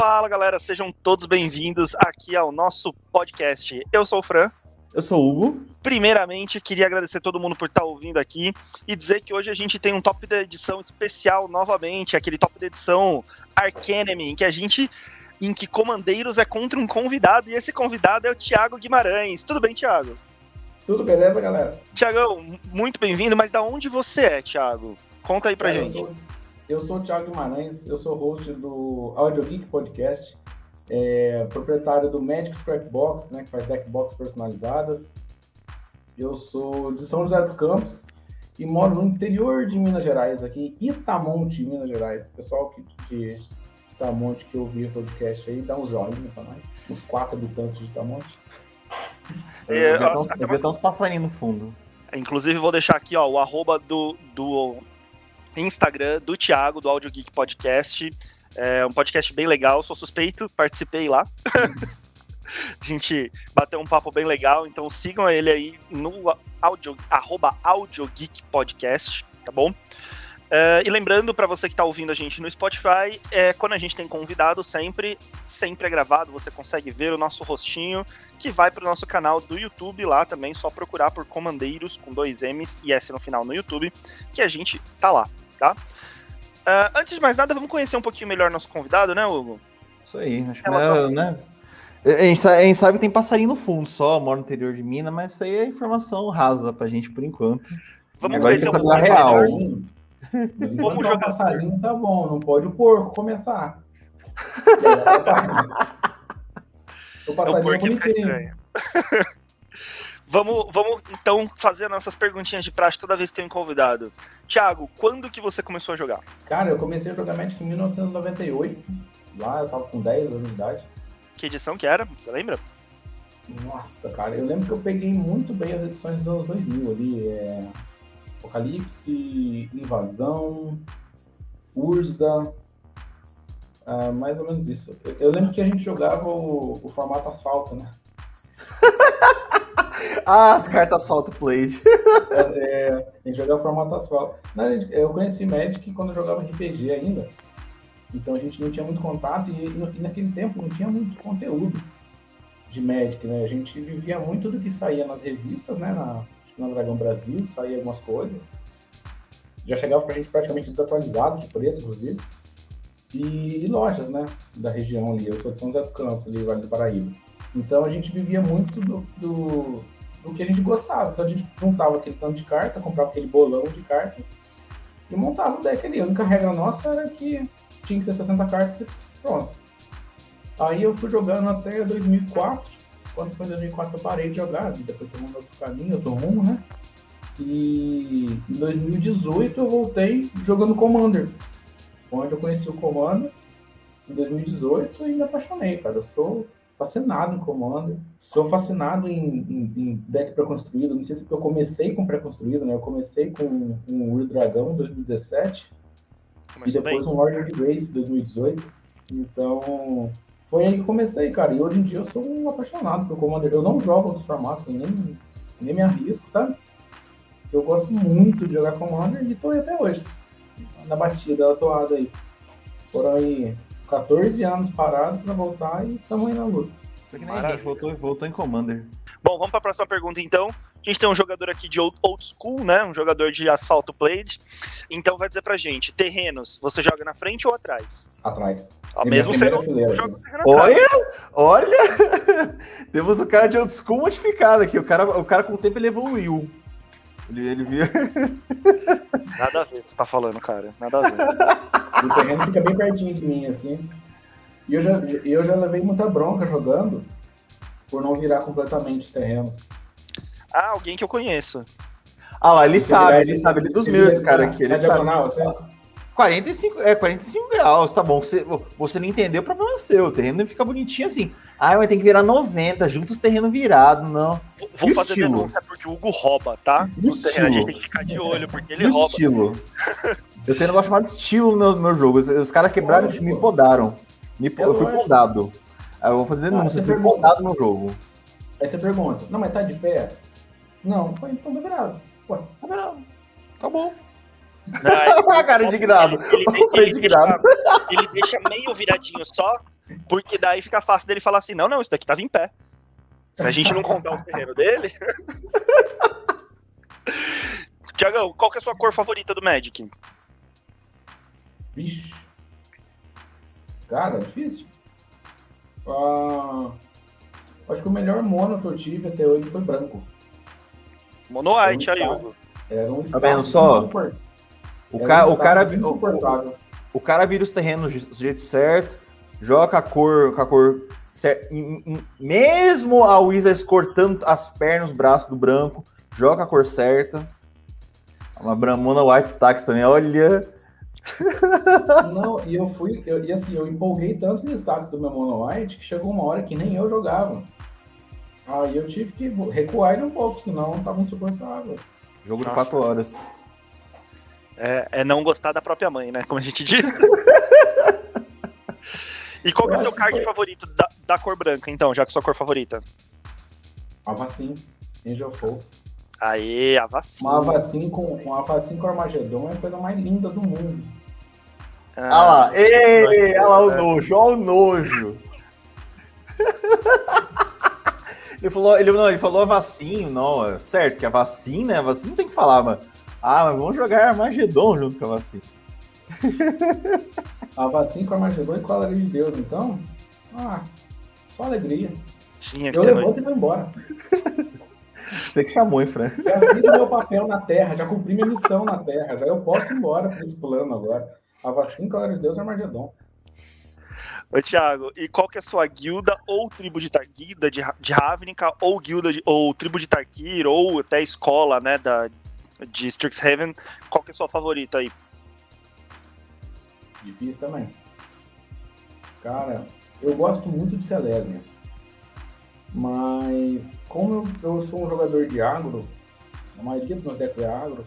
Fala galera, sejam todos bem-vindos aqui ao nosso podcast. Eu sou o Fran. Eu sou o Hugo. Primeiramente, queria agradecer todo mundo por estar ouvindo aqui e dizer que hoje a gente tem um top da edição especial novamente, aquele top da edição Arcanemy, em que a gente em que comandeiros é contra um convidado e esse convidado é o Thiago Guimarães. Tudo bem, Thiago? Tudo beleza, galera? Tiagão, muito bem-vindo, mas da onde você é, Thiago? Conta aí pra Cara, gente. Eu sou, eu sou o Thiago Guimarães, eu sou host do Audio Geek Podcast, é, proprietário do Magic Scrapbox, né, que faz deckbox personalizadas. Eu sou de São José dos Campos e moro no interior de Minas Gerais, aqui em Itamonte, Minas Gerais. Pessoal que, de Itamonte que ouviu o podcast aí, dá um joinha pra nós. Os quatro habitantes de Itamonte. É, uns- eu vi até uns passarinhos no fundo. Inclusive, vou deixar aqui ó, o arroba do, do Instagram do Thiago, do Audio Geek Podcast. É um podcast bem legal, sou suspeito, participei lá. A gente bateu um papo bem legal, então sigam ele aí no audio, arroba Audio Geek Podcast, tá bom? É, e lembrando para você que está ouvindo a gente no Spotify, é, quando a gente tem convidado, sempre, sempre é gravado, você consegue ver o nosso rostinho, que vai para o nosso canal do YouTube lá também, só procurar por Comandeiros com dois M's e S no final no YouTube, que a gente tá lá, tá? Ah, antes de mais nada, vamos conhecer um pouquinho melhor nosso convidado, né, Hugo? Isso aí. Acho que é, né? A gente, sa- a gente sabe que tem passarinho no fundo só, mora no interior de Minas, mas isso aí é informação rasa pra gente por enquanto. Vamos Agora conhecer um pouquinho real. enquanto é jogador. passarinho, tá bom. Não pode o porco começar. o É um passarinho é porquinho fica bonitinho. vamos, vamos então fazer nossas perguntinhas de praxe toda vez que tem um convidado. Thiago, quando que você começou a jogar? Cara, eu comecei a jogar Magic em 1998. Lá eu tava com 10 anos de idade. Que edição que era? Você lembra? Nossa, cara, eu lembro que eu peguei muito bem as edições dos anos 2000 ali. É... Apocalipse, Invasão, Urza. ah, mais ou menos isso. Eu, eu lembro que a gente jogava o, o formato asfalto, né? Ah, as cartas solto plate. É, a gente jogava formato asfalto. Eu conheci Magic quando eu jogava RPG ainda. Então a gente não tinha muito contato e, e naquele tempo não tinha muito conteúdo de Magic, né? A gente vivia muito do que saía nas revistas, né? Na, que na Dragão Brasil saía algumas coisas. Já chegava pra gente praticamente desatualizado de preço, inclusive. E, e lojas, né? Da região ali. Eu sou de São José dos Campos, ali, Vale do Paraíba. Então a gente vivia muito do, do, do que a gente gostava. Então a gente juntava aquele tanto de carta, comprava aquele bolão de cartas e montava o deck ali. A única regra nossa era que tinha que ter 60 cartas e pronto. Aí eu fui jogando até 2004. Quando foi em 2004 eu parei de jogar, depois tomando outro caminho, outro rumo, né? E em 2018 eu voltei jogando Commander. Onde eu conheci o Commander em 2018 e me apaixonei, cara. Eu sou fascinado em Commander. Sou fascinado em, em, em deck pré-construído. Não sei se porque eu comecei com pré-construído, né? Eu comecei com um Ur Dragão em 2017 e Começou bem? depois um Lord of Grace em 2018. Então, foi aí que comecei, cara. E hoje em dia eu sou um apaixonado por Commander. Eu não jogo outros formatos, eu nem, nem me arrisco, sabe? Eu gosto muito de jogar Commander e tô aí até hoje. Na batida, na toada aí. Foram aí 14 anos parados pra voltar e estamos aí na luta. Maravilha. voltou, voltou em Commander. Bom, vamos para a próxima pergunta então. A gente tem um jogador aqui de old school, né? Um jogador de asfalto played. Então vai dizer pra gente, terrenos, você joga na frente ou atrás? Atrás. Ó, É mesmo minha sendo joga atrás. Olha, olha! Temos o cara de old school modificado aqui. O cara, o cara com o tempo ele evoluiu. Ele, ele viu. Nada a ver, você tá falando, cara. Nada a ver. O terreno fica bem pertinho de mim, assim. E eu já, eu já levei muita bronca jogando por não virar completamente os terrenos. Ah, alguém que eu conheço. Ah lá, ele Você sabe, virar- ele sabe, ele é dos meus, cara, aqui. Ele na sabe. diagonal, assim? 45, é, 45 graus, tá bom. Você, você não entendeu, o problema é seu. O terreno fica bonitinho assim. Ah, mas tem que virar 90, junta os terrenos virados, não. Vou- E fazer estilo? denúncia porque o Hugo rouba, tá? E o Os terrenos, a gente tem que ficar de olho, porque ele E rouba. estilo. Eu tenho um negócio chamado estilo no meu, no meu jogo. Os, os caras quebraram, Lógico. me podaram. Me, É eu fui lógico. podado. Aí eu vou fazer Ah, denúncia, você eu fui pergunta. podado no jogo. Aí você pergunta, não, mas tá de pé? Não, foi então tá virado. Ué, Tá virado. Tá bom. Não, ele- A cara indignado. Ele, ele, ele, indignado. deixa, ele deixa meio viradinho só, Porque daí fica fácil dele falar assim: não, não, isso daqui tava em pé. Se a gente não contar os terrenos dele. Tiagão, qual que é a sua cor favorita do Magic? Vixe. Cara, difícil. Ah, acho que o melhor mono que eu tive até hoje foi branco. Mono White, aí, Hugo. Era um tá vendo só? O, ca um o cara o, o, cara vira os terrenos do jeito certo, joga a cor, com a cor certa. Mesmo a Wizards cortando as pernas, os braços do branco, joga a cor certa. Uma Bramona White Stacks também, olha. Não, e eu fui, eu, e assim, eu empolguei tanto no status do meu Mono White que chegou uma hora que nem eu jogava. Aí eu tive que recuar ele um pouco, senão tava insuportável. Jogo de 4 horas. É, é, não gostar da própria mãe, né? Como a gente diz. e qual é o seu card favorito da, da, cor branca, então, já que sua cor favorita? Avacin, Angel Folk. Aê, a vacina. Uma vacina com, uma vacina com Armagedon é a coisa mais linda do mundo. Ah, olha lá, ei, olha lá o nojo, olha o nojo. ele falou, ele, não, ele falou vacina, não, é certo, que a vacina, a vacina tem que falar, mas. Ah, mas vamos jogar Armagedon junto com a vacina. a vacina com Armagedon e com a alegria de Deus, então? Ah, só alegria. Tinha Eu levanto e vou embora. Você que chamou, hein, Fran? Já fiz o meu papel na Terra, já cumpri minha missão na Terra, já eu posso ir embora para esse plano agora. A vacina, galera de Deus, é Armagedon. Oi, Thiago, e qual que é a sua guilda ou tribo de Targuida, de, de Ravnica, ou guilda de, ou tribo de Tarkir, ou até escola, né, da, de Strixhaven, qual que é a sua favorita aí? Difícil também. Cara, eu gosto muito de Celestia. Mas como eu, eu, sou um jogador de agro, a maioria dos meus decks é agro,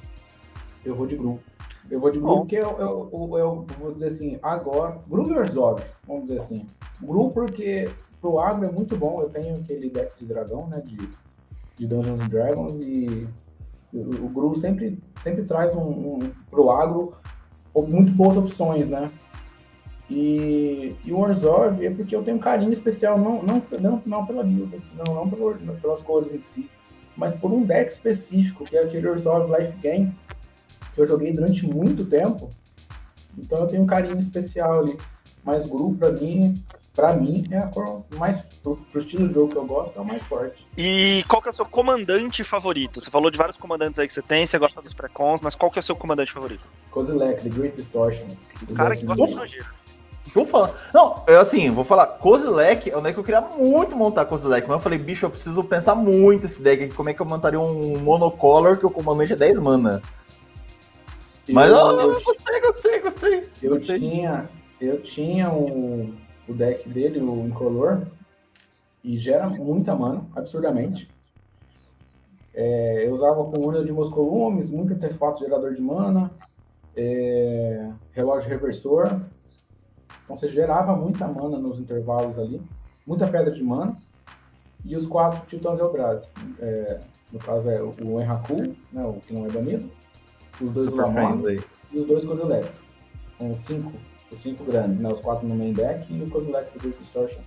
eu vou de grupo. Eu vou de grupo porque eu, eu, eu, eu, vou dizer assim, agora. Grupo Zog, vamos dizer assim. Grupo porque pro agro é muito bom. Eu tenho aquele deck de dragão, né? De, de Dungeons and Dragons e o, o grupo sempre, sempre traz um, um pro agro muito boas opções, né? E, e o Orzhov é porque eu tenho um carinho especial, não, não, não, não pela build, assim, não, não pelo, pelas cores em si, mas por um deck específico, que é aquele Orzhov Life Game, que eu joguei durante muito tempo. Então eu tenho um carinho especial ali. Mas grupo, pra mim, pra mim, é a cor mais. Pro, pro estilo de jogo que eu gosto, é o mais forte. E qual que é o seu comandante favorito? Você falou de vários comandantes aí que você tem, você gosta dos precons, mas qual que é o seu comandante favorito? Kozilek, The Great Distortion. O cara que gosta de nojeiro. Vou falar. Não, eu assim, vou falar. Kozilek é um deck que eu queria muito montar Kozilek, mas eu falei, bicho, eu preciso pensar muito esse deck aqui. Como é que eu montaria um monocolor que o comandante é 10 mana? Mas eu, eu, eu gostei, gostei, gostei. Eu gostei. tinha, eu tinha o, o deck dele, o Incolor, e gera muita mana, absurdamente. É, eu usava com urna de Moscolumes, muito artefato gerador de mana, é, relógio reversor, então você gerava muita mana nos intervalos ali, muita pedra de mana, e os quatro titãs Elbraz. É, no caso é o Enraku, né, o que não é banido, os dois Lamont e os dois Kozileks. São cinco, os cinco grandes, né, os quatro no main deck e o Kozilek do Great Distortion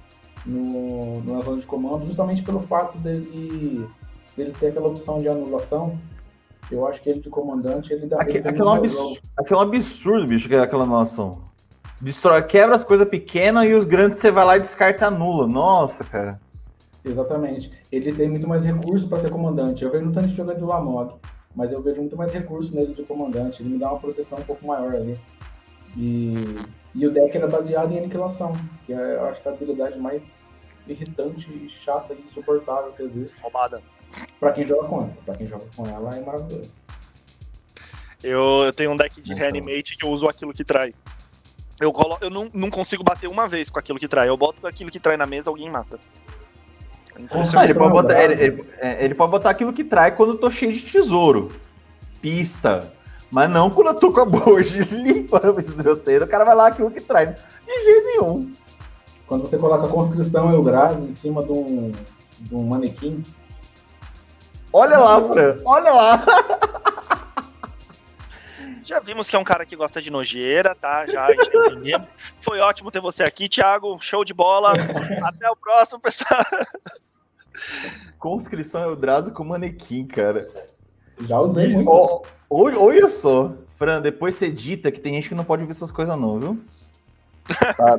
no, na zona de comando, justamente pelo fato dele, dele ter aquela opção de anulação eu acho que ele de comandante, ele dá. Aquele, aquele, é absurdo, aquele é absurdo, bicho, aquela anulação. Destrói, quebra as coisas pequenas e os grandes você vai lá e descarta nula. Nossa, cara. Exatamente. Ele tem muito mais recurso para ser comandante. Eu vejo tanto de jogar de Lamog, mas eu vejo muito mais recurso nele de comandante. Ele me dá uma proteção um pouco maior ali. E, e o deck era baseado em aniquilação, que é, eu acho que é a habilidade mais irritante e chata e insuportável que existe. Roubada. Pra quem joga contra. Pra quem joga com ela é maravilhoso. Eu, eu tenho um deck de então. reanimate que eu uso aquilo que trai. Eu, colo... eu não, não consigo bater uma vez com aquilo que trai. Eu boto aquilo que trai na mesa, alguém mata. Ah, ele, pode botar, ele, ele, é, ele, pode botar aquilo que trai quando eu tô cheio de tesouro. Pista. Mas não quando eu tô com a board limpa, o cara vai lá aquilo que trai. De jeito nenhum. Quando você coloca a conscrição Elgraz em cima de um, de um manequim. Olha lá, Fran. Olha lá. Já vimos que é um cara que gosta de nojeira, tá? Já, já entendemos. Foi ótimo ter você aqui, Thiago. Show de bola. Até o próximo, pessoal. Conscrição Eldrazo com manequim, cara. Já usei muito. Oh, olha só. Fran, depois você dita que tem gente que não pode ver essas coisas, não, viu?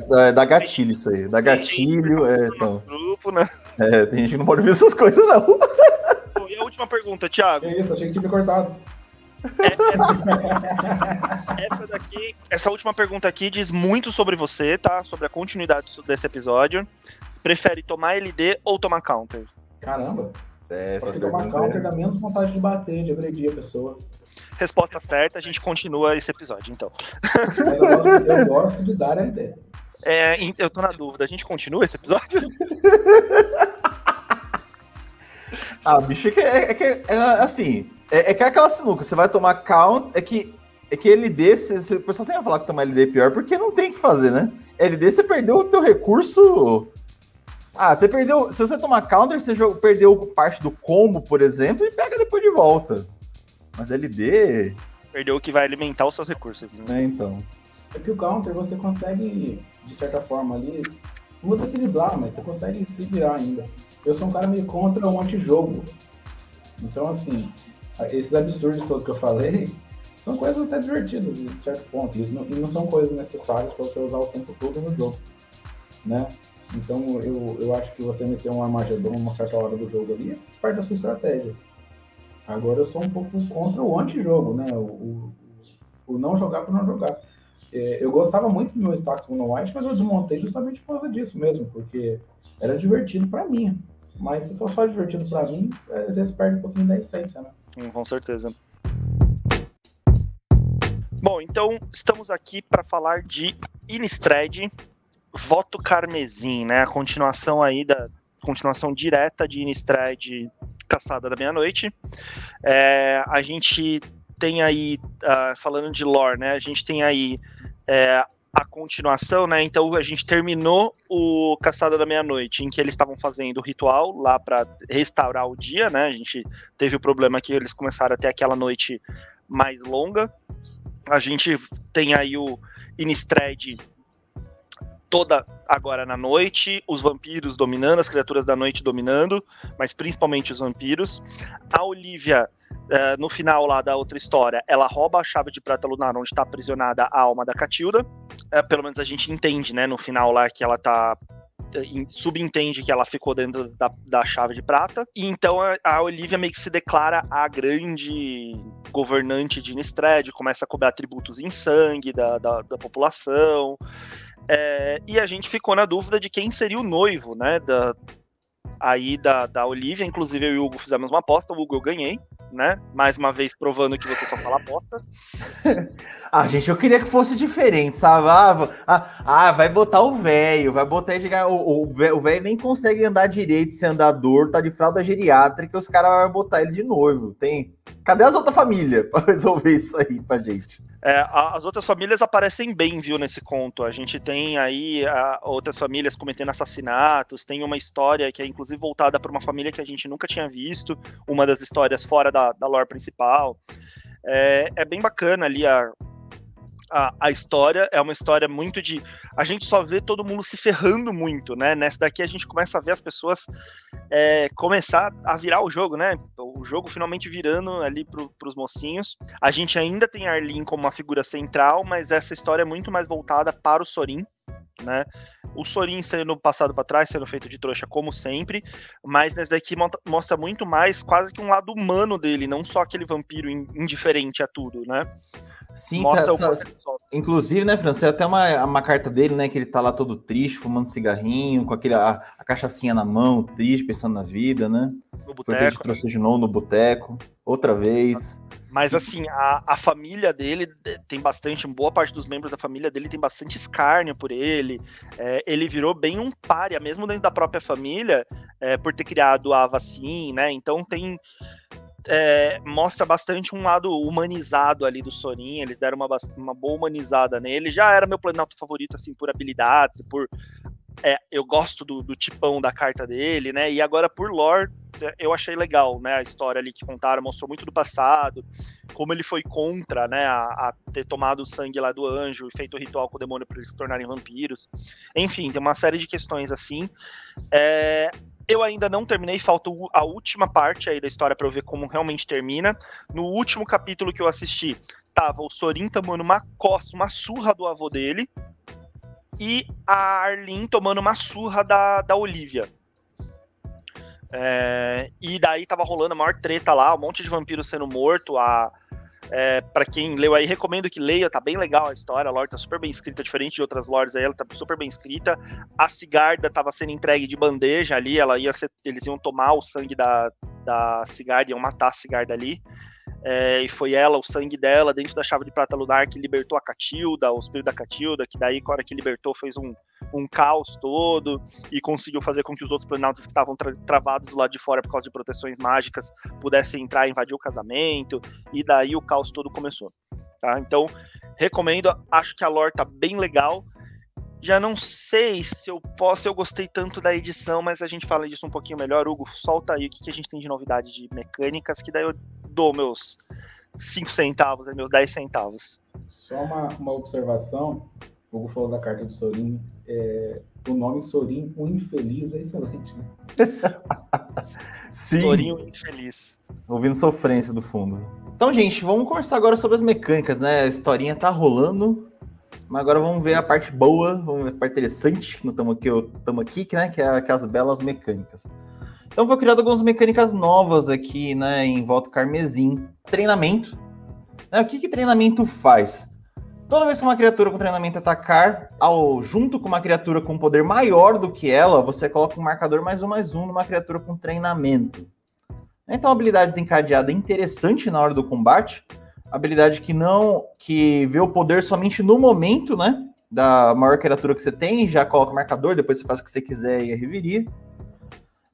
Dá, dá gatilho isso aí. Dá gatilho. É, então. Grupo, né? É, tem gente que não pode ver essas coisas, não. E a última pergunta, Thiago? É isso, achei que tinha me cortado. É, essa daqui, essa última pergunta aqui diz muito sobre você, tá? Sobre a continuidade desse episódio. Prefere tomar LD ou tomar counter? Caramba. É, Porque tomar counter é... dá menos vontade de bater, de agredir a pessoa. Resposta certa, a gente continua esse episódio, então. Eu gosto, eu gosto de dar LD. É, eu tô na dúvida, a gente continua esse episódio? ah, bicho, é que é, é, que é assim, é, é, que é aquela sinuca, você vai tomar count, é que é que LD, se, o pessoal sempre vai falar que tomar LD é pior, porque não tem o que fazer, né? LD, você perdeu o teu recurso. Ah, você perdeu. Se você tomar counter, você perdeu parte do combo, por exemplo, e pega depois de volta. Mas LD. Perdeu o que vai alimentar os seus recursos. Né? É, então. É que o counter você consegue, de certa forma, ali. Não vou ter que driblar, mas você consegue se virar ainda. Eu sou um cara meio contra o antijogo. Então, assim, esses absurdos todos que eu falei são coisas até divertidas, de certo ponto. E não, e não são coisas necessárias para você usar o tempo todo no jogo. Né? Então, eu, eu acho que você meter um Armagedon uma certa hora do jogo ali é parte da sua estratégia. Agora, eu sou um pouco contra o antijogo, né? O, o, o não jogar por não jogar. É, eu gostava muito do meu Stacks Mono White, mas eu desmontei justamente por causa disso mesmo, porque era divertido para mim. Mas se for só divertido para mim, às vezes perde um pouquinho da essência, né? Hum, com certeza. Bom, então estamos aqui para falar de Innistrad, Voto Carmesim, né? A continuação aí da continuação direta de Innistrad Caçada da Meia-Noite. É, a gente tem aí, uh, falando de lore, né? A gente tem aí é, a continuação, né? Então a gente terminou o Caçada da Meia-Noite, em que eles estavam fazendo o ritual lá para restaurar o dia, né? A gente teve o problema que eles começaram a ter aquela noite mais longa. A gente tem aí o Innistrad toda agora na noite, os vampiros dominando, as criaturas da noite dominando, mas principalmente os vampiros. A Olivia Uh, no final lá da outra história, ela rouba a chave de prata lunar onde está aprisionada a alma da Catilda. Uh, pelo menos a gente entende, né, no final lá que ela tá uh, subentende que ela ficou dentro da, da chave de prata. E então a, a Olivia meio que se declara a grande governante de Innistrad, começa a cobrar tributos em sangue da, da, da população. É, e a gente ficou na dúvida de quem seria o noivo, né, da, aí da, da Olivia. Inclusive eu e o Hugo fizemos uma aposta, o Hugo eu ganhei né? Mais uma vez provando que você só fala bosta. ah, gente, eu queria que fosse diferente, sabe? Ah, ah, ah vai botar o velho, vai botar o velho nem consegue andar direito sem andador, tá de fralda geriátrica, os caras vão botar ele de novo. Tem. Cadê as outras famílias para resolver isso aí pra gente? É, as outras famílias aparecem bem, viu, nesse conto. A gente tem aí a, outras famílias cometendo assassinatos, tem uma história que é inclusive voltada para uma família que a gente nunca tinha visto, uma das histórias fora da, da lore principal. É, é bem bacana ali a, a, a, história é uma história muito de. A gente só vê todo mundo se ferrando muito, né? Nessa daqui a gente começa a ver as pessoas é, começar a virar o jogo, né? O jogo finalmente virando ali para os mocinhos. A gente ainda tem Arlene como uma figura central, mas essa história é muito mais voltada para o Sorin, né? O Sorin sendo passado para trás, sendo feito de trouxa como sempre, mas nesse daqui mostra muito mais quase que um lado humano dele, não só aquele vampiro indiferente a tudo, né? Sim, Mostra tá, essa, inclusive, né, França, até uma, uma carta dele, né, que ele tá lá todo triste, fumando cigarrinho, com aquele, a, a cachaçinha na mão, triste, pensando na vida, né? No boteco. Foi que de novo no boteco, outra vez. Mas assim, a, a família dele tem bastante, boa parte dos membros da família dele tem bastante escárnio por ele. É, ele virou bem um párea, mesmo dentro da própria família, é, por ter criado a vacina, né? Então tem é, mostra bastante um lado humanizado ali do Sorin. Eles deram uma, uma boa humanizada nele. Já era meu planalto favorito, assim, por habilidades, por. É, eu gosto do, do, tipão da carta dele, né? E agora por lore eu achei legal, né? A história ali que contaram mostrou muito do passado, como ele foi contra, né? A, a ter tomado o sangue lá do anjo e feito o ritual com o demônio para eles se tornarem vampiros. Enfim, tem uma série de questões assim. É, eu ainda não terminei, falta a última parte aí da história para eu ver como realmente termina. No último capítulo que eu assisti, tava o Sorin tomando uma coça, uma surra do avô dele, e a Arlene tomando uma surra da, da Olivia. É, e daí tava rolando a maior treta lá, um monte de vampiros sendo morto. A, é, para quem leu aí, recomendo que leia, tá bem legal a história. A lore tá super bem escrita, diferente de outras lores aí, ela tá super bem escrita. A cigarda tava sendo entregue de bandeja ali, ela ia ser, eles iam tomar o sangue da, da cigarda, iam matar a cigarda ali. É, e foi ela, o sangue dela, dentro da chave de prata lunar, que libertou a Catilda, o espírito da Catilda, que daí, na hora que libertou, fez um, um caos todo e conseguiu fazer com que os outros planaltos que estavam tra travados do lado de fora por causa de proteções mágicas pudessem entrar e invadir o casamento, e daí o caos todo começou. Tá? Então, recomendo, acho que a lore tá bem legal. Já não sei se eu posso, eu gostei tanto da edição, mas a gente fala disso um pouquinho melhor. Hugo, solta aí o que, que a gente tem de novidade de mecânicas, que daí eu dou meus 5 centavos, meus 10 centavos. Só uma, uma observação, o Hugo falou da carta de Sorin, é, o nome Sorin, o infeliz, é excelente, né? Sim. Sorin, o infeliz. Ouvindo sofrência do fundo. Então, gente, vamos conversar agora sobre as mecânicas, né? A historinha tá rolando, mas agora vamos ver a parte boa, vamos ver a parte interessante, que não estamos aqui, estamos aqui, né? Que é, que é as belas mecânicas. Então foi criado algumas mecânicas novas aqui, né, em Volta Carmesim. Treinamento. Né, o que, que treinamento faz? Toda vez que uma criatura com treinamento atacar, ao, junto com uma criatura com poder maior do que ela, você coloca um marcador mais um mais um numa criatura com treinamento. Então, habilidade desencadeada interessante na hora do combate. Habilidade que não. que vê o poder somente no momento, né? Da maior criatura que você tem, já coloca o marcador, depois você faz o que você quiser e reviria.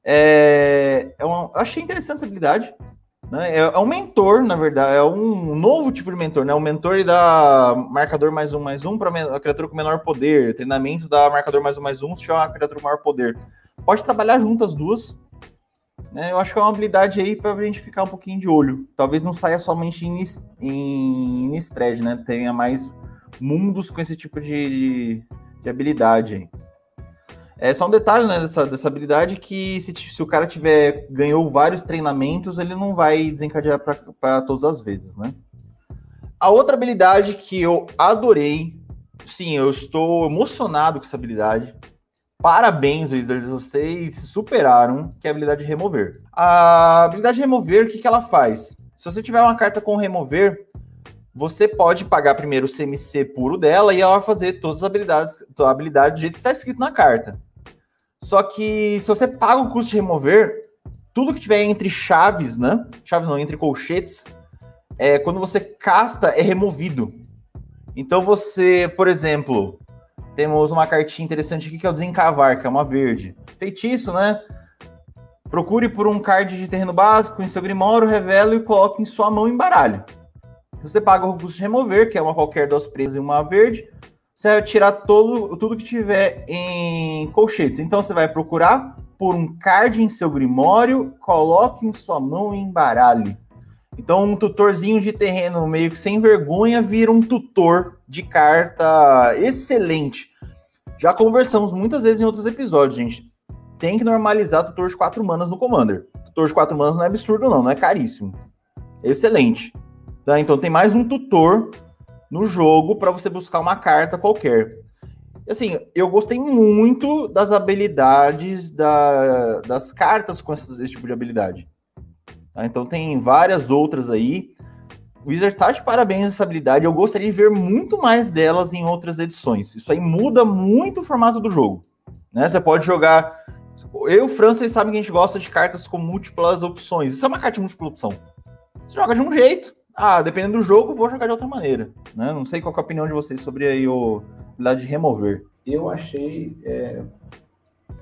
É, é uma, eu achei interessante essa habilidade. Né? É, é, um mentor, na verdade, é um novo tipo de mentor, né? O mentor ele dá marcador mais um, mais um para a criatura com menor poder. Treinamento dá marcador mais um, mais um se tiver uma criatura com maior poder. Pode trabalhar junto as duas. Né? Eu acho que é uma habilidade aí para a gente ficar um pouquinho de olho. Talvez não saia somente em, em, em né? Tenha mais mundos com esse tipo de, de habilidade aí. É só um detalhe né, dessa, dessa habilidade que se, se o cara tiver ganhou vários treinamentos, ele não vai desencadear para todas as vezes, né? A outra habilidade que eu adorei, sim, eu estou emocionado com essa habilidade. Parabéns, Wizards, vocês superaram, que é a habilidade de remover. A habilidade de remover, o que, que ela faz? Se você tiver uma carta com remover, você pode pagar primeiro o CMC puro dela e ela vai fazer todas as habilidades, a habilidade do jeito que está escrito na carta. Só que se você paga o custo de remover, tudo que tiver entre chaves, né? Chaves não, entre colchetes, é, quando você casta, é removido. Então você, por exemplo, temos uma cartinha interessante aqui que é o Desencavar, que é uma verde. Feitiço, né? Procure por um card de terreno básico em seu grimório, revela e coloque em sua mão em baralho. Você paga o custo de remover, que é uma qualquer das presas e uma verde você vai tirar todo, tudo que tiver em colchetes. Então você vai procurar por um card em seu grimório, coloque em sua mão e embaralhe. Então um tutorzinho de terreno meio que sem vergonha vira um tutor de carta excelente. Já conversamos muitas vezes em outros episódios, gente. Tem que normalizar tutor de 4 manas no Commander. Tutor de 4 manas não é absurdo não, não é caríssimo. Excelente. Tá? Então tem mais um tutor no jogo para você buscar uma carta qualquer. Assim, eu gostei muito das habilidades da, das cartas com esse, esse tipo de habilidade. Tá? Então tem várias outras aí. O Wizard tá de parabéns essa habilidade. Eu gostaria de ver muito mais delas em outras edições. Isso aí muda muito o formato do jogo. Né? Você pode jogar. Eu e o Fran, vocês sabem que a gente gosta de cartas com múltiplas opções. Isso é uma carta de múltipla opção. Você joga de um jeito, ah, dependendo do jogo, vou jogar de outra maneira. Né? Não sei qual é a opinião de vocês sobre aí o habilidade de remover. Eu achei. É...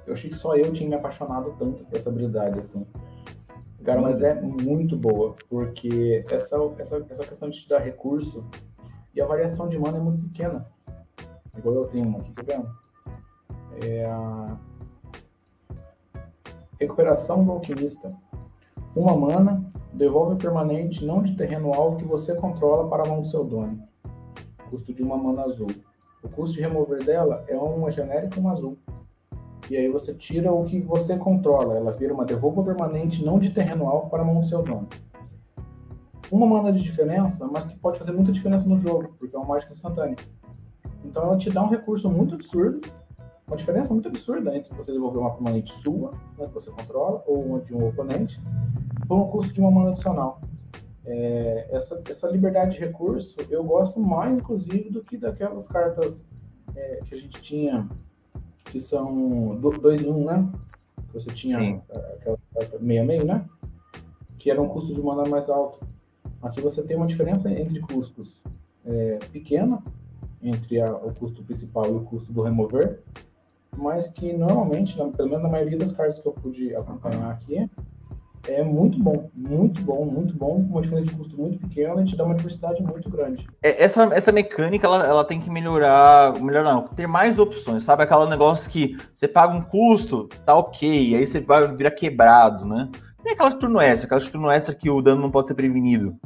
Eu achei que só eu tinha me apaixonado tanto por essa habilidade, assim. Cara, mas é muito boa, porque essa, essa, essa questão de te dar recurso e a variação de mana é muito pequena. Igual eu tenho uma aqui, tá vendo? É a recuperação do alquimista. Uma mana, devolve permanente não de terreno alvo que você controla para a mão do seu dono. Custo de uma mana azul. O custo de remover dela é uma genérica uma azul. E aí você tira o que você controla. Ela vira uma devolva permanente não de terreno alvo para a mão do seu dono. Uma mana de diferença, mas que pode fazer muita diferença no jogo, porque é uma mágica instantânea. Então ela te dá um recurso muito absurdo, uma diferença muito absurda entre você devolver uma permanente sua, né, que você controla, ou uma de um oponente, por um custo de uma mana adicional. É, essa, essa liberdade de recurso eu gosto mais, inclusive, do que daquelas cartas é, que a gente tinha, que são dois em um, né? Que você tinha Sim. aquela carta meia meio, né? Que era um custo de mana mais alto. Aqui você tem uma diferença entre custos é, pequena, entre a, o custo principal e o custo do remover, mas que normalmente, pelo menos na maioria das cartas que eu pude acompanhar aqui, é muito bom, muito bom, muito bom, com uma diferença de custo muito pequena e te dá uma diversidade muito grande. É, essa, essa mecânica, ela, ela tem que melhorar, melhorar não, ter mais opções, sabe? Aquela negócio que você paga um custo, tá ok, aí você vai virar quebrado, né? Tem aquela turno extra, aquela turno extra que o dano não pode ser prevenido,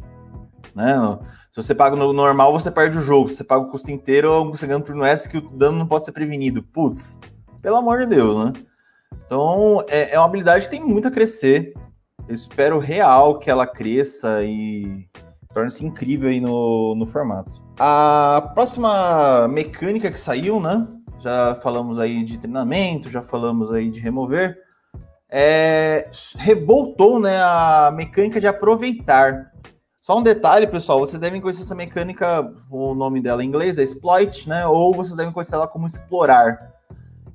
né? Se você paga no normal, você perde o jogo. Se você paga o custo inteiro, você ganha um turno extra que o dano não pode ser prevenido. Putz, pelo amor de Deus, né? Então, é, é uma habilidade que tem muito a crescer. Eu espero real que ela cresça e torne-se incrível aí no, no formato. A próxima mecânica que saiu, né? Já falamos aí de treinamento, já falamos aí de remover. É, revoltou né, a mecânica de aproveitar. Só um detalhe, pessoal, vocês devem conhecer essa mecânica, o nome dela em inglês é exploit, né? Ou vocês devem conhecer ela como explorar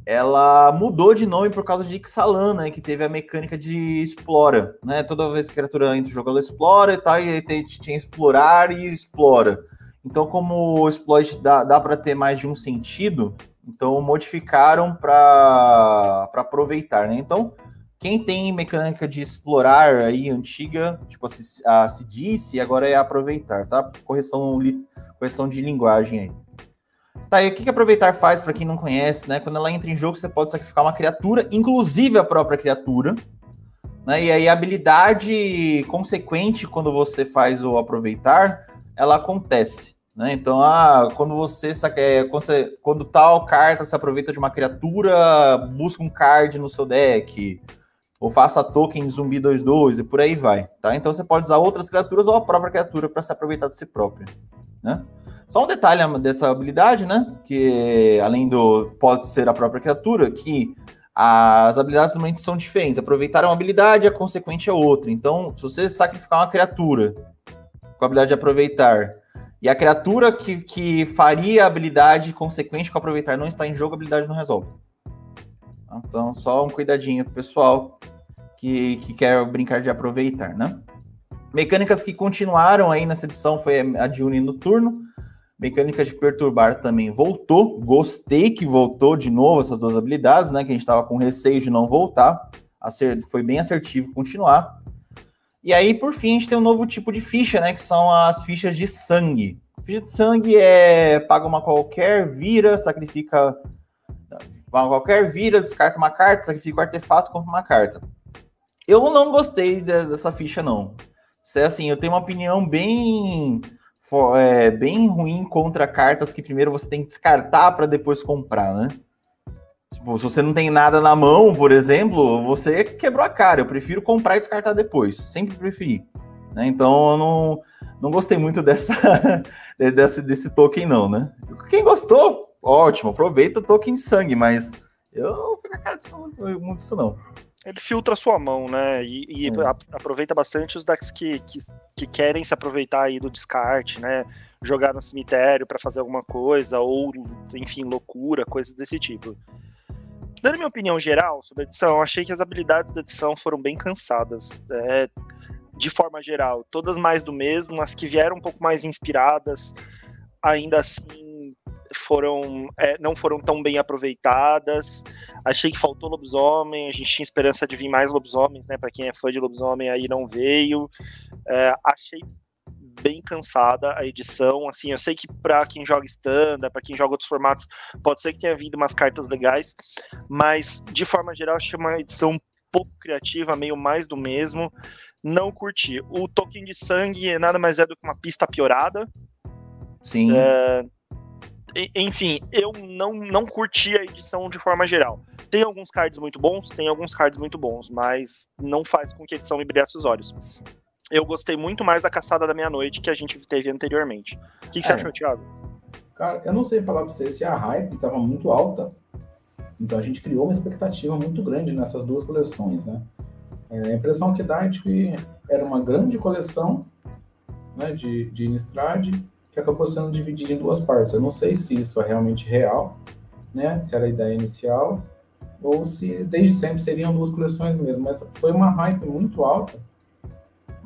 ela mudou de nome por causa de Ixalan, né? Que teve a mecânica de explora, né? Toda vez que a criatura entra no jogo, ela explora e tal, e aí tem, tinha explorar e explora. Então, como o exploit dá, dá para ter mais de um sentido, então modificaram para aproveitar, né? Então, quem tem mecânica de explorar aí antiga, tipo a, se disse, agora é aproveitar, tá? Correção, correção de linguagem aí. Tá, e o que, que aproveitar faz para quem não conhece, né? Quando ela entra em jogo, você pode sacrificar uma criatura, inclusive a própria criatura. Né? E aí a habilidade consequente quando você faz o aproveitar, ela acontece. Né? Então, ah, quando você, é, quando você quando tal carta se aproveita de uma criatura, busca um card no seu deck, ou faça token zumbi 2-2 e por aí vai. Tá? Então você pode usar outras criaturas ou a própria criatura para se aproveitar de si própria. Né? Só um detalhe dessa habilidade, né? Que além do pode ser a própria criatura, que as habilidades normalmente são diferentes. Aproveitar uma habilidade, a consequente é outra. Então, se você sacrificar uma criatura com a habilidade de aproveitar, e a criatura que, que faria a habilidade consequente com aproveitar não está em jogo, a habilidade não resolve. Então, só um cuidadinho pro pessoal que, que quer brincar de aproveitar, né? Mecânicas que continuaram aí nessa edição foi a de Uni no turno, Mecânica de perturbar também voltou. Gostei que voltou de novo essas duas habilidades, né? Que a gente estava com receio de não voltar. Foi bem assertivo continuar. E aí, por fim, a gente tem um novo tipo de ficha, né? Que são as fichas de sangue. Ficha de sangue é paga uma qualquer, vira, sacrifica. Uma qualquer, vira, descarta uma carta, sacrifica o um artefato, compra uma carta. Eu não gostei dessa ficha, não. Se é assim, eu tenho uma opinião bem é, bem ruim contra cartas que primeiro você tem que descartar para depois comprar, né? Tipo, se você não tem nada na mão, por exemplo, você quebrou a cara. Eu prefiro comprar e descartar depois. Sempre preferi. Né? Então eu não, não gostei muito dessa, desse, desse token, não, né? Quem gostou, ótimo, aproveita o token de sangue, mas eu não fico a cara disso, muito, muito disso, não ele filtra a sua mão, né? E, e é. aproveita bastante os decks que, que, que, querem se aproveitar aí do descarte, né? Jogar no cemitério para fazer alguma coisa, ou, enfim, loucura, coisas desse tipo. Dando minha opinião geral sobre a edição, achei que as habilidades da edição foram bem cansadas. É, de forma geral, todas mais do mesmo, as que vieram um pouco mais inspiradas, ainda assim foram é, não foram tão bem aproveitadas. Achei que faltou lobisomem, a gente tinha esperança de vir mais lobisomens, né? Para quem é fã de lobisomem aí não veio. É, achei bem cansada a edição. Assim, eu sei que para quem joga standard, para quem joga outros formatos, pode ser que tenha vindo umas cartas legais, mas de forma geral achei uma edição pouco criativa, meio mais do mesmo. não curti. O token de sangue nada mais é do que uma pista piorada. Sim. É, enfim, eu não, não curti a edição de forma geral. Tem alguns cards muito bons, tem alguns cards muito bons, mas não faz com que a edição me brilhasse os olhos. Eu gostei muito mais da Caçada da Meia-Noite que a gente teve anteriormente. O que, que é. você achou, Thiago? Cara, eu não sei falar pra você se a hype estava muito alta. Então a gente criou uma expectativa muito grande nessas duas coleções, né? É, a impressão que dá é de que era uma grande coleção né, de, de Innistrad que acabou sendo dividida em duas partes. Eu não sei se isso é realmente real, né? Se era a ideia inicial, ou se desde sempre seriam duas coleções mesmo, mas foi uma hype muito alta.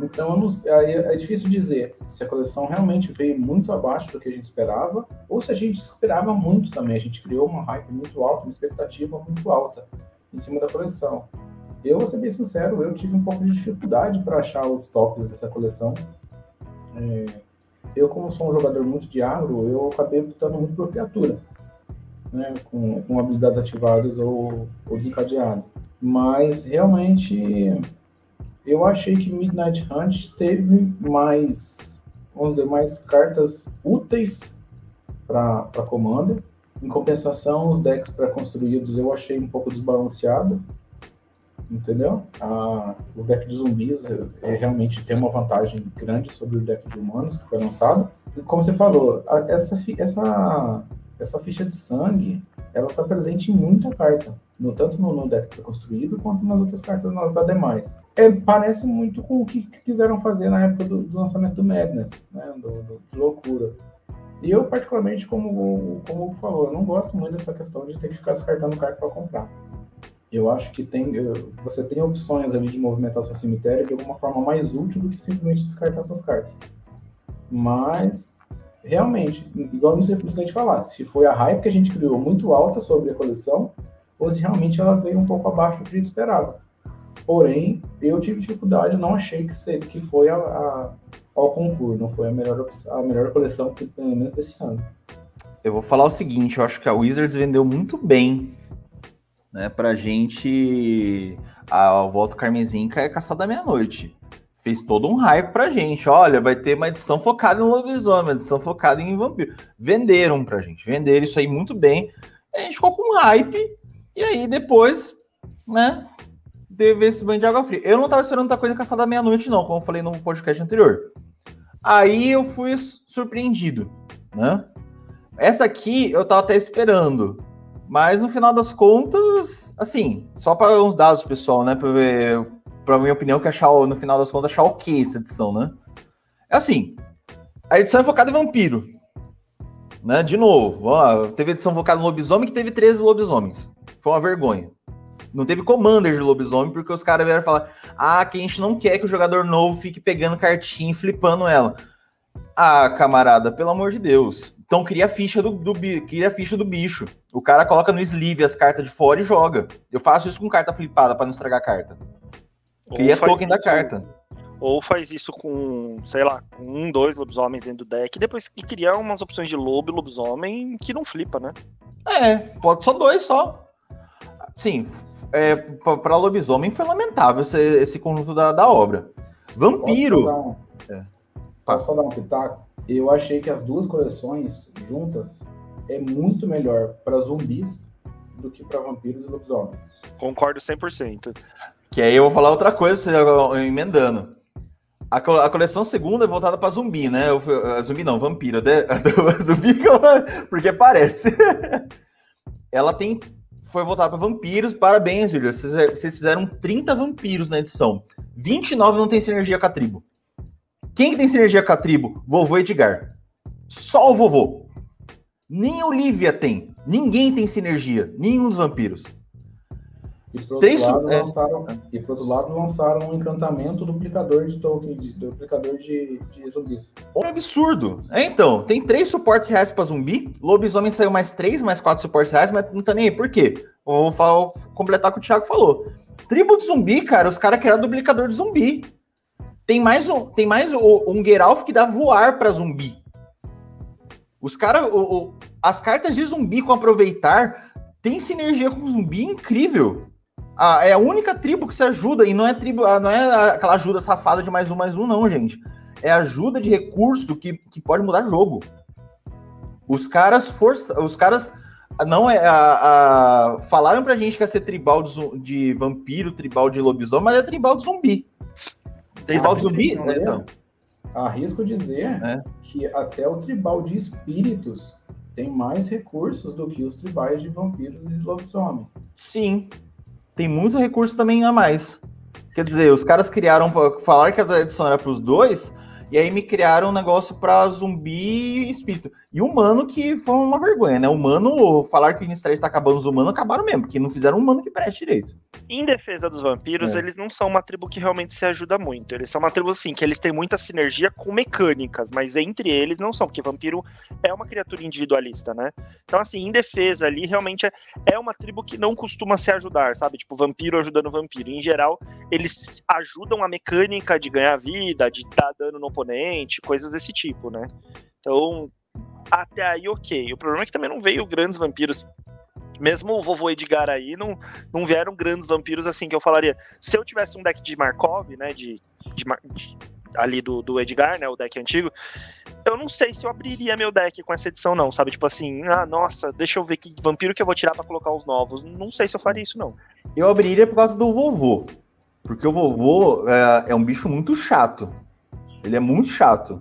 Então é, é difícil dizer se a coleção realmente veio muito abaixo do que a gente esperava, ou se a gente esperava muito também. A gente criou uma hype muito alta, uma expectativa muito alta em cima da coleção. Eu vou ser bem sincero, eu tive um pouco de dificuldade para achar os tops dessa coleção. É, eu, como sou um jogador muito de agro, eu acabei optando muito por criatura né, com, com habilidades ativadas ou, ou desencadeadas. Mas realmente eu achei que Midnight Hunt teve mais, vamos dizer, mais cartas úteis para Commander. Em compensação, os decks pré-construídos eu achei um pouco desbalanceado, entendeu? O deck de zumbis é, realmente tem uma vantagem grande sobre o deck de humanos que foi lançado. E como você falou, essa, essa essa ficha de sangue, ela está presente em muita carta, no, tanto no, no deck construído quanto nas outras cartas nas demais. É, parece muito com o que quiseram fazer na época do, do lançamento do Madness, né, do, do, loucura. E eu, particularmente, como, como o falou, eu não gosto muito dessa questão de ter que ficar descartando carta para comprar. Eu acho que tem, você tem opções ali de movimentar seu cemitério de alguma forma mais útil do que simplesmente descartar suas cartas. Mas realmente, igual não sei precisamente falar, se foi a hype que a gente criou muito alta sobre a coleção, ou se realmente ela veio um pouco abaixo do que a gente esperava. Porém, eu tive dificuldade, não achei que, ser, que foi a, a, ao concurso, não foi a melhor, a melhor coleção, pelo menos desse ano. Eu vou falar o seguinte, eu acho que a Wizards vendeu muito bem, né, pra gente a Volta Carmesim é caçada meia-noite fez todo um hype pra gente. Olha, vai ter uma edição focada em lobisomem, uma edição focada em vampiro. Venderam pra gente, venderam isso aí muito bem. A gente ficou com hype, e aí depois, né, teve esse banho de água fria. Eu não tava esperando muita coisa caçada meia-noite, não, como eu falei no podcast anterior. Aí eu fui surpreendido, né? Essa aqui eu tava até esperando. Mas no final das contas, assim, só para uns dados, pessoal, né? Para ver pra minha opinião, que achar, no final das contas, achar que essa edição, né? É assim, a edição é focada em vampiro. Né? De novo, ó, teve edição focada no lobisomem que teve 13 lobisomens. Foi uma vergonha. Não teve commander de lobisomem, porque os caras vieram falar: ah, que a gente não quer que o jogador novo fique pegando cartinha e flipando ela. Ah, camarada, pelo amor de Deus. Então cria a ficha do, do, cria a ficha do bicho. O cara coloca no sleeve as cartas de fora e joga. Eu faço isso com carta flipada para não estragar a carta. Cria token da carta. Ou faz isso com, sei lá, com um, dois lobisomens dentro do deck, e depois criar umas opções de lobo e lobisomem que não flipa, né? É, pode só dois só. Sim, é, para lobisomem foi lamentável esse, esse conjunto da, da obra. Vampiro. Posso só, dar um, é. Posso só dar um pitaco? Eu achei que as duas coleções juntas é muito melhor para zumbis do que para vampiros e lobisomens. Concordo 100%. Que aí eu vou falar outra coisa, você emendando. A, co a coleção segunda é voltada para zumbi, né? Eu, zumbi não, vampiro. De, zumbi, porque parece. Ela tem. Foi voltada para vampiros. Parabéns, Júlia. Vocês fizeram 30 vampiros na edição. 29 não tem sinergia com a tribo. Quem que tem sinergia com a tribo? Vovô Edgar. Só o vovô. Nem Olivia tem. Ninguém tem sinergia. Nenhum dos vampiros. E por, outro lado, é... lançaram, e por outro lado, lançaram um encantamento duplicador de token, de, duplicador de, de zumbis. Um absurdo. É, então, tem três suportes reais para zumbi. Lobisomem saiu mais três, mais quatro suportes reais, mas não tá nem aí. Por quê? Vou, falar, completar o que o Thiago falou. Tribo de zumbi, cara, os caras criaram duplicador de zumbi. Tem mais um, tem mais um, um Geralf que dá voar para zumbi. Os caras, as cartas de zumbi com aproveitar tem sinergia com zumbi incrível. Ah, é a única tribo que se ajuda, e não é tribo, ah, não é aquela ajuda safada de mais um, mais um, não, gente. É ajuda de recurso que, que pode mudar jogo. Os caras força, os caras não é a, a, falaram pra gente que ia ser tribal de, de vampiro, tribal de lobisomem, mas é tribal de zumbi. Tribal de zumbi? Né, então. Arrisco dizer é. que até o tribal de espíritos tem mais recursos do que os tribais de vampiros e lobisomens. Sim, tem muito recurso também a mais. Quer dizer, os caras criaram, falaram que a edição era para os dois, e aí me criaram um negócio para zumbi e espírito. E humano que foi uma vergonha, né? Humano, falar que o Innistrad está acabando os humanos, acabaram mesmo, porque não fizeram um humano que preste direito. Em defesa dos vampiros, é. eles não são uma tribo que realmente se ajuda muito. Eles são uma tribo, assim, que eles têm muita sinergia com mecânicas, mas entre eles não são, porque vampiro é uma criatura individualista, né? Então, assim, em defesa ali, realmente é, é uma tribo que não costuma se ajudar, sabe? Tipo, vampiro ajudando vampiro. Em geral, eles ajudam a mecânica de ganhar vida, de dar dano no oponente, coisas desse tipo, né? Então, até aí, ok. O problema é que também não veio grandes vampiros mesmo o vovô Edgar aí, não, não vieram grandes vampiros assim que eu falaria. Se eu tivesse um deck de Markov, né, de, de, de, ali do, do Edgar, né, o deck antigo, eu não sei se eu abriria meu deck com essa edição não, sabe? Tipo assim, ah, nossa, deixa eu ver que vampiro que eu vou tirar para colocar os novos. Não sei se eu faria isso não. Eu abriria por causa do vovô. Porque o vovô é, é um bicho muito chato. Ele é muito chato.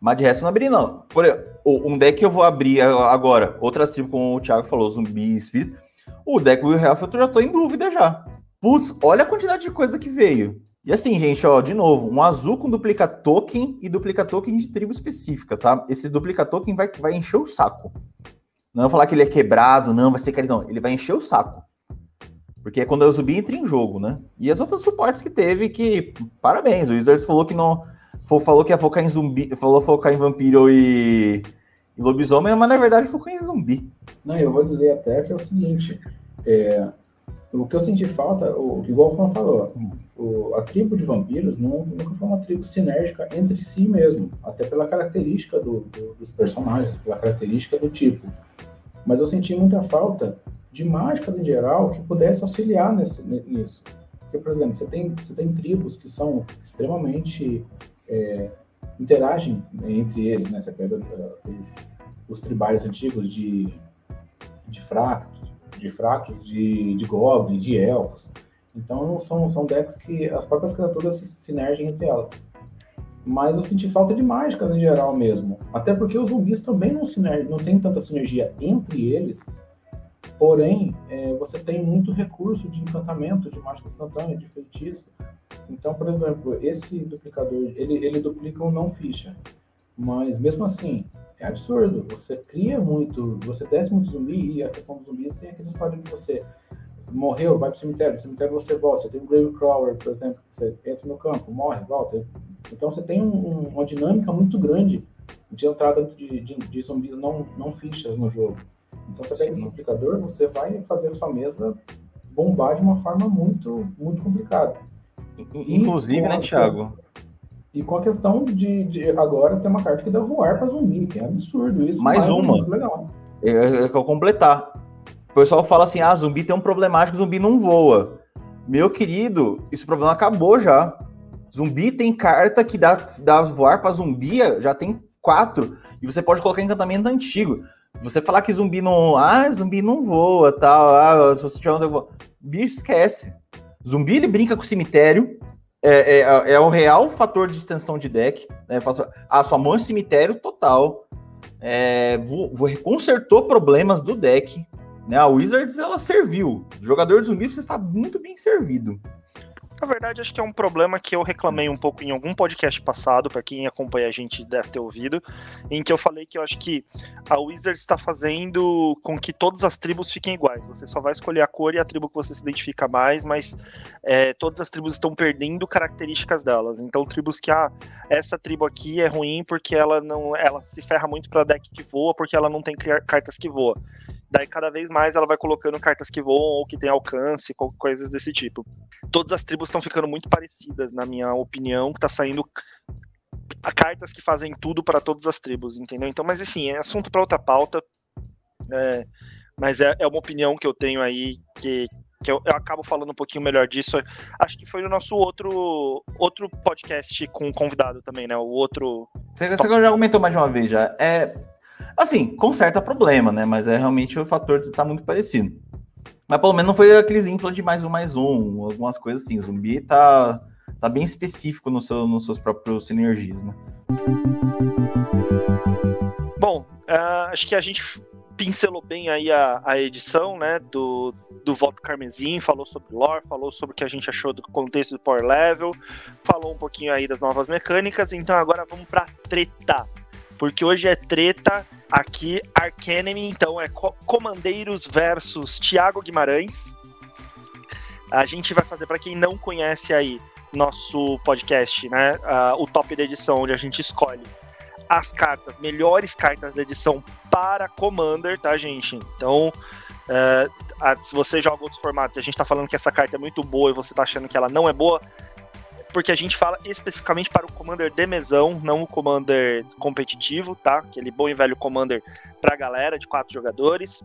Mas de resto eu não abriria, não. Por exemplo, um deck que eu vou abrir agora, outras tribos, como o Thiago falou, zumbi espírito. O deck Will Health eu já tô em dúvida já. Putz, olha a quantidade de coisa que veio. E assim, gente, ó, de novo, um azul com duplica token e duplica token de tribo específica, tá? Esse duplica token vai, vai encher o saco. Não vou falar que ele é quebrado, não, vai ser carizão. Ele vai encher o saco. Porque é quando o zumbi entra em jogo, né? E as outras suportes que teve, que parabéns. O Wizards falou que não. Falou que ia focar em zumbi. Falou focar em vampiro e e lobisomem, mas na verdade focou em zumbi. Não, eu vou dizer até que é o seguinte: é, o que eu senti falta, o, igual o Juan falou, o, a tribo de vampiros não, nunca foi uma tribo sinérgica entre si mesmo, até pela característica do, do, dos personagens, pela característica do tipo. Mas eu senti muita falta de mágicas em geral que pudesse auxiliar nesse, nisso. Porque, por exemplo, você tem, você tem tribos que são extremamente é, interagem entre eles, né? Você pega uh, os tribais antigos de, de fracos, de fracos, de, de goblins, de elfos. Então são, são decks que as próprias criaturas se sinergem entre elas. Mas eu senti falta de mágicas em geral mesmo. Até porque os zumbis também não, sinerg... não tem tanta sinergia entre eles. Porém, é, você tem muito recurso de encantamento, de mágica instantânea, de feitiço. Então, por exemplo, esse duplicador, ele, ele duplica um não ficha. Mas mesmo assim, é absurdo. Você cria muito, você desce muito zumbi e a questão dos zumbis tem aquele história de você morreu, vai pro cemitério, no cemitério você volta. Você tem um Grave Crawler, por exemplo, você entra no campo, morre, volta. Então você tem um, uma dinâmica muito grande de entrada de, de, de, zumbis não, não fichas no jogo. Então você pega esse duplicador, você vai fazer a sua mesa bombar de uma forma muito, muito complicada. Inclusive, né, Thiago? E com a questão de, de, agora ter uma carta que dá voar para zumbi, que é absurdo isso. Mais uma. Legal. É, é, é, que eu completar. O pessoal fala assim: ah, zumbi tem um problemático, zumbi não voa. Meu querido, esse problema acabou já. Zumbi tem carta que dá, dá voar para zumbi, já tem quatro. E você pode colocar encantamento antigo. Você falar que zumbi não. Ah, zumbi não voa, tal. Ah, se você tiver um. Bicho, esquece. Zumbi ele brinca com o cemitério. É, é, é o real fator de extensão de deck. Né? A sua mão é cemitério total. É, consertou problemas do deck. Né? A Wizards ela serviu. O jogador de zumbi você está muito bem servido. Na verdade, acho que é um problema que eu reclamei um pouco em algum podcast passado, para quem acompanha a gente deve ter ouvido, em que eu falei que eu acho que a Wizard está fazendo com que todas as tribos fiquem iguais. Você só vai escolher a cor e a tribo que você se identifica mais, mas é, todas as tribos estão perdendo características delas. Então, tribos que, ah, essa tribo aqui é ruim porque ela não, ela se ferra muito para deck que voa, porque ela não tem cartas que voam. Daí cada vez mais ela vai colocando cartas que voam ou que tem alcance, coisas desse tipo. Todas as tribos estão ficando muito parecidas, na minha opinião, que tá saindo cartas que fazem tudo para todas as tribos, entendeu? Então, mas assim, é assunto para outra pauta. É, mas é, é, uma opinião que eu tenho aí que que eu, eu, acabo falando um pouquinho melhor disso. Acho que foi no nosso outro, outro podcast com convidado também, né? O outro. Você, você já comentou mais uma vez já. É, assim, conserta problema, né? Mas é realmente o fator de estar tá muito parecido. Mas pelo menos não foi aqueles infla de mais um, mais um, algumas coisas assim. O zumbi tá, tá bem específico no seu, nos seus próprios sinergias, né? Bom, uh, acho que a gente pincelou bem aí a, a edição, né, do, do Voto Carmesim, falou sobre lore, falou sobre o que a gente achou do contexto do Power Level, falou um pouquinho aí das novas mecânicas, então agora vamos pra treta. Porque hoje é treta aqui, Arcanemy, então é Comandeiros versus Thiago Guimarães. A gente vai fazer, para quem não conhece aí, nosso podcast, né, uh, o top da edição, onde a gente escolhe as cartas, melhores cartas da edição para Commander, tá, gente? Então, a, se você joga outros formatos e a gente tá falando que essa carta é muito boa e você tá achando que ela não é boa, porque a gente fala especificamente para o Commander de mesão, não o Commander competitivo, tá? Aquele bom e velho Commander pra galera de quatro jogadores.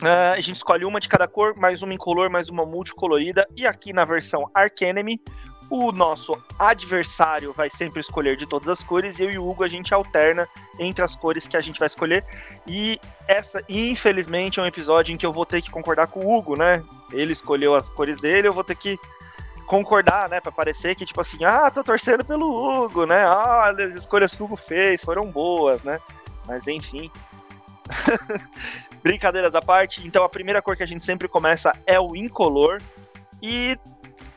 Uh, a gente escolhe uma de cada cor, mais uma incolor, mais uma multicolorida. E aqui na versão Arcanemy, o nosso adversário vai sempre escolher de todas as cores e eu e o Hugo a gente alterna entre as cores que a gente vai escolher. E essa, infelizmente, é um episódio em que eu vou ter que concordar com o Hugo, né? Ele escolheu as cores dele, eu vou ter que concordar, né? Pra parecer que, tipo assim, ah, tô torcendo pelo Hugo, né? Ah, as escolhas que o Hugo fez foram boas, né? Mas enfim. Brincadeiras à parte, então a primeira cor que a gente sempre começa é o incolor. E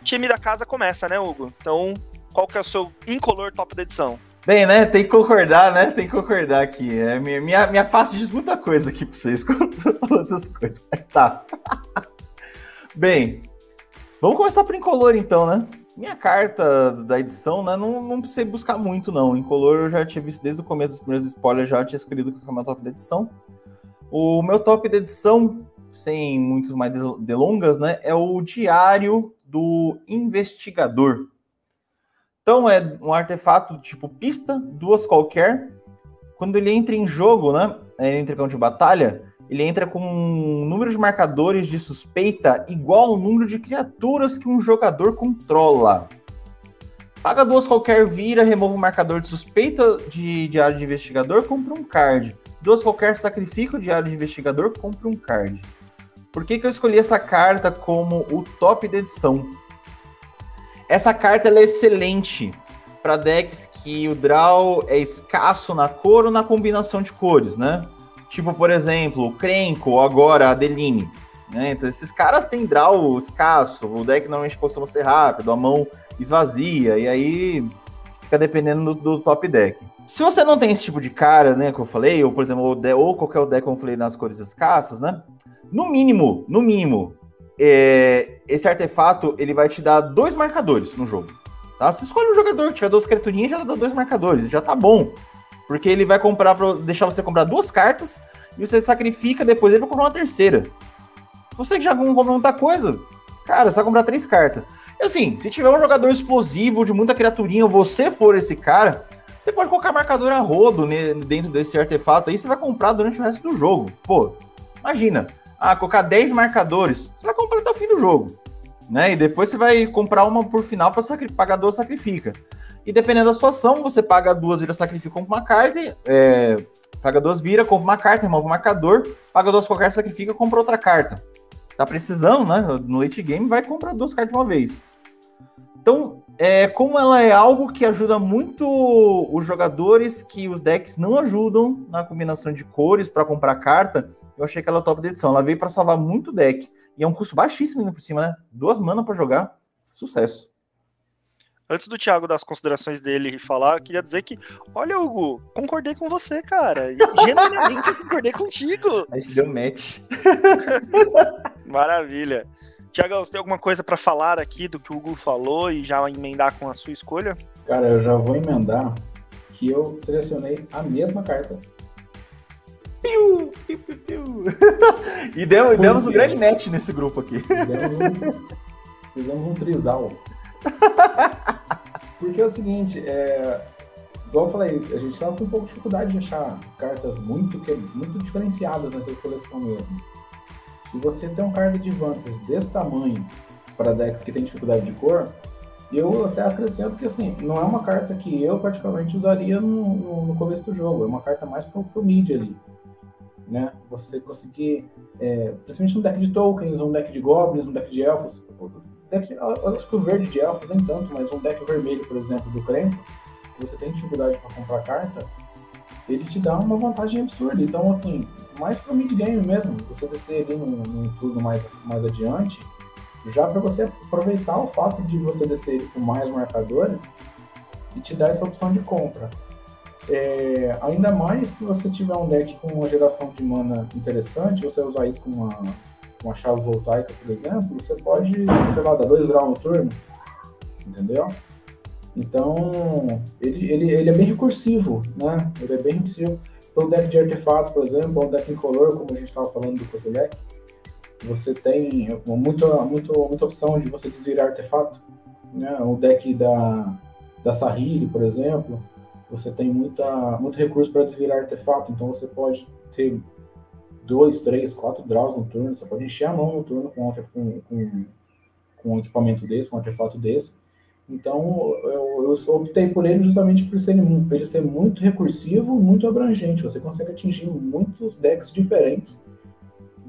time da casa começa, né, Hugo? Então, qual que é o seu incolor top da edição? Bem, né? Tem que concordar, né? Tem que concordar aqui. É, minha, minha, minha face diz muita coisa aqui pra vocês com essas coisas. Tá. Bem, vamos começar por incolor então, né? Minha carta da edição, né? Não, não precisei buscar muito, não. Incolor eu já tinha visto desde o começo dos primeiros spoilers, já tinha escolhido que é o meu top da edição. O meu top da edição, sem muito mais delongas, né? É o Diário do investigador. Então é um artefato tipo pista, duas qualquer. Quando ele entra em jogo, né? Ele entra em campo de batalha, ele entra com um número de marcadores de suspeita igual ao número de criaturas que um jogador controla. Paga duas qualquer, vira, remove o marcador de suspeita de diário de investigador, compra um card. Duas qualquer, sacrifica o diário de investigador, compra um card. Por que, que eu escolhi essa carta como o top da edição? Essa carta é excelente para decks que o draw é escasso na cor ou na combinação de cores, né? Tipo, por exemplo, o Krenko agora a Adeline. Né? Então, esses caras têm draw escasso, o deck normalmente costuma ser rápido, a mão esvazia, e aí fica dependendo do, do, top deck. Se você não tem esse tipo de cara, né, que eu falei, ou por exemplo, ou, ou qualquer deck que eu falei nas cores escassas, né? No mínimo, no mínimo, é, esse artefato ele vai te dar dois marcadores no jogo. Tá? Você escolhe um jogador que tiver duas criaturinhas já dá dois marcadores, já tá bom. Porque ele vai comprar para deixar você comprar duas cartas e você sacrifica depois ele pra comprar uma terceira. Você que já comprou muita coisa, cara, você vai comprar três cartas. E assim, se tiver um jogador explosivo de muita criaturinha, você for esse cara, você pode colocar marcador a rodo dentro desse artefato aí, você vai comprar durante o resto do jogo. Pô, imagina, ah, colocar 10 marcadores, você vai comprar até o fim do jogo. Né? E depois você vai comprar uma por final para pagar duas sacrifica. E dependendo da situação, você paga duas, vira sacrifica, compra uma carta, é, paga duas, vira, compra uma carta, remove o marcador, paga duas qualquer, sacrifica, compra outra carta. Tá precisando, né? No late game, vai comprar duas cartas de uma vez. Então, é, como ela é algo que ajuda muito os jogadores que os decks não ajudam na combinação de cores para comprar carta, eu achei que ela é top de edição. Ela veio para salvar muito deck. E é um custo baixíssimo ainda por cima, né? Duas manas para jogar. Sucesso. Antes do Thiago dar as considerações dele e falar, eu queria dizer que, olha, Hugo, concordei com você, cara. Genuinamente concordei contigo. A gente deu match. Maravilha. Tiagão, você tem alguma coisa para falar aqui do que o Hugo falou e já emendar com a sua escolha? Cara, eu já vou emendar que eu selecionei a mesma carta Piu, piu, piu, piu. e demos, demos um grande match nesse grupo aqui. Um, fizemos um trisal. Porque é o seguinte, é, igual eu falei, a gente tava com um pouco de dificuldade de achar cartas muito, muito diferenciadas nessa coleção mesmo. E você tem um card de advances desse tamanho para decks que tem dificuldade de cor, eu até acrescento que assim, não é uma carta que eu praticamente usaria no, no, no começo do jogo, é uma carta mais pro, pro mid ali. Né? Você conseguir, é, principalmente um deck de tokens, um deck de goblins, um deck de elfos. Deck, acho que o verde de elfos nem tanto, mas um deck vermelho, por exemplo, do Krempo, que você tem dificuldade para comprar carta, ele te dá uma vantagem absurda. Então, assim, mais para mid game mesmo, você descer ali num, num turno mais, mais adiante, já para você aproveitar o fato de você descer ele com mais marcadores e te dar essa opção de compra. É, ainda mais se você tiver um deck com uma geração de mana interessante, você usar isso com uma, uma chave voltaica, por exemplo, você pode, sei lá, dar dois draws no turno, entendeu? Então, ele, ele, ele é bem recursivo, né? Ele é bem recursivo. Para um deck de artefatos, por exemplo, um deck incolor, como a gente estava falando do Kozilek, você tem muita, muita, muita opção de você desvirar artefato. Né? O deck da, da Sahiri, por exemplo, você tem muita, muito recurso para desvirar artefato, então você pode ter dois, três, quatro draws no turno, você pode encher a mão no turno com, com, com, com um equipamento desse, com um artefato desse. Então eu, eu optei por ele justamente por ser, ele ser muito recursivo, muito abrangente. Você consegue atingir muitos decks diferentes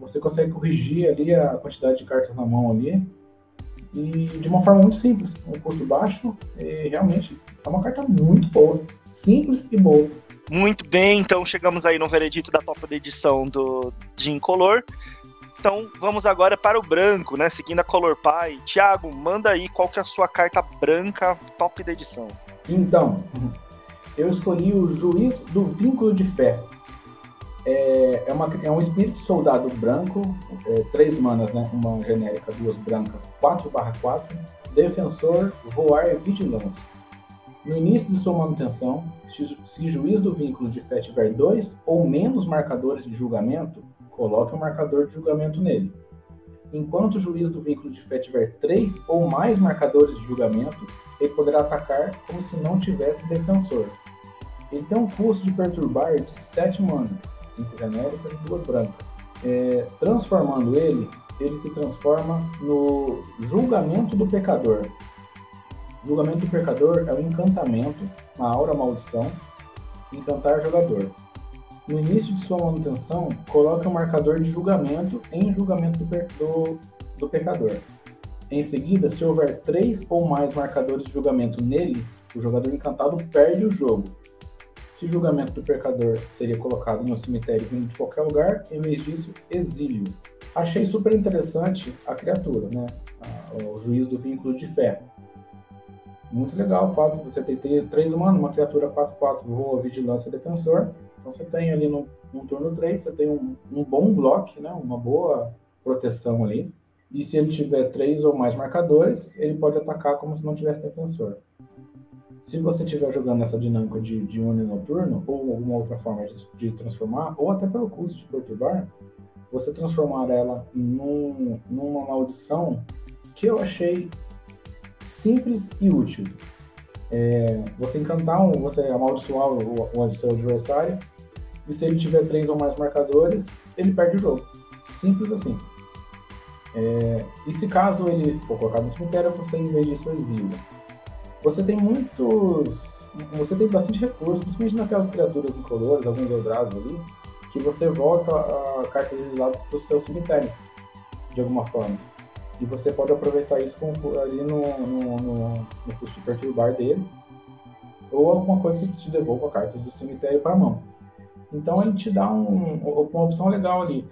você consegue corrigir ali a quantidade de cartas na mão ali e de uma forma muito simples, um custo baixo e realmente é uma carta muito boa, simples e boa. Muito bem, então chegamos aí no veredito da top da edição do de Incolor. Então vamos agora para o branco, né? Seguindo a Color Pie. Thiago, manda aí qual que é a sua carta branca top da edição. Então, eu escolhi o Juiz do Vínculo de Ferro é, é, uma, é um espírito soldado branco, é, três manas, né? Uma genérica, duas brancas, 4 barra 4, defensor, voar e vigilância. No início de sua manutenção, se juiz do vínculo de fé tiver dois ou menos marcadores de julgamento, coloque um marcador de julgamento nele. Enquanto o juiz do vínculo de fé tiver três ou mais marcadores de julgamento, ele poderá atacar como se não tivesse defensor. Ele tem um custo de perturbar de 7 manas, cinco genéricas e duas brancas. É, transformando ele, ele se transforma no julgamento do pecador. O julgamento do pecador é um encantamento, uma aura maldição, encantar jogador. No início de sua manutenção, coloque o um marcador de julgamento em julgamento do, do, do pecador. Em seguida, se houver três ou mais marcadores de julgamento nele, o jogador encantado perde o jogo se o julgamento do pecador seria colocado no cemitério vindo de qualquer lugar, em vez disso, exílio. Achei super interessante a criatura, né? o juiz do vínculo de fé. Muito legal o fato de você ter, três humanos, uma criatura 4-4, voa, vigilância, defensor. Então você tem ali no, no turno 3, você tem um, um bom bloco, né? uma boa proteção ali. E se ele tiver três ou mais marcadores, ele pode atacar como se não tivesse defensor. Se você estiver jogando nessa dinâmica de, de uni noturno, ou alguma outra forma de, de, transformar, ou até pelo custo de perturbar, você transformar ela num, numa maldição que eu achei simples e útil. É, você encantar, um, você amaldiçoar o, o seu adversário, e se ele tiver três ou mais marcadores, ele perde o jogo. Simples assim. É, e se caso ele for colocado no cemitério, você em vez disso você tem muitos. Você tem bastante recursos, principalmente naquelas criaturas incolores, alguns eldrados ali, que você volta a cartas exiladas para o seu cemitério, de alguma forma. E você pode aproveitar isso com, ali no, no, no, no custo perturbar dele, ou alguma coisa que te devolva cartas do cemitério para a mão. Então ele te dá um, uma opção legal ali.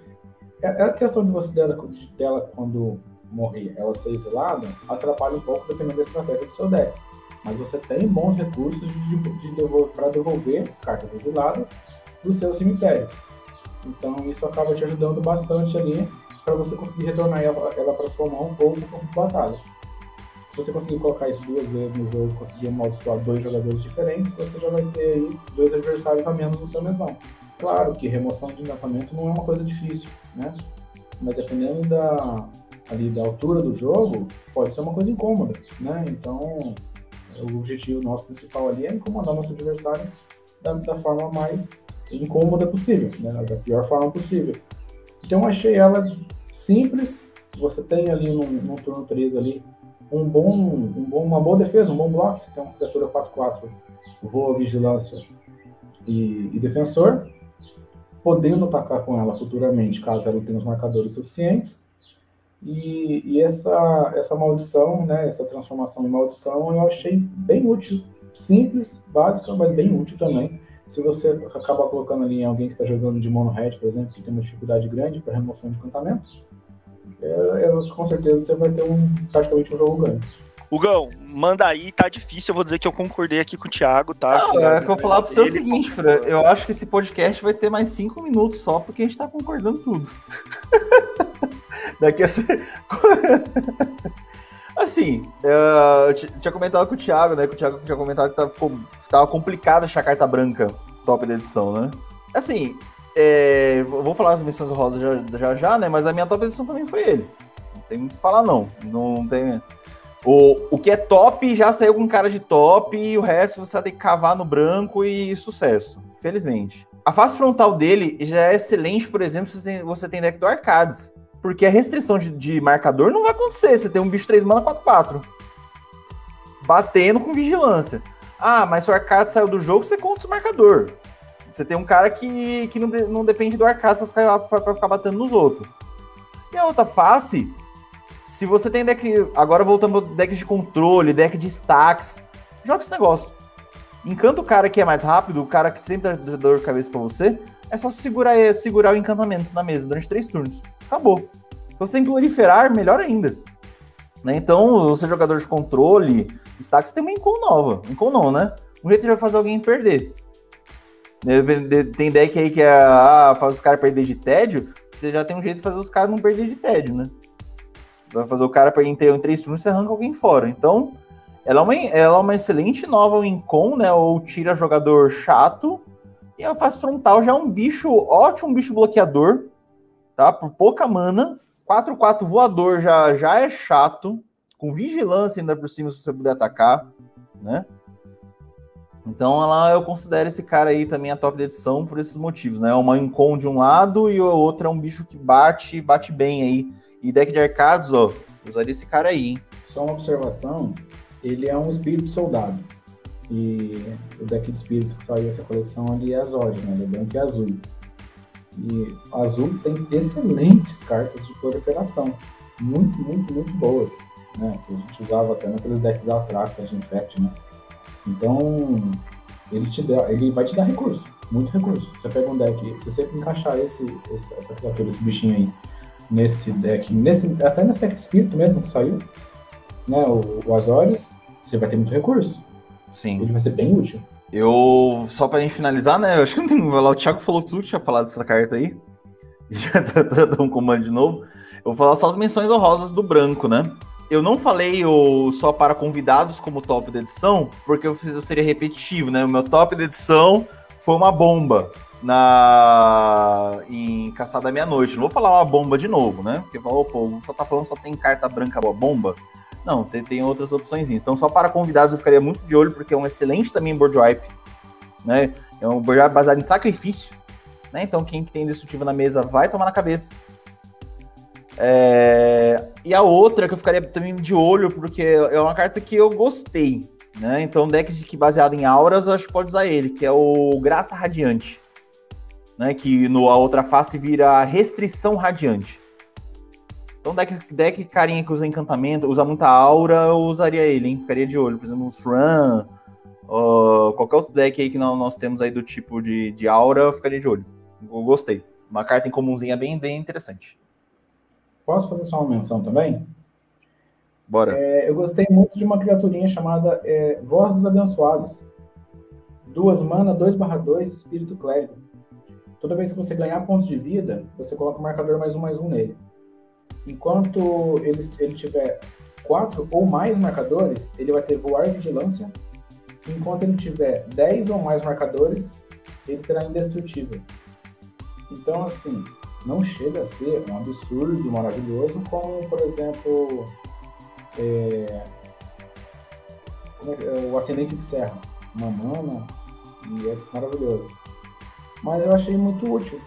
É, é a questão de você dela, dela quando morrer, ela ser exilada, atrapalha um pouco dependendo da estratégia do seu deck mas você tem bons recursos de, de devolver, para devolver cartas exiladas do seu cemitério. Então isso acaba te ajudando bastante ali para você conseguir retornar ela, ela para sua mão ou para o batalha. Se você conseguir colocar isso duas vezes no jogo, conseguir amaldiçoar dois jogadores diferentes, você já vai ter aí dois adversários a menos no seu mesão. Claro que remoção de encantamento não é uma coisa difícil, né? Mas dependendo da, ali, da altura do jogo, pode ser uma coisa incômoda, né? Então, o objetivo nosso principal ali é incomodar nosso adversário da, da forma mais incômoda possível, né? da pior forma possível. Então achei ela simples, você tem ali no, no turno 3 ali um bom, um bom, uma boa defesa, um bom bloco, você tem uma criatura 4-4, voa, vigilância e, e, defensor, podendo atacar com ela futuramente, caso ela tenha os marcadores suficientes. E, e essa, essa maldição, né, essa transformação em maldição, eu achei bem útil. Simples, básica, mas bem útil também. Se você acaba colocando ali alguém que está jogando de mono red, por exemplo, que tem uma dificuldade grande para remoção de encantamento, é, com certeza você vai ter um, praticamente um jogo ganho. Hugão, manda aí, tá difícil, eu vou dizer que eu concordei aqui com o Thiago, tá? Não, é que eu vou falar pro você o seguinte, Fran, eu acho que esse podcast vai ter mais cinco minutos só, porque a gente tá concordando tudo. Daqui a... Assim, eu tinha comentado com o Thiago, né? Que o Thiago tinha comentado que tava, tava complicado achar carta branca top da edição, né? Assim, é, vou falar as missões rosas já, já, já, né? Mas a minha top edição também foi ele. Não tem muito que falar, não. Não tem. O, o que é top já saiu com cara de top e o resto você vai ter que cavar no branco e sucesso. Felizmente. A face frontal dele já é excelente, por exemplo, se você tem, você tem deck do Arcades. Porque a restrição de, de, marcador não vai acontecer. Você tem um bicho 3 mana 4-4. Batendo com vigilância. Ah, mas se o Arcades saiu do jogo, você conta os marcador. Você tem um cara que, que não, não depende do arcade pra ficar, ficar batendo nos outros. E a outra face, se você tem deck. Agora voltando pro deck de controle, deck de stacks, joga esse negócio. Encanta o cara que é mais rápido, o cara que sempre dá dor de cabeça pra você, é só segurar, segurar o encantamento na mesa durante três turnos. Acabou. Se você tem que proliferar, melhor ainda. Né? Então, você é jogador de controle, stacks, você tem uma Incon nova. Incon não, né? Um jeito de fazer alguém perder. Tem deck aí que é, ah, faz os caras perder de tédio, você já tem um jeito de fazer os caras não perder de tédio, né? Vai fazer o cara perder em três turnos, você arranca alguém fora. Então, ela é uma, ela é uma excelente nova Incon, né? Ou tira jogador chato. E a face frontal já é um bicho ótimo, um bicho bloqueador, tá? Por pouca mana. 4-4 voador já, já é chato. Com vigilância ainda por cima, se você puder atacar, né? Então ela, eu considero esse cara aí também a top edição por esses motivos, né? Uma Incon de um lado e o outro é um bicho que bate, bate bem aí. E deck de arcados, ó, usaria esse cara aí, hein? Só uma observação, ele é um espírito soldado. E o deck de espírito que saiu essa coleção ali é Azord, né? Ele é branco e azul. E azul tem excelentes cartas de proliferação. Muito, muito, muito boas. Né? Que a gente usava até naqueles decks da Atraxa, de Infect, né? Então, ele, te dá, ele vai te dar recurso, muito recurso. Você pega um deck, se você encaixar esse, esse, essa criatura, esse bichinho aí, nesse deck, nesse, até nesse deck de espírito mesmo que saiu, né, o, o Azorius, você vai ter muito recurso. Sim. Ele vai ser bem útil. Eu, só pra gente finalizar, né, eu acho que não tem lá, o Thiago falou tudo, tinha falado dessa carta aí, já tá dando um comando de novo. Eu vou falar só as menções honrosas do branco, né? Eu não falei o só para convidados como top da edição, porque eu, eu seria repetitivo, né? O meu top da edição foi uma bomba na em Caçada Meia-Noite. Não vou falar uma bomba de novo, né? Porque falou, pô, só tá falando só tem carta branca boa bomba. Não, tem, tem outras opções. Então, só para convidados eu ficaria muito de olho, porque é um excelente também board wipe, né? É um board wipe baseado em sacrifício, né? Então, quem tem destrutivo na mesa vai tomar na cabeça. É... E a outra que eu ficaria também de olho, porque é uma carta que eu gostei. Né? Então, deck que baseado em auras, acho que pode usar ele, que é o Graça Radiante. Né? Que no, a outra face vira Restrição Radiante. Então, deck, deck carinha que usa encantamento, usa muita aura, eu usaria ele, hein? Ficaria de olho. Por exemplo, um Shran, uh, qualquer outro deck aí que nós, nós temos aí do tipo de, de aura, eu ficaria de olho. Eu gostei. Uma carta em comumzinha bem, bem interessante. Posso fazer só uma menção também? Bora. É, eu gostei muito de uma criaturinha chamada é, Voz dos Abençoados. Duas mana, 2 barra 2, Espírito Clérigo. Toda vez que você ganhar pontos de vida, você coloca o marcador mais um, mais um nele. Enquanto ele, ele tiver quatro ou mais marcadores, ele vai ter voar e vigilância. Enquanto ele tiver 10 ou mais marcadores, ele terá indestrutível. Então, assim, não chega a ser um absurdo maravilhoso, como, por exemplo, é, é, o Ascendente de Serra, uma mana, e é maravilhoso. Mas eu achei muito útil.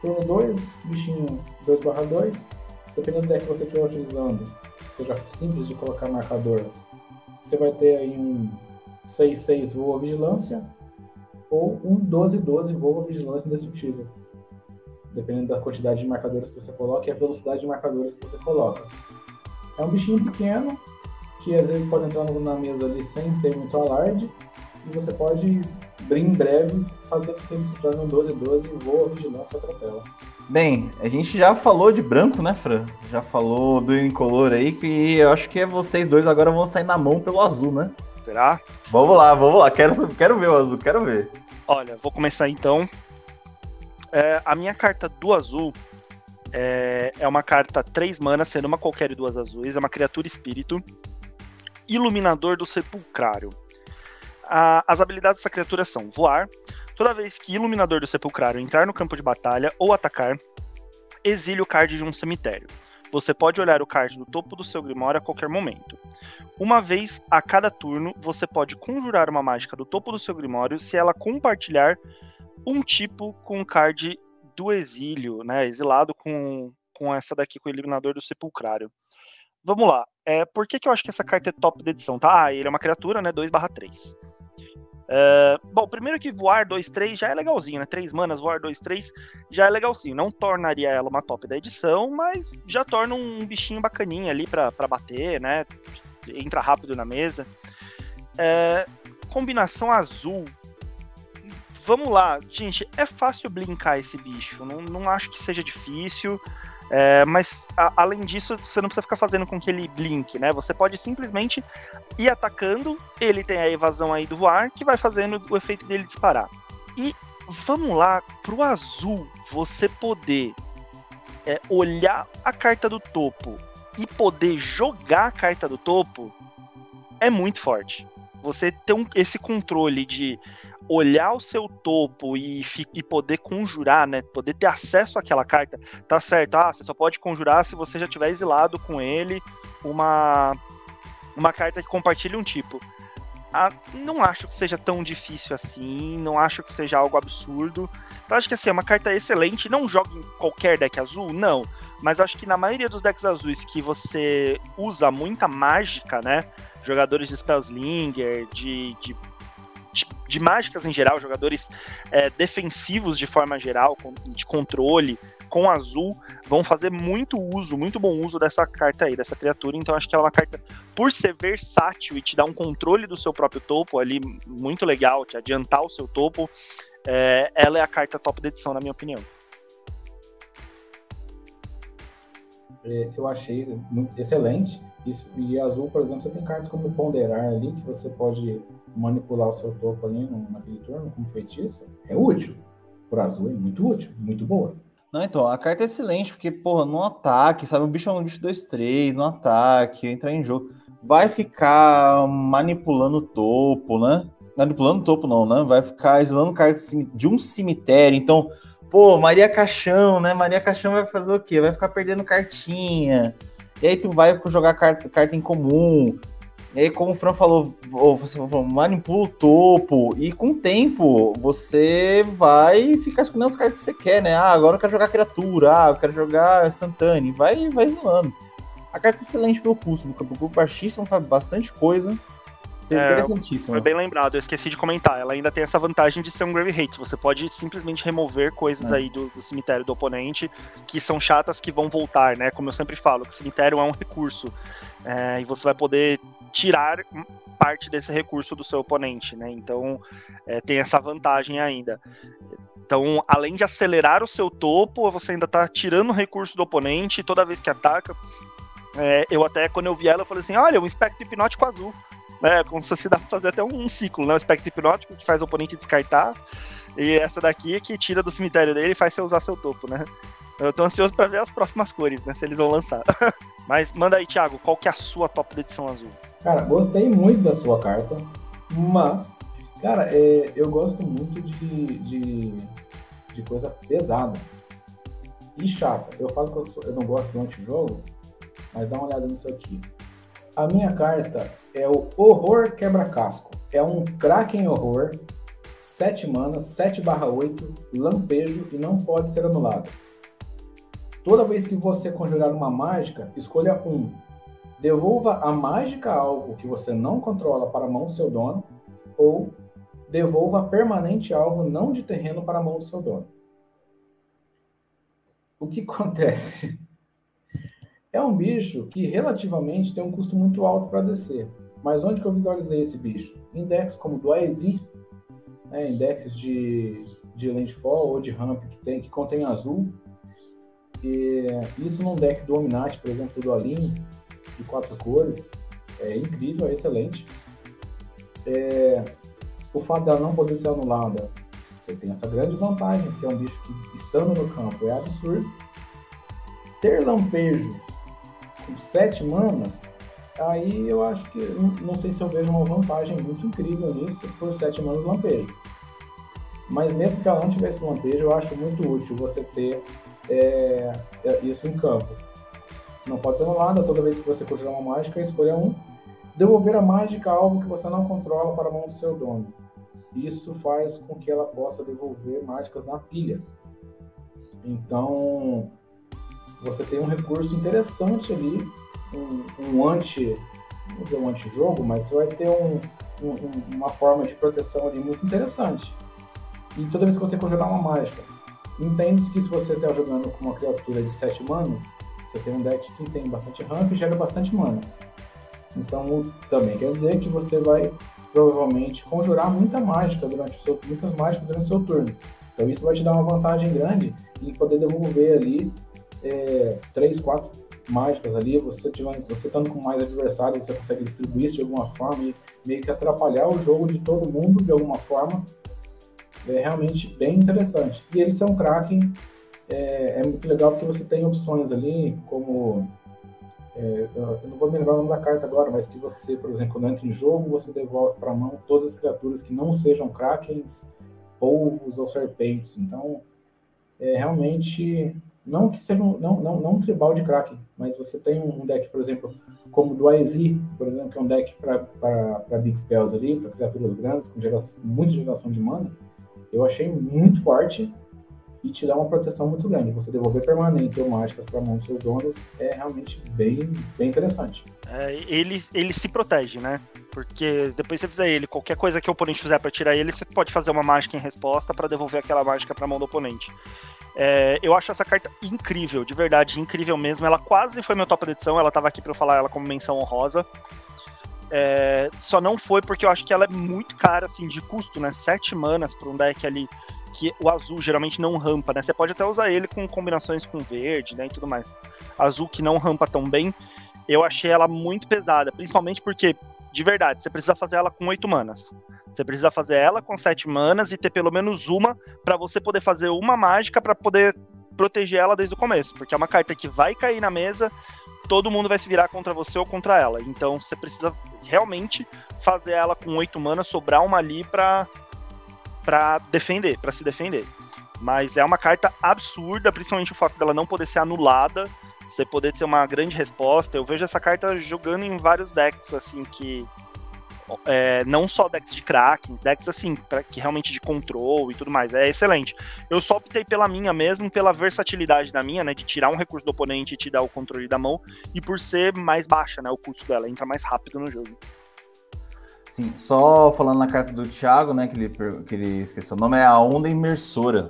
Turno 2, bichinho 2/2, dependendo do deck que você estiver utilizando, seja simples de colocar marcador, você vai ter aí um 6-6 voa vigilância ou um 12-12 voa vigilância indestrutível. Dependendo da quantidade de marcadores que você coloca e a velocidade de marcadores que você coloca. É um bichinho pequeno, que às vezes pode entrar na mesa ali sem ter muito alarde, e você pode, em breve, fazer com que ele se torne um 12-12 e voa vigilância atropela. Bem, a gente já falou de branco, né, Fran? Já falou do incolor aí, que eu acho que é vocês dois agora vão sair na mão pelo azul, né? Será? Vamos lá, vamos lá. Quero, quero ver o azul, quero ver. Olha, vou começar então. É, a minha carta do azul é, é uma carta 3 manas, sendo uma qualquer de duas azuis. É uma criatura espírito. Iluminador do Sepulcrário. A, as habilidades dessa criatura são voar, Toda vez que Iluminador do Sepulcrário entrar no campo de batalha ou atacar, exile o card de um cemitério. Você pode olhar o card do topo do seu Grimório a qualquer momento. Uma vez a cada turno, você pode conjurar uma mágica do topo do seu Grimório se ela compartilhar um tipo com card do exílio, né? Exilado com, com essa daqui, com o Iluminador do Sepulcrário. Vamos lá. É, por que, que eu acho que essa carta é top da edição? Tá? Ah, ele é uma criatura, né? 2/3. Uh, bom, primeiro que voar 2-3 já é legalzinho, né? 3 manas, voar 2-3 já é legalzinho. Não tornaria ela uma top da edição, mas já torna um bichinho bacaninha ali para bater, né? Entra rápido na mesa. Uh, combinação azul. Vamos lá, gente, é fácil blinkar esse bicho. Não, não acho que seja difícil. É, mas a, além disso, você não precisa ficar fazendo com que ele blink, né? Você pode simplesmente ir atacando, ele tem a evasão aí do voar, que vai fazendo o efeito dele disparar. E vamos lá pro azul, você poder é, olhar a carta do topo e poder jogar a carta do topo é muito forte. Você ter um, esse controle de olhar o seu topo e, e poder conjurar, né? Poder ter acesso àquela carta, tá certo? Ah, você só pode conjurar se você já tiver exilado com ele uma, uma carta que compartilha um tipo. Ah, não acho que seja tão difícil assim, não acho que seja algo absurdo. Então acho que assim, é uma carta excelente, não joga em qualquer deck azul, não. Mas acho que na maioria dos decks azuis que você usa muita mágica, né? Jogadores de Spellslinger, de, de de, de mágicas em geral, jogadores é, defensivos de forma geral, de controle, com azul, vão fazer muito uso, muito bom uso dessa carta aí, dessa criatura. Então acho que ela é uma carta, por ser versátil e te dar um controle do seu próprio topo ali, muito legal, te adiantar o seu topo, é, ela é a carta top da edição, na minha opinião. É, eu achei excelente. Isso, e azul, por exemplo, você tem cartas como ponderar ali, que você pode manipular o seu topo ali no, naquele turno como feitiço. É útil. Por azul é muito útil, muito boa. Não, então, a carta é excelente, porque, porra, no ataque, sabe? O bicho é um bicho 2-3, no ataque, entrar em jogo. Vai ficar manipulando o topo, né? Manipulando o topo, não, né? Vai ficar exilando cartas de um cemitério. Então, pô, Maria Caixão, né? Maria Caixão vai fazer o quê? Vai ficar perdendo cartinha. E aí tu vai jogar carta, carta em comum. E aí, como o Fran falou, você manipula o topo. E com o tempo, você vai ficar escolhendo as cartas que você quer, né? Ah, agora eu quero jogar criatura. Ah, eu quero jogar instantâneo. Vai, vai zoando. A carta é excelente pelo custo. Do campo baixíssimo, faz bastante coisa. É, interessantíssimo. Foi bem lembrado, eu esqueci de comentar. Ela ainda tem essa vantagem de ser um Grave Hate. Você pode simplesmente remover coisas é. aí do, do, cemitério do oponente que são chatas que vão voltar, né? Como eu sempre falo, que o cemitério é um recurso. É, e você vai poder tirar parte desse recurso do seu oponente, né? Então é, tem essa vantagem ainda. Então, além de acelerar o seu topo, você ainda está tirando o recurso do oponente toda vez que ataca. É, eu até, quando eu vi ela, eu falei assim: olha, um espectro hipnótico azul né? Como se dá pra fazer até um, ciclo, né? O espectro hipnótico que faz o oponente descartar. E essa daqui que tira do cemitério dele e faz você usar seu topo, né? Eu tô ansioso para ver as próximas cores, né? Se eles vão lançar. Mas manda aí, Thiago, qual que é a sua top da edição azul? Cara, gostei muito da sua carta, mas, cara, é, eu gosto muito de, de, de, coisa pesada e chata. Eu falo que eu, sou, eu não gosto do antijogo, mas dá uma olhada nisso aqui. A minha carta é o Horror Quebra-Casco. É um Kraken Horror, 7 manas, 7 barra 8, lampejo e não pode ser anulado. Toda vez que você conjurar uma mágica, escolha um. Devolva a mágica alvo que você não controla para a mão do seu dono, ou devolva permanente alvo não de terreno para a mão do seu dono. O que acontece? É um bicho que relativamente tem um custo muito alto para descer. Mas onde que eu visualizei esse bicho? Index como do AESI, né, index de, de landfall ou de ramp que, tem, que contém azul. E isso num deck do por exemplo, do Aline, de quatro cores, é incrível, é excelente. É, o fato dela não poder ser anulada, você tem essa grande vantagem, que é um bicho que, estando no campo, é absurdo. Ter lampejo sete manas, aí eu acho que, não, sei se eu vejo uma vantagem muito incrível nisso, por sete manas lampejo. Mas mesmo que ela não tivesse lampejo, eu acho muito útil você ter é, é isso em campo. Não pode ser anulada, toda vez que você conjurar uma mágica, escolha um. Devolver a mágica a algo que você não controla para a mão do seu dono. Isso faz com que ela possa devolver mágicas na pilha. Então, você tem um recurso interessante ali, um, um anti, um anti-jogo, mas você vai ter um, um, uma forma de proteção ali muito interessante. E toda vez que você conjurar uma mágica, entende-se que se você está jogando com uma criatura de 7 manas, você tem um deck que tem bastante ramp e gera bastante mana. Então também quer dizer que você vai provavelmente conjurar muita mágica durante o seu, muitas mágicas durante o seu turno. Então isso vai te dar uma vantagem grande em poder devolver ali é, três, quatro mágicas ali, você tiver, você estando com mais adversários, você consegue distribuir isso de alguma forma e meio que atrapalhar o jogo de todo mundo de alguma forma. É realmente bem interessante. E eles são Kraken, é, é muito legal porque você tem opções ali, como é, eu não vou me lembrar o nome da carta agora, mas que você, por exemplo, quando entra em jogo, você devolve para a mão todas as criaturas que não sejam krakens, polvos ou serpentes. Então, é realmente não que seja um, não, não, não um tribal de kraken, mas você tem um deck, por exemplo, como do Aesi, por exemplo, que é um deck para Big Spells ali, para criaturas grandes, com geração, muita geração de mana, eu achei muito forte e te dá uma proteção muito grande. Você devolver permanentes ou mágicas para a mão dos seus donos é realmente bem, bem interessante. É, ele, ele se protege, né? Porque depois você fizer ele, qualquer coisa que o oponente fizer para tirar ele, você pode fazer uma mágica em resposta para devolver aquela mágica para a mão do oponente. É, eu acho essa carta incrível, de verdade, incrível mesmo. Ela quase foi meu top de edição, ela estava aqui para eu falar ela como menção honrosa. É, só não foi porque eu acho que ela é muito cara, assim, de custo, né? Sete manas para um deck ali que o azul geralmente não rampa, né? Você pode até usar ele com combinações com verde, né, e tudo mais. Azul que não rampa tão bem, eu achei ela muito pesada, principalmente porque, de verdade, você precisa fazer ela com oito manas. Você precisa fazer ela com sete manas e ter pelo menos uma para você poder fazer uma mágica para poder proteger ela desde o começo, porque é uma carta que vai cair na mesa, todo mundo vai se virar contra você ou contra ela. Então você precisa realmente fazer ela com oito manas, sobrar uma ali para para defender, para se defender. Mas é uma carta absurda, principalmente o fato dela não poder ser anulada, você poder ter uma grande resposta. Eu vejo essa carta jogando em vários decks, assim, que. É, não só decks de Kraken, decks assim, pra, que realmente de control e tudo mais. É excelente. Eu só optei pela minha mesmo, pela versatilidade da minha, né? De tirar um recurso do oponente e te dar o controle da mão, e por ser mais baixa, né? O custo dela, entra mais rápido no jogo. Sim, só falando na carta do Thiago, né, que ele, que ele esqueceu o nome, é a onda imersora,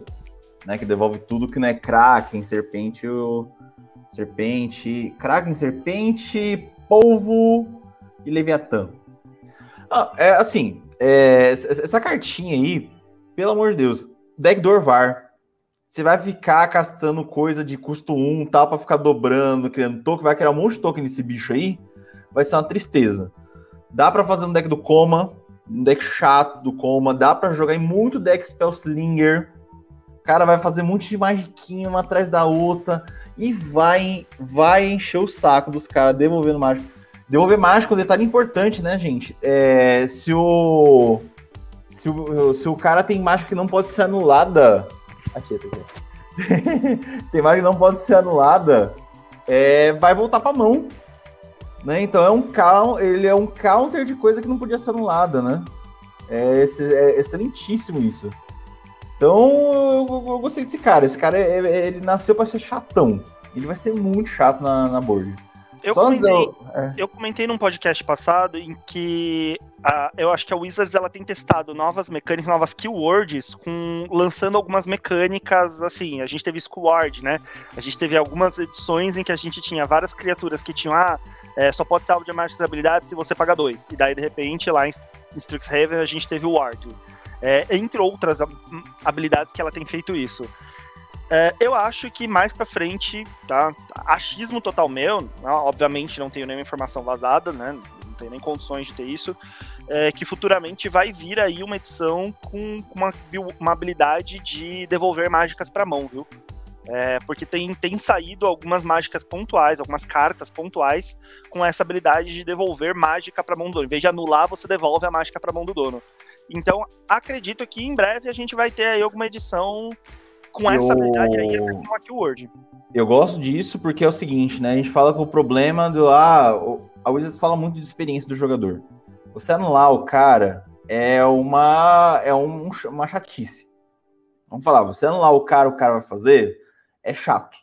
né, que devolve tudo que não é Kraken, Serpente, o... Serpente, Kraken, Serpente, Polvo e Leviatã. Ah, é assim, é, essa cartinha aí, pelo amor de Deus, deck do Orvar, você vai ficar castando coisa de custo 1 tal, pra ficar dobrando, criando token, vai criar um monte de token nesse bicho aí, vai ser uma tristeza. Dá para fazer um deck do Coma, um deck chato do Coma. Dá para jogar em muito deck Spellslinger. O cara vai fazer monte de magiquinha uma atrás da outra e vai, vai encher o saco dos caras devolvendo mágico. Devolver mágico é um detalhe importante, né, gente? É, se o. Se o, se o cara tem mágica que não pode ser anulada. Aqui, aqui. tem mágica que não pode ser anulada. É, vai voltar pra mão. Né? Então é um counter, ele é um counter de coisa que não podia ser anulada, né? É, é excelentíssimo isso. Então eu, eu, gostei desse cara. Esse cara é, ele nasceu para ser chatão. ele vai ser muito chato na, na board. Eu comentei, eu, é. eu comentei num podcast passado em que a, eu acho que a Wizards ela tem testado novas mecânicas, novas keywords, com, lançando algumas mecânicas assim. A gente teve Squad, né? A gente teve algumas edições em que a gente tinha várias criaturas que tinham, ah, é, só pode salvo de mágicas habilidades se você paga dois. E daí, de repente, lá em, em Strixhaven a gente teve o Ward. É, entre outras habilidades que ela tem feito isso. É, eu acho que mais pra frente, tá? Achismo total meu, obviamente não tenho nenhuma informação vazada, né? Não tenho nem condições de ter isso. É, que futuramente vai vir aí uma edição com, com uma, uma habilidade de devolver mágicas pra mão, viu? É, porque tem, tem saído algumas mágicas pontuais, algumas cartas pontuais com essa habilidade de devolver mágica para mão do dono. Em vez de anular, você devolve a mágica para mão do dono. Então, acredito que em breve a gente vai ter aí alguma edição com essa eu... habilidade aí até com o Word. Eu gosto disso porque é o seguinte, né? A gente fala com o problema do. Ah, a Wizards fala muito de experiência do jogador. Você anular o cara é uma. é um, uma chatice. Vamos falar, você anular o cara, o cara vai fazer, é chato,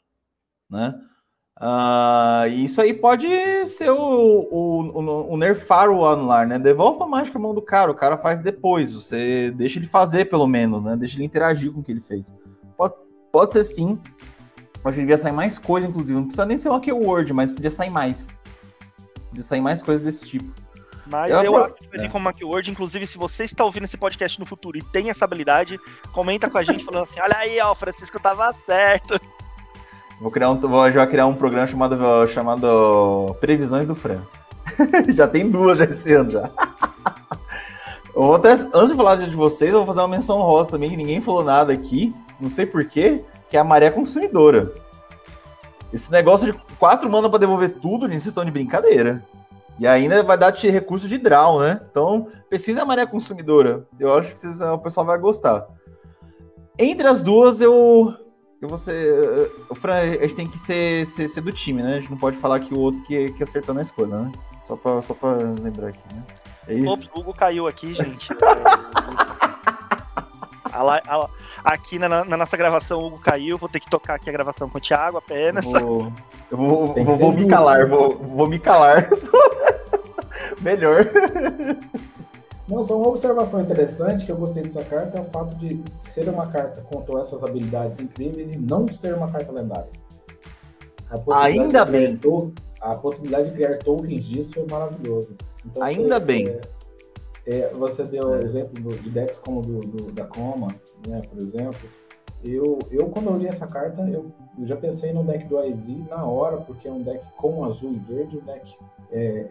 né? Uh, isso aí pode ser o, o, o, o nerfar o anular, né? Devolva a mágica a mão do cara, o cara faz depois. Você deixa ele fazer, pelo menos, né? Deixa ele interagir com o que ele fez. Pode, pode ser sim. Acho que devia sair mais coisa, inclusive. Não precisa nem ser uma keyword, mas podia sair mais. Podia sair mais coisas desse tipo. Mas eu, eu acho que vai vir como uma keyword. Inclusive, se você está ouvindo esse podcast no futuro e tem essa habilidade, comenta com a gente falando assim: olha aí, ó, o Francisco tava certo. Vou criar um, vou já criar um programa chamado, chamado Previsões do Fran. já tem duas já esse ano já. Até, antes de falar de vocês, eu vou fazer uma menção rosa também, que ninguém falou nada aqui não sei porquê, que é a maré consumidora. Esse negócio de quatro mana para devolver tudo, vocês estão de brincadeira. E ainda vai dar recurso de draw, né? Então, pesquisa a maré consumidora. Eu acho que vocês, o pessoal vai gostar. Entre as duas, eu. Eu vou ser. O Fran, a gente tem que ser, ser, ser, do time, né? A gente não pode falar que o outro que, que acertou na escolha, né? Só pra, só pra lembrar aqui, né? É isso. O Hugo caiu aqui, gente. a, a, aqui na, na, nossa gravação o Hugo caiu, vou ter que tocar aqui a gravação com o Thiago apenas. Vou, eu vou, vou, vou me calar, vou, vou me calar. Melhor. Não, só uma observação interessante que eu gostei dessa carta é o fato de ser uma carta com todas essas habilidades incríveis e não ser uma carta lendária. Ainda bem. a possibilidade de criar tokens disso é maravilhoso. Então, Ainda bem. É, é, você deu o é. exemplo do, de decks como do, do, da Coma, né, por exemplo. Eu, eu, quando eu li essa carta, eu, eu já pensei no deck do AZ na hora, porque é um deck com azul e verde, um deck é,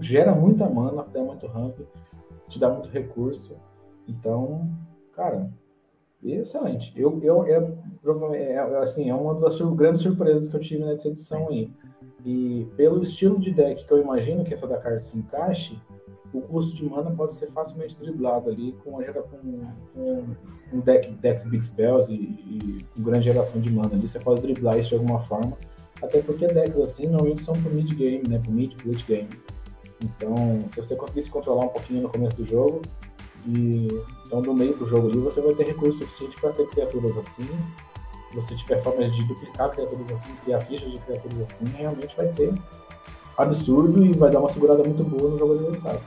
gera muita mana, dá muito ramp, te dá muito recurso. Então, cara, excelente. Eu, eu, é, é, é, assim, é uma das sur grandes surpresas que eu tive nessa edição aí. E pelo estilo de deck que eu imagino que essa da carta se encaixe, o custo de mana pode ser facilmente driblado ali com, com, com um deck decks Big Spells e, e com grande geração de mana ali. Você pode driblar isso de alguma forma. Até porque decks assim normalmente são pro mid game, né? Pro mid late game. Então, se você conseguir se controlar um pouquinho no começo do jogo, e então do meio pro jogo ali, você vai ter recurso suficiente para ter criaturas assim. Se você tiver formas de duplicar criaturas assim, criar fichas de criaturas assim, realmente vai ser absurdo e vai dar uma segurada muito boa no jogo adversário.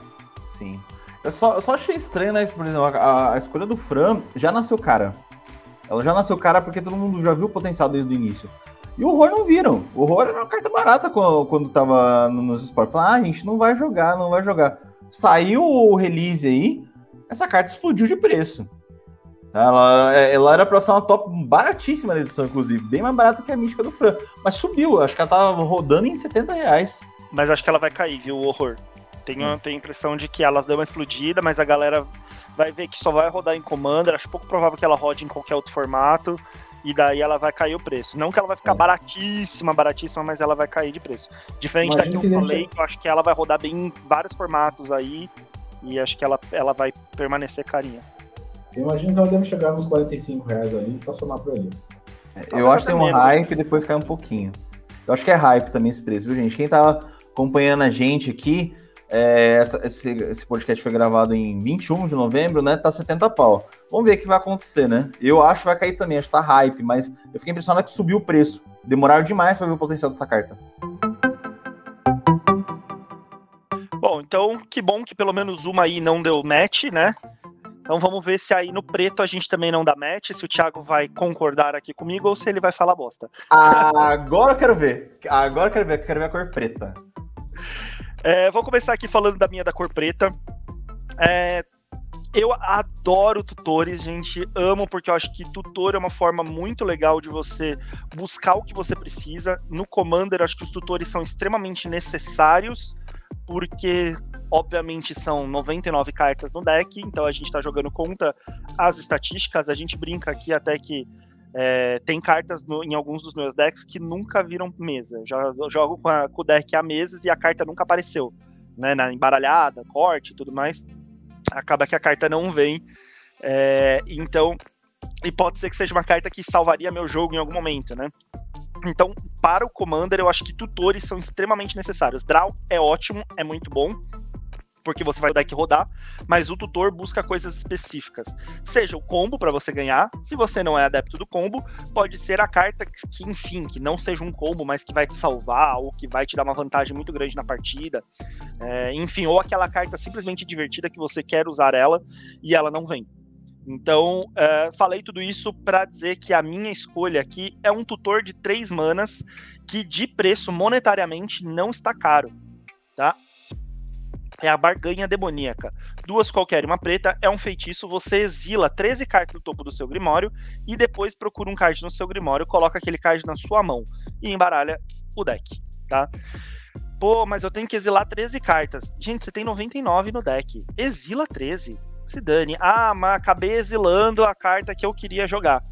Sim. Eu só, eu só achei estranho, né? Por exemplo, a, a, escolha do Fran já nasceu cara. Ela já nasceu cara porque todo mundo já viu o potencial desde o início. E o horror não viram. O horror era uma carta barata quando, quando tava nos esportes. Falaram, ah, a gente não vai jogar, não vai jogar. Saiu o release aí, essa carta explodiu de preço. Ela, ela era pra ser uma top baratíssima na edição, inclusive. Bem mais barata que a mística do Fran. Mas subiu, acho que ela tava rodando em 70 reais. Mas acho que ela vai cair, viu, o horror. Tenho, hum. tenho a impressão de que elas deu uma explodida, mas a galera vai ver que só vai rodar em Commander. Acho pouco provável que ela rode em qualquer outro formato. E daí ela vai cair o preço. Não que ela vai ficar é. baratíssima, baratíssima, mas ela vai cair de preço. Diferente Imagina que eu falei, eu acho que ela vai rodar bem em vários formatos aí. E acho que ela, ela vai permanecer carinha. Eu imagino que ela deve chegar nos 45 reais ali e estacionar por ali. É, eu acho que tem um hype e depois cai um pouquinho. Eu acho que é hype também esse preço, viu, gente? Quem tá acompanhando a gente aqui, É, essa, esse, esse podcast foi gravado em 21 de novembro, né? Tá 70 pau. Vamos ver o que vai acontecer, né? Eu acho que vai cair também, acho que tá hype, mas eu fiquei impressionado que subiu o preço. Demoraram demais para ver o potencial dessa carta. Bom, então que bom que pelo menos uma aí não deu match, né? Então vamos ver se aí no preto a gente também não dá match, se o Thiago vai concordar aqui comigo ou se ele vai falar bosta. Agora eu quero ver. Agora eu quero ver, eu quero ver a cor preta. É, vou começar aqui falando da minha da cor preta. É, eu adoro tutores, gente. Amo, porque eu acho que tutor é uma forma muito legal de você buscar o que você precisa. No Commander, acho que os tutores são extremamente necessários, porque, obviamente, são 99 cartas no deck, então a gente está jogando contra as estatísticas. A gente brinca aqui até que é, tem cartas no, em alguns dos meus decks que nunca viram mesa. Eu, já, jogo com, a, com, o deck há meses e a carta nunca apareceu. Né, na embaralhada, corte e tudo mais. Acaba que a carta não vem. É, então, e pode ser que seja uma carta que salvaria meu jogo em algum momento, né? Então, para o Commander, eu acho que tutores são extremamente necessários. Draw é ótimo, é muito bom porque você vai o deck rodar, mas o tutor busca coisas específicas. Seja o combo para você ganhar, se você não é adepto do combo, pode ser a carta que, que, enfim, que não seja um combo, mas que vai te salvar ou que vai te dar uma vantagem muito grande na partida. É, enfim, ou aquela carta simplesmente divertida que você quer usar ela e ela não vem. Então, é, falei tudo isso para dizer que a minha escolha aqui é um tutor de três manas que de preço monetariamente não está caro, tá? É a barganha demoníaca. Duas qualquer e uma preta é um feitiço, você exila 13 cartas do topo do seu grimório e depois procura um card no seu grimório, coloca aquele card na sua mão e embaralha o deck, tá? Pô, mas eu tenho que exilar 13 cartas. Gente, você tem 99 no deck. Exila 13. Se dane. Ah, mas acabei exilando a carta que eu queria jogar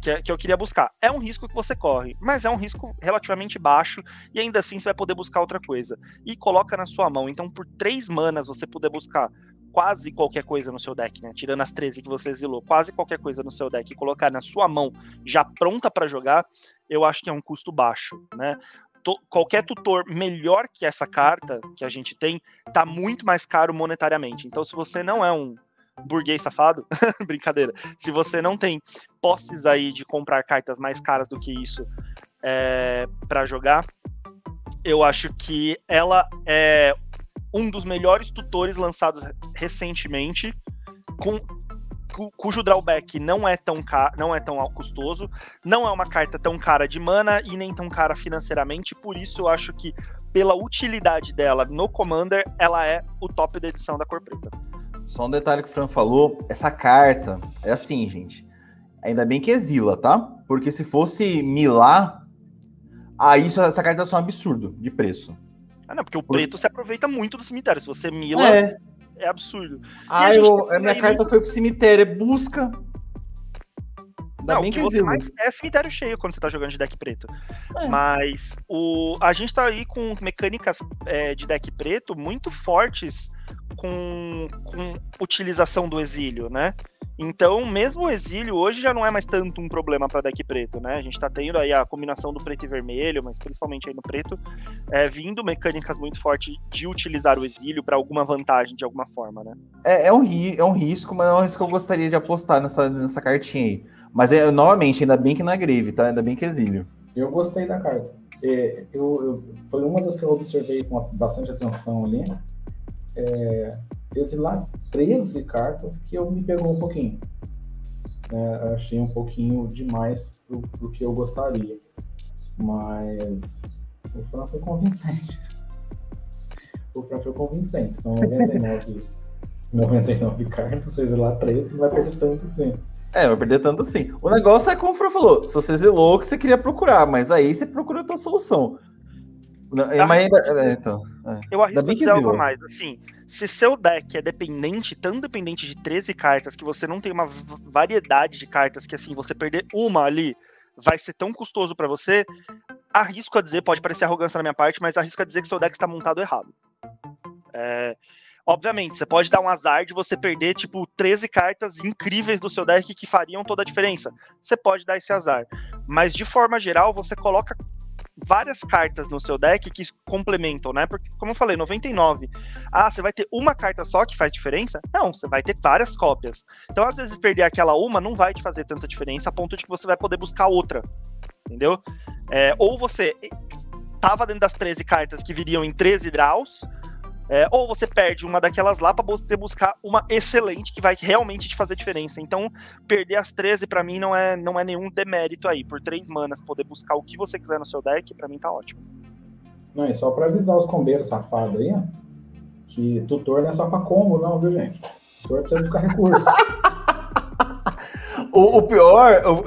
que, que eu queria buscar. É um risco que você corre, mas é um risco relativamente baixo e ainda assim você vai poder buscar outra coisa. E coloca na sua mão. Então, por três manas, você poder buscar quase qualquer coisa no seu deck, né? Tirando as 13 que você exilou, quase qualquer coisa no seu deck e colocar na sua mão já pronta para jogar, eu acho que é um custo baixo, né? qualquer tutor melhor que essa carta que a gente tem tá muito mais caro monetariamente. Então, se você não é um burguês safado, brincadeira. Se você não tem posses aí de comprar cartas mais caras do que isso é, para jogar, eu acho que ela é um dos melhores tutores lançados recentemente, com cujo drawback não é tão ca... não é tão custoso, não é uma carta tão cara de mana e nem tão cara financeiramente, por isso eu acho que pela utilidade dela no Commander, ela é o top da edição da cor preta. Só um detalhe que o Fran falou, essa carta é assim, gente. Ainda bem que exila, tá? Porque se fosse milar, aí essa carta é só um absurdo de preço. Ah, não, porque o preto se aproveita muito do cemitério. Se você mila, é, é absurdo. Ah, a, eu, a minha carta muito... foi pro cemitério, é busca. Ainda não, bem que, que você mais é cemitério cheio quando você tá jogando de deck preto. É. Mas o, a gente tá aí com mecânicas é, de deck preto muito fortes com, com utilização do exílio, né? Então, mesmo o exílio hoje já não é mais tanto um problema para deck preto, né? A gente tá tendo aí a combinação do preto e vermelho, mas principalmente aí no preto, é, vindo mecânicas muito fortes de utilizar o exílio para alguma vantagem de alguma forma, né? É, é, um, é um risco, mas é um risco que eu gostaria de apostar nessa, nessa cartinha aí. Mas, é, novamente, ainda bem que não é grave, tá? Ainda bem que é exílio. Eu gostei da carta. É, eu, eu, foi uma das que eu observei com bastante atenção ali é, exilar 13 cartas que eu me pegou um pouquinho. É, achei um pouquinho demais pro, pro que eu gostaria. Mas o Fran foi convincente. O Fran foi convincente. São 99, 99 cartas, você exilar 13, não vai perder tanto assim. É, vai perder tanto assim. O negócio é como o Fran falou: se você exilou o que você queria procurar, mas aí você procura outra solução. Não, mas ainda, é, então, é. Eu arrisco dizer algo mais. Assim, se seu deck é dependente, tão dependente de 13 cartas, que você não tem uma variedade de cartas que, assim, você perder uma ali vai ser tão custoso para você, arrisco a dizer, pode parecer arrogância na minha parte, mas arrisco a dizer que seu deck está montado errado. É, obviamente, você pode dar um azar de você perder, tipo, 13 cartas incríveis do seu deck que fariam toda a diferença. Você pode dar esse azar. Mas, de forma geral, você coloca várias cartas no seu deck que complementam, né? Porque, como eu falei, 99. Ah, você vai ter uma carta só que faz diferença? Não, você vai ter várias cópias. Então, às vezes, perder aquela uma não vai te fazer tanta diferença a ponto de que você vai poder buscar outra. Entendeu? É, ou você tava dentro das 13 cartas que viriam em 13 draws, é, ou você perde uma daquelas lá para você buscar uma excelente que vai realmente te fazer diferença. Então, perder as 13 para mim não é, não é nenhum demérito aí. Por três manas, poder buscar o que você quiser no seu deck, para mim tá ótimo. Não, e só para avisar os combeiros safados aí, que tutor não é só para combo, não, viu, gente? Tutor precisa buscar recurso. o, o, pior, o,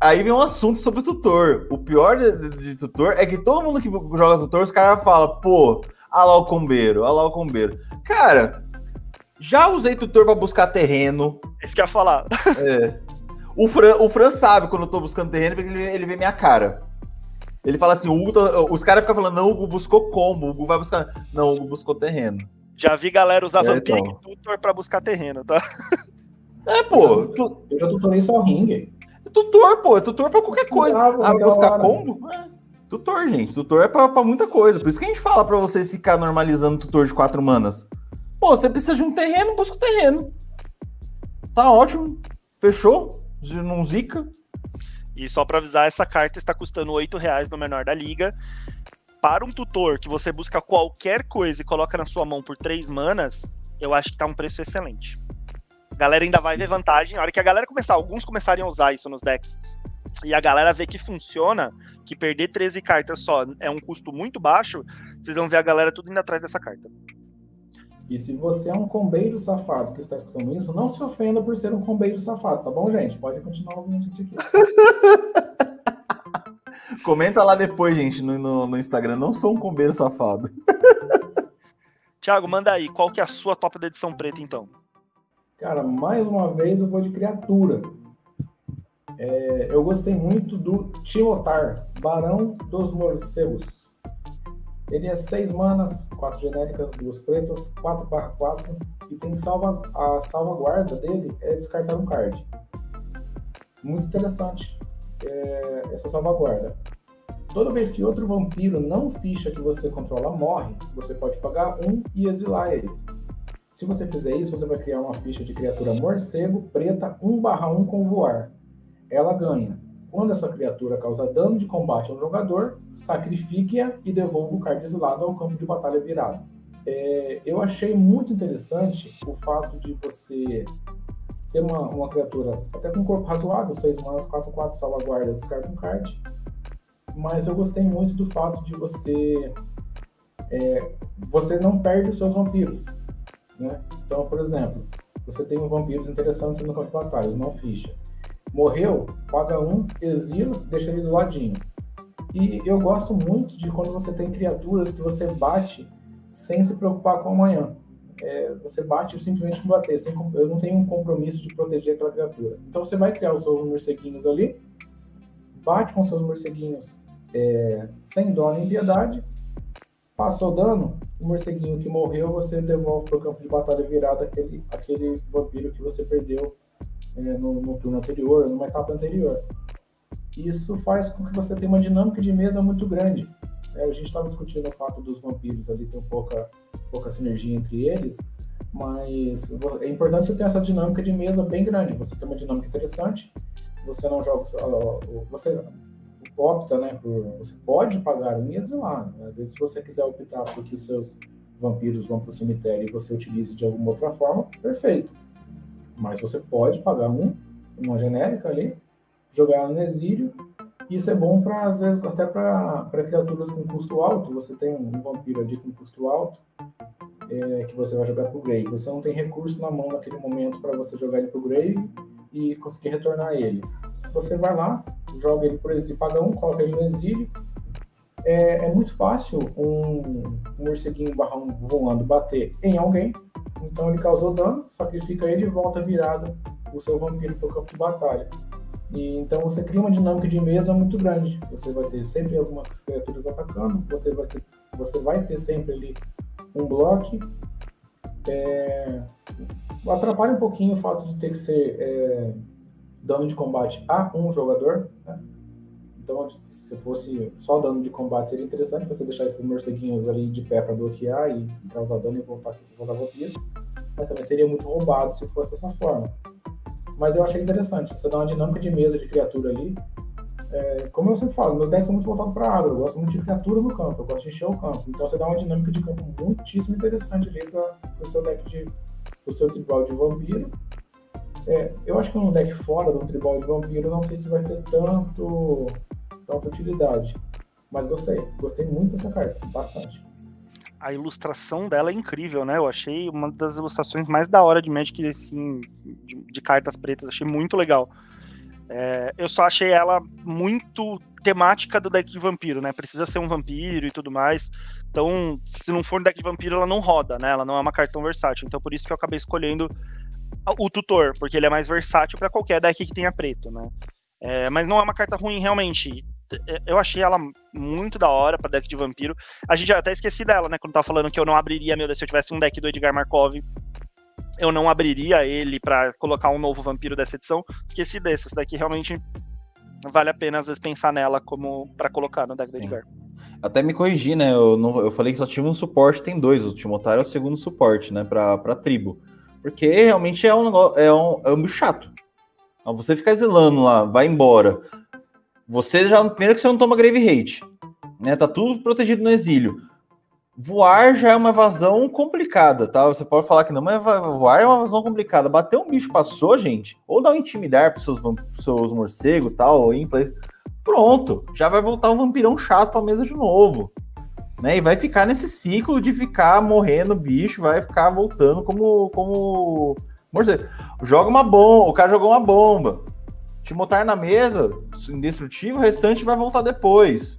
aí vem um assunto sobre o tutor. O pior de, de, de tutor é que todo mundo que joga tutor, os caras falam, pô Olha lá o combeiro, olha lá o combeiro. Cara, já usei tutor para buscar terreno. Isso que eu ia falar. É. O Fran, o Fran sabe quando eu tô buscando terreno, porque ele, ele vê minha cara. Ele fala assim, Hugo, tá, os caras ficam falando, não, o Hugo buscou combo, o Hugo vai buscar. Não, o Hugo buscou terreno. Já vi galera usar é, Vampiric então. Tutor pra buscar terreno, tá? É, pô. Tu... Eu já tutorei só ring. É tutor, pô, é tutor pra qualquer coisa. Ah, buscar hora. combo? É. Tutor, gente. Tutor é pra, pra, muita coisa. Por isso que a gente fala pra vocês ficar normalizando tutor de quatro manas. Pô, você precisa de um terreno, busca o terreno. Tá ótimo. Fechou? Não zica. E só para avisar, essa carta está custando oito reais no menor da liga. Para um tutor que você busca qualquer coisa e coloca na sua mão por três manas, eu acho que tá um preço excelente. A galera ainda vai ver vantagem. A hora que a galera começar, alguns começarem a usar isso nos decks, e a galera vê que funciona, que perder 13 cartas só é um custo muito baixo, vocês vão ver a galera tudo indo atrás dessa carta. E se você é um combeiro safado que está escutando isso, não se ofenda por ser um combeiro safado, tá bom, gente? Pode continuar ouvindo a gente aqui. Comenta lá depois, gente, no, no, no Instagram. Não sou um combeiro safado. Tiago, manda aí. Qual que é a sua top da edição preta, então? Cara, mais uma vez eu vou de criatura. É, eu gostei muito do Timotar, Barão dos Morcegos. Ele é 6 manas, 4 genéricas, 2 pretas, 4 barra 4 e tem salva, a salvaguarda dele é descartar um card. Muito interessante é, essa salvaguarda. Toda vez que outro vampiro não ficha que você controla morre, você pode pagar um e exilar ele. Se você fizer isso, você vai criar uma ficha de criatura morcego preta 1 barra 1 com voar ela ganha. Quando essa criatura causa dano de combate ao jogador, sacrifique-a e devolva o card exilado ao campo de batalha virado. É, eu achei muito interessante o fato de você ter uma, uma criatura até com corpo razoável, 6 manas, 4, 4, salvaguarda, descarta um card. Mas eu gostei muito do fato de você. É, você não perde os seus vampiros. Né? Então, por exemplo, você tem um vampiros interessantes no campo de batalhas, não ficha. Morreu, paga um, exila, deixa ele do ladinho. E eu gosto muito de quando você tem criaturas que você bate sem se preocupar com amanhã. É, você bate simplesmente por bater. Sem, eu não tenho um compromisso de proteger aquela criatura. Então você vai criar os seus morceguinhos ali, bate com seus morceguinhos é, sem dó nem piedade, passou dano, o morceguinho que morreu você devolve para o campo de batalha virado aquele, aquele vampiro que você perdeu no, no turno anterior, numa etapa anterior. Isso faz com que você tenha uma dinâmica de mesa muito grande. É, a gente estava discutindo o fato dos vampiros ali ter pouca, pouca sinergia entre eles, mas é importante você ter essa dinâmica de mesa bem grande. Você tem uma dinâmica interessante, você não joga. Você opta, né? Por, você pode pagar um e exilar. Né? Às vezes, se você quiser optar por que os seus vampiros vão para o cemitério e você utilize de alguma outra forma, perfeito. Mas você pode pagar um, uma genérica ali, jogar no exílio. Isso é bom para, às vezes, até para criaturas com custo alto. Você tem um vampiro ali com custo alto, é, que você vai jogar para o Grey. Você não tem recurso na mão naquele momento para você jogar ele para o Grey e conseguir retornar ele. Você vai lá, joga ele por exílio, paga um, coloca ele no exílio. É, é muito fácil um, um morceguinho barrão voando bater em alguém então ele causou dano, sacrifica ele e volta virado o seu vampiro para o campo de batalha. E, então você cria uma dinâmica de mesa muito grande. Você vai ter sempre algumas criaturas atacando, você vai ter, você vai ter sempre ali um bloco. É, atrapalha um pouquinho o fato de ter que ser é, dano de combate a um jogador. Né? Então, se fosse só dano de combate, seria interessante você deixar esses morceguinhos ali de pé para bloquear e causar dano e voltar, voltar vampiro. Mas também seria muito roubado se fosse dessa forma. Mas eu achei interessante. Você dá uma dinâmica de mesa de criatura ali. É, como eu sempre falo, meus decks são muito voltados para agro. Eu gosto muito de criatura no campo, eu gosto de encher o campo. Então você dá uma dinâmica de campo muitíssimo interessante ali para o seu deck de. o seu tribal de vampiro. É, eu acho que um deck fora do tribal de vampiro, não sei se vai ter tanto, tanta utilidade. Mas gostei, gostei muito dessa carta, bastante a ilustração dela é incrível, né? Eu achei uma das ilustrações mais da hora de Magic, assim, de, de cartas pretas, achei muito legal. É, eu só achei ela muito temática do deck de vampiro, né? Precisa ser um vampiro e tudo mais. Então, se não for um deck de vampiro, ela não roda, né? Ela não é uma carta tão versátil. Então, por isso que eu acabei escolhendo o tutor, porque ele é mais versátil para qualquer deck que tenha preto, né? É, mas não é uma carta ruim, realmente. Eu achei ela muito da hora pra deck de vampiro. A gente até esqueci dela, né? Quando tava falando que eu não abriria, meu Deus, se eu tivesse um deck do Edgar Markov, eu não abriria ele para colocar um novo vampiro dessa edição. Esqueci desse. Essa daqui realmente vale a pena, às vezes, pensar nela como para colocar no deck do Edgar. Até me corrigi, né? Eu, não, eu falei que só tinha um suporte, tem dois. O Timotário é o segundo suporte, né? Pra, pra tribo. Porque realmente é um negócio. É um, é um bicho chato. Então, você ficar exilando lá, vai embora. Você já. Primeiro que você não toma grave hate. Né? Tá tudo protegido no exílio. Voar já é uma evasão complicada, tá? Você pode falar que não, mas voar é uma evasão complicada. Bater um bicho passou, gente, ou dar um intimidar pros seus, seus morcegos tal, ou influência. Pronto, já vai voltar um vampirão chato pra mesa de novo. Né? E vai ficar nesse ciclo de ficar morrendo bicho, vai ficar voltando como, como morcego. Joga uma bomba, o cara jogou uma bomba te botar na mesa, indestrutível, o restante vai voltar depois.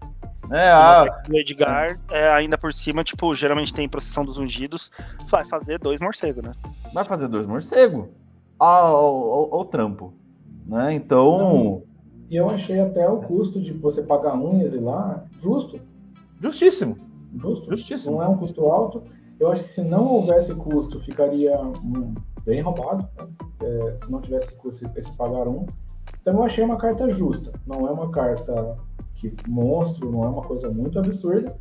É, a... O Edgar, é, ainda por cima, tipo, geralmente tem procissão dos ungidos, vai fazer dois morcegos, né? Vai fazer dois morcegos ao, ao, ao trampo, né? Então... E eu achei até o custo de você pagar um e exilar justo. Justíssimo. Justo. Justíssimo. Não é um custo alto. Eu acho que se não houvesse custo, ficaria bem roubado. Né? É, se não tivesse custo, esse pagar um. Então eu achei uma carta justa. Não é uma carta que monstro, não é uma coisa muito absurda.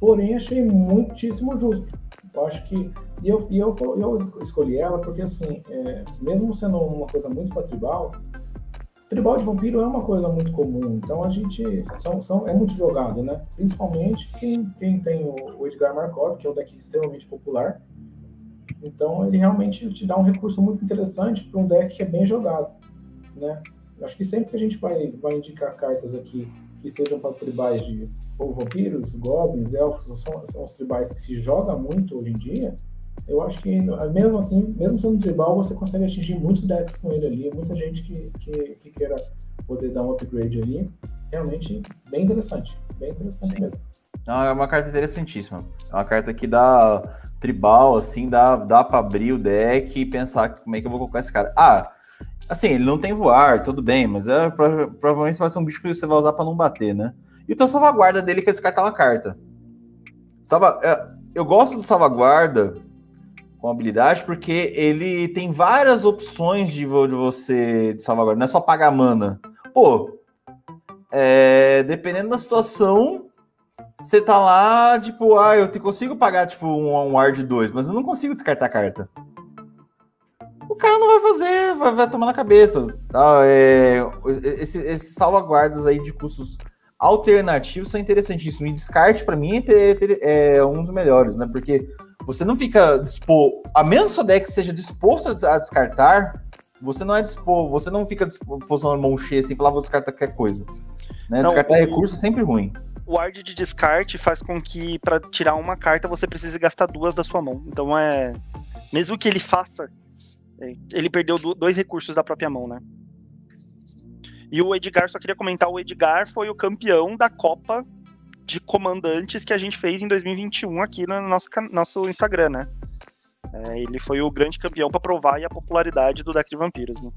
Porém, achei muitíssimo justo. Eu acho que. E eu, e eu, eu escolhi ela porque, assim, é, mesmo sendo uma coisa muito para tribal, tribal de vampiro é uma coisa muito comum. Então a gente. São, são, é muito jogado, né? Principalmente quem, quem tem o, Edgar Markov, que é um deck extremamente popular. Então ele realmente te dá um recurso muito interessante para um deck que é bem jogado, né? Acho que sempre que a gente vai, vai indicar cartas aqui que sejam para tribais de ou vampiros, goblins, elfos, são, são os tribais que se joga muito hoje em dia, eu acho que mesmo assim, mesmo sendo tribal, você consegue atingir muitos decks com ele ali, muita gente que, que, que queira poder dar um upgrade ali. Realmente bem interessante, bem interessante mesmo. Não, é uma carta interessantíssima. É uma carta que dá tribal, assim, dá, dá para abrir o deck e pensar como é que eu vou colocar esse cara. Ah, Assim, ele não tem voar, tudo bem, mas é, provavelmente vai ser um bicho que você vai usar para não bater, né? E o teu salvaguarda dele que é descartar uma carta. Salva, é, eu gosto do salvaguarda com habilidade porque ele tem várias opções de, de você de salvaguarda, não é só pagar mana. Pô, é, dependendo da situação, você tá lá, tipo, ah, eu te consigo pagar tipo um, ar de dois, mas eu não consigo descartar a carta cara não vai fazer, vai, vai tomar na cabeça. Tá? É, Esses esse salvaguardas aí de custos alternativos são interessantíssimos. E descarte, para mim, é, é, um dos melhores, né? Porque você não fica disposto, a menos que o seu deck seja disposto a descartar, você não é disposto, você não fica disposto a mão cheia assim, falar, vou descartar qualquer coisa. Né? Não, descartar o, recurso é sempre ruim. O ward de descarte faz com que, para tirar uma carta, você precise gastar duas da sua mão. Então é. Mesmo que ele faça ele perdeu dois recursos da própria mão, né? E o Edgar, só queria comentar, o Edgar foi o campeão da Copa de Comandantes que a gente fez em 2021 aqui no nosso, nosso Instagram, né? É, ele foi o grande campeão para provar a popularidade do deck de vampiros, né?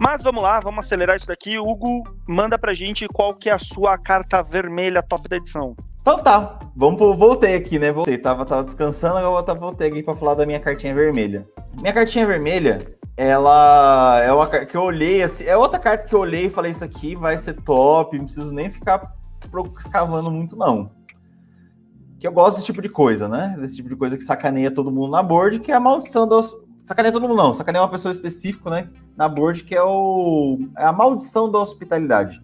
Mas vamos lá, vamos acelerar isso daqui. Hugo, manda pra gente qual que é a sua carta vermelha top da edição. Então tá, vamos pro, voltei aqui, né? Voltei, tava, tava descansando, agora voltei aqui para falar da minha cartinha vermelha. Minha cartinha vermelha ela é uma carta que eu olhei, assim, é outra carta que eu olhei e falei, isso aqui vai ser top, não preciso nem ficar escavando muito, não. Que eu gosto desse tipo de coisa, né? Desse tipo de coisa que sacaneia todo mundo na board, que é a maldição da. Sacaneia todo mundo, não. Sacaneia uma pessoa específica, né? Na board, que é, o... é a maldição da hospitalidade.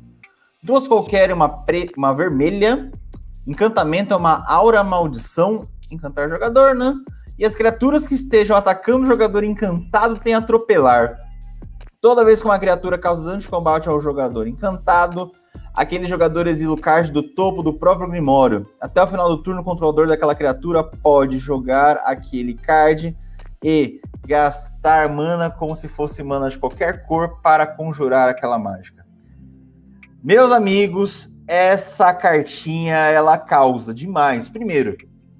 Duas qualquer, uma, pre... uma vermelha. Encantamento é uma aura maldição. Encantar jogador, né? E as criaturas que estejam atacando o jogador encantado têm atropelar. Toda vez que uma criatura causa dano de combate ao jogador encantado, aquele jogador exila o card do topo do próprio Grimório. Até o final do turno, o controlador daquela criatura pode jogar aquele card e gastar mana como se fosse mana de qualquer cor para conjurar aquela mágica. Meus amigos, essa cartinha ela causa demais. Primeiro,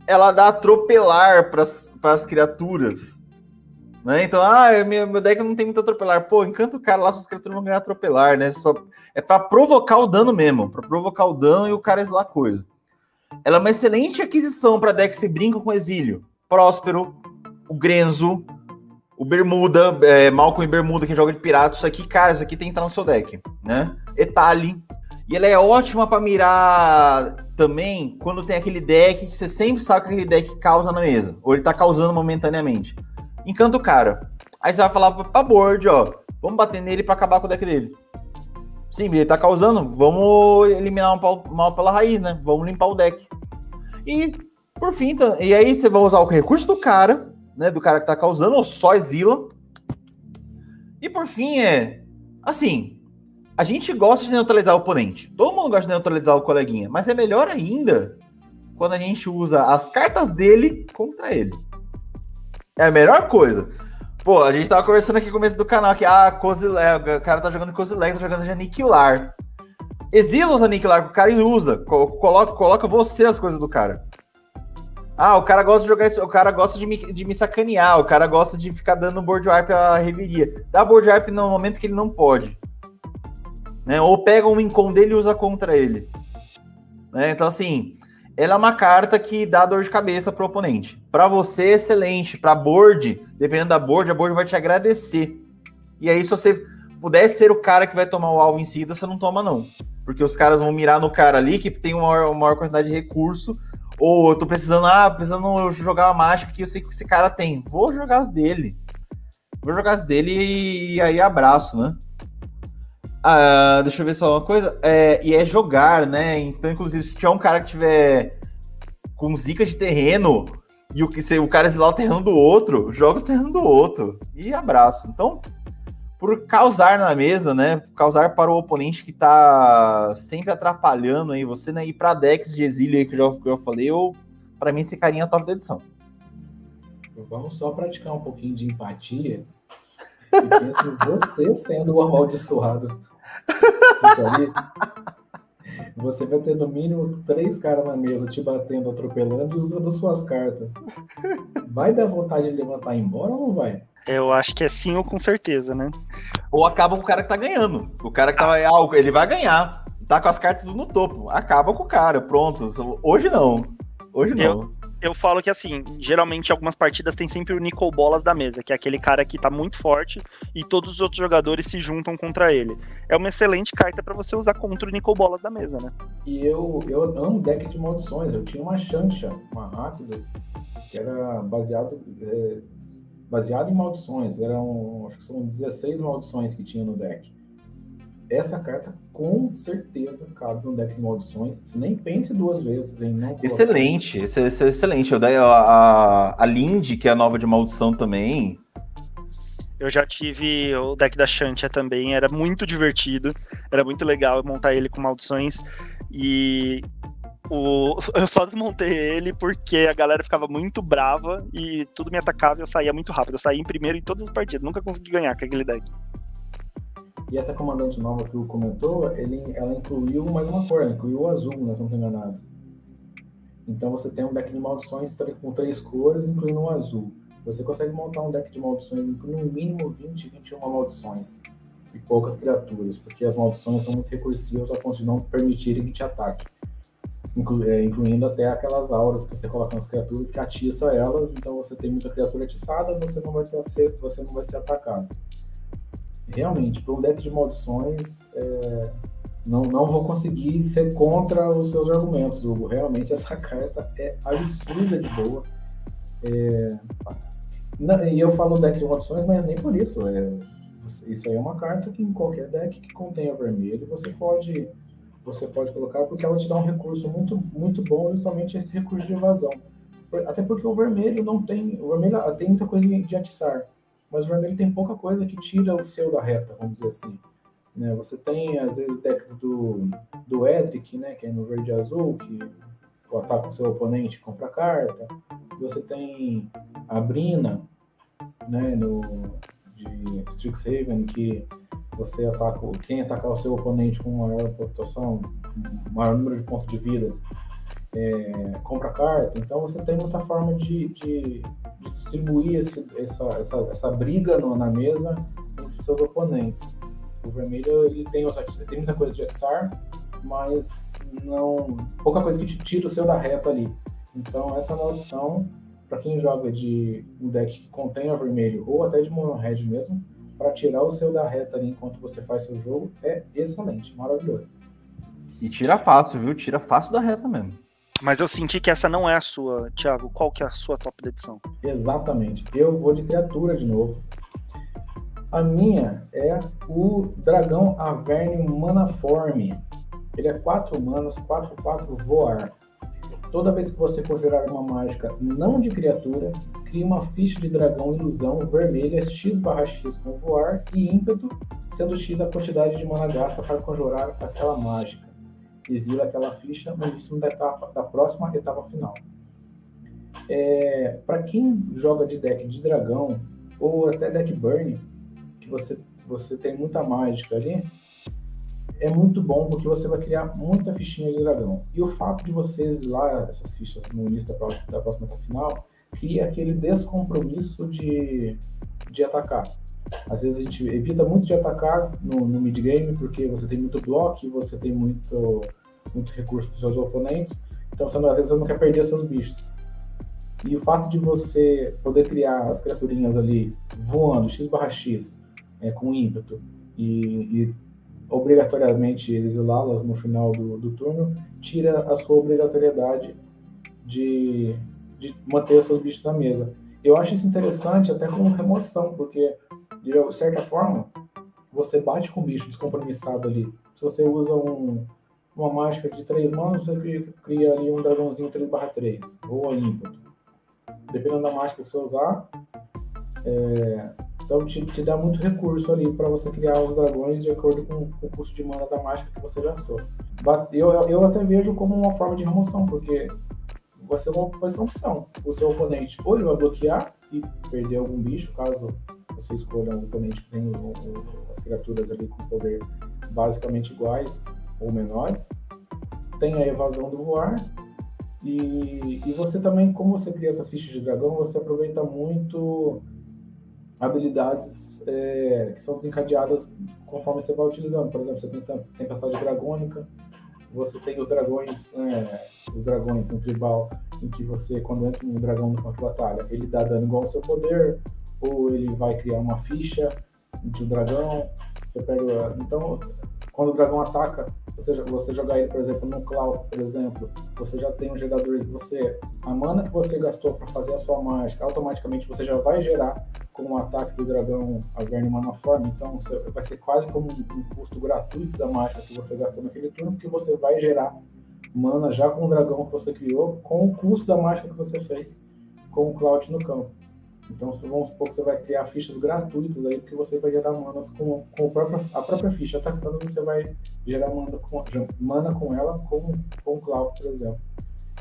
ela dá atropelar para as criaturas. Né? Então, ah, meu, meu deck não tem muito atropelar. Pô, encanta o cara lá, suas criaturas vão ganhar atropelar, né? Só, é para provocar o dano mesmo, para provocar o dano e o cara exilar coisa. Ela é uma excelente aquisição para decks que brincam com exílio. Próspero, o Grenzo, o Bermuda, é, Malcolm e Bermuda, que joga de pirata. Isso aqui, cara, isso aqui tem que estar no seu deck, né? Etali. E ela é ótima para mirar também quando tem aquele deck que você sempre sabe que aquele deck causa na mesa. Ou ele tá causando momentaneamente. Encanta o cara. Aí você vai falar pra board, ó. Vamos bater nele para acabar com o deck dele. Sim, ele tá causando. Vamos eliminar um mal pela raiz, né? Vamos limpar o deck. E, por fim, então, e aí você vai usar o recurso do cara, né? Do cara que tá causando, ou só exila. E por fim, é. Assim, a gente gosta de neutralizar o oponente. Todo mundo gosta de neutralizar o coleguinha. Mas é melhor ainda quando a gente usa as cartas dele contra ele. É a melhor coisa. Pô, a gente tava conversando aqui no começo do canal que ah, Kozilek, o cara tá jogando Kozilek, tá jogando de Aniquilar. Exila os Aniquilar que o cara usa. Coloca, coloca você as coisas do cara. Ah, o cara gosta de jogar isso, o cara gosta de me, de me sacanear, o cara gosta de ficar dando board wipe à reveria. Dá board wipe no momento que ele não pode. Né? Ou pega um incon dele e usa contra ele. Né? Então, assim, ela é uma carta que dá dor de cabeça pro oponente. Para você, excelente. Para board, dependendo da board, a board vai te agradecer. E aí, se você puder ser o cara que vai tomar o alvo em seguida, você não toma, não. Porque os caras vão mirar no cara ali que tem uma maior, uma maior quantidade de recurso. Ou eu tô precisando, ah, precisando jogar uma mágica que eu sei que esse cara tem. Vou jogar as dele. Vou jogar as dele e aí abraço, né? Ah, deixa eu ver só uma coisa. É, e é jogar, né? Então, inclusive, se tiver um cara que tiver com zica de terreno e o, se o cara exilar o terreno do outro, joga o terreno do outro. E abraço. Então, por causar na mesa, né? Causar para o oponente que tá sempre atrapalhando aí você, né? Ir para decks de exílio aí que eu já, que eu falei, eu, para mim, esse carinha é top da edição. Vamos só praticar um pouquinho de empatia. E você sendo o amaldiçoado você vai ter no mínimo três caras na mesa te batendo, atropelando e usando suas cartas. Vai dar vontade de levantar e ir embora ou não vai? Eu acho que é sim ou com certeza, né? Ou acaba com o cara que tá ganhando. O cara que tava. Ah, ele vai ganhar. Tá com as cartas tudo no topo. Acaba com o cara, pronto. Hoje não. Hoje não. Eu, eu falo que assim, geralmente algumas partidas tem sempre o Nicol Bolas da mesa, que é aquele cara que tá muito forte e todos os outros jogadores se juntam contra ele. É uma excelente carta para você usar contra o Nicol Bolas da mesa, né? E eu, eu amo deck de maldições. Eu tinha uma Shantia, uma Rápidas, que era baseado, é, baseado em maldições. Eram, acho que são 16 maldições que tinha no deck essa carta com certeza cabe no deck de maldições. Você nem pense duas vezes em não. Excelente, esse, esse é excelente. A, a, a Lindy, que é a nova de maldição também. Eu já tive o deck da Shantia também, era muito divertido, era muito legal montar ele com maldições. E o, eu só desmontei ele porque a galera ficava muito brava e tudo me atacava e eu saía muito rápido. Eu saía em primeiro em todas as partidas, nunca consegui ganhar com aquele deck. E essa comandante nova que o comentou, ele, ela incluiu mais uma cor, ela incluiu o azul, né, se não estou enganado. Então você tem um deck de maldições com três cores, incluindo o azul. Você consegue montar um deck de maldições com no mínimo 20, 21 maldições e poucas criaturas, porque as maldições são muito recursivas a ponto de não permitirem que te ataque. inclu, é, incluindo até aquelas auras que você coloca nas criaturas que atiça elas, então você tem muita criatura atiçada, você não vai ter ser, você não vai ser atacado. Realmente, para um deck de maldições, é, não, não vou conseguir ser contra os seus argumentos, Hugo. Realmente essa carta é absurda de boa. É, e eu falo deck de maldições, mas nem por isso. É, isso aí é uma carta que em qualquer deck que contenha vermelho você pode você pode colocar porque ela te dá um recurso muito muito bom justamente esse recurso de evasão até porque o vermelho não tem o vermelho ah, tem muita coisa de atiçar mas o vermelho tem pouca coisa que tira o seu da reta vamos dizer assim né? você tem às vezes decks do do Edric né que é no verde e azul que ataca o seu oponente compra carta você tem a Brina né no de Strixhaven que você ataca quem atacar o seu oponente com maior pontuação, maior número de pontos de vidas, é, compra carta. Então você tem muita forma de, de, distribuir esse, essa, essa, essa briga no, na mesa entre seus oponentes. O vermelho ele tem, tem muita coisa de atiçar, mas não pouca coisa que te tira o seu da reta ali. Então essa maldição para quem joga de um deck que contenha vermelho ou até de mono red mesmo, para tirar o seu da reta ali enquanto você faz seu jogo, é excelente, maravilhoso. E tira fácil, viu? Tira fácil da reta mesmo. Mas eu senti que essa não é a sua, Thiago. Qual que é a sua top da edição? Exatamente. Eu vou de criatura de novo. A minha é o Dragão Averne Manaforme. Ele é 4 manas, 4 4 voar. Toda vez que você conjurar uma mágica não de criatura, cria uma ficha de dragão ilusão vermelha x barra x com voar e ímpeto, sendo x a quantidade de mana gasta para conjurar aquela mágica. Exila aquela ficha no início da, etapa, da próxima etapa final. É, para quem joga de deck de dragão, ou até deck burn, que você, você tem muita mágica ali, é muito bom porque você vai criar muita fichinha de dragão. E o fato de você exilar essas fichas no início da, da próxima etapa final cria aquele descompromisso de, de atacar. Às vezes a gente evita muito de atacar no, no mid-game porque você tem muito bloco, você tem muito, muito recurso dos seus oponentes, então você, às vezes você não quer perder seus bichos. E o fato de você poder criar as criaturinhas ali voando x barra x é, com ímpeto e, e obrigatoriamente exilá-las no final do, do turno, tira a sua obrigatoriedade de, de manter seus bichos na mesa. Eu acho isso interessante até como remoção, porque, de certa forma, você bate com o bicho descompromissado ali. Se você usa um, uma mágica de 3 manos, você cria, cria, ali um dragãozinho 3 barra 3, voa ímpeto. Dependendo da mágica que você usar, é, então te, te dá muito recurso ali para você criar os dragões de acordo com, com, o custo de mana da mágica que você gastou. Eu, eu até vejo como uma forma de remoção, porque vai ser uma, vai ser uma opção. O seu oponente ou ele vai bloquear perder algum bicho, caso você escolha um oponente que tem as criaturas ali com poder basicamente iguais ou menores. Tem a evasão do voar. E, e você também, como você cria essas fichas de dragão, você aproveita muito habilidades é, que são desencadeadas conforme você vai utilizando. Por exemplo, você tem tempestade dragônica, você tem os dragões, é, os dragões no tribal, em que você, quando entra um dragão no campo de batalha, ele dá dano igual ao seu poder, ou ele vai criar uma ficha de um dragão. Você pega. Então, quando o dragão ataca, você, você jogar ele, por exemplo, no Cloud, por exemplo, você já tem um gerador de você. A mana que você gastou para fazer a sua mágica, automaticamente você já vai gerar com o ataque do dragão Averne Manaform. Então você, vai ser quase como um, um, custo gratuito da mágica que você gastou naquele turno, porque você vai gerar mana já com o dragão que você criou, com o custo da mágica que você fez com o Cloud no campo. Então, vamos supor que você vai criar fichas gratuitas aí, porque você vai gerar manas com, com a, própria, a própria ficha atacando, você vai gerar mana com, mana com ela, com, com o Cloud, por exemplo.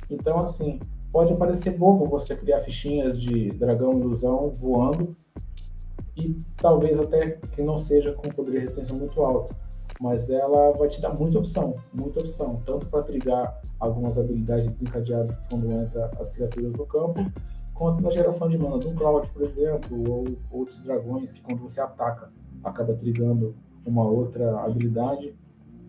Então, assim, pode parecer bobo você criar fichinhas de dragão ilusão voando, e talvez até que não seja com poder de resistência muito alto, mas ela vai te dar muita opção, muita opção, tanto para trigar algumas habilidades desencadeadas quando entra as criaturas no campo, quanto na geração de mana de um Cloud, por exemplo, ou outros dragões que quando você ataca acaba trigando uma outra habilidade.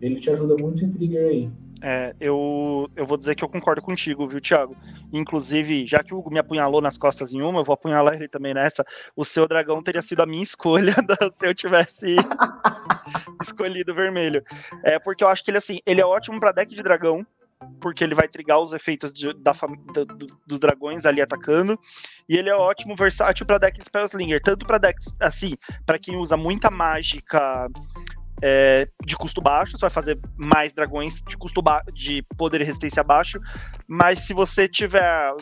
Ele te ajuda muito em trigger aí. É, eu, eu vou dizer que eu concordo contigo, viu, Thiago? Inclusive, já que o Hugo me apunhalou nas costas em uma, eu vou apunhalar ele também nessa. O seu dragão teria sido a minha escolha se eu tivesse escolhido vermelho. É porque eu acho que ele assim, ele é ótimo para deck de dragão, porque ele vai trigar os efeitos de, da, da, dos dragões ali atacando. E ele é ótimo versátil para deck de Spellslinger, tanto para decks assim, para quem usa muita mágica é, de custo baixo, você vai fazer mais dragões de custo de poder e resistência baixo, mas se você tiver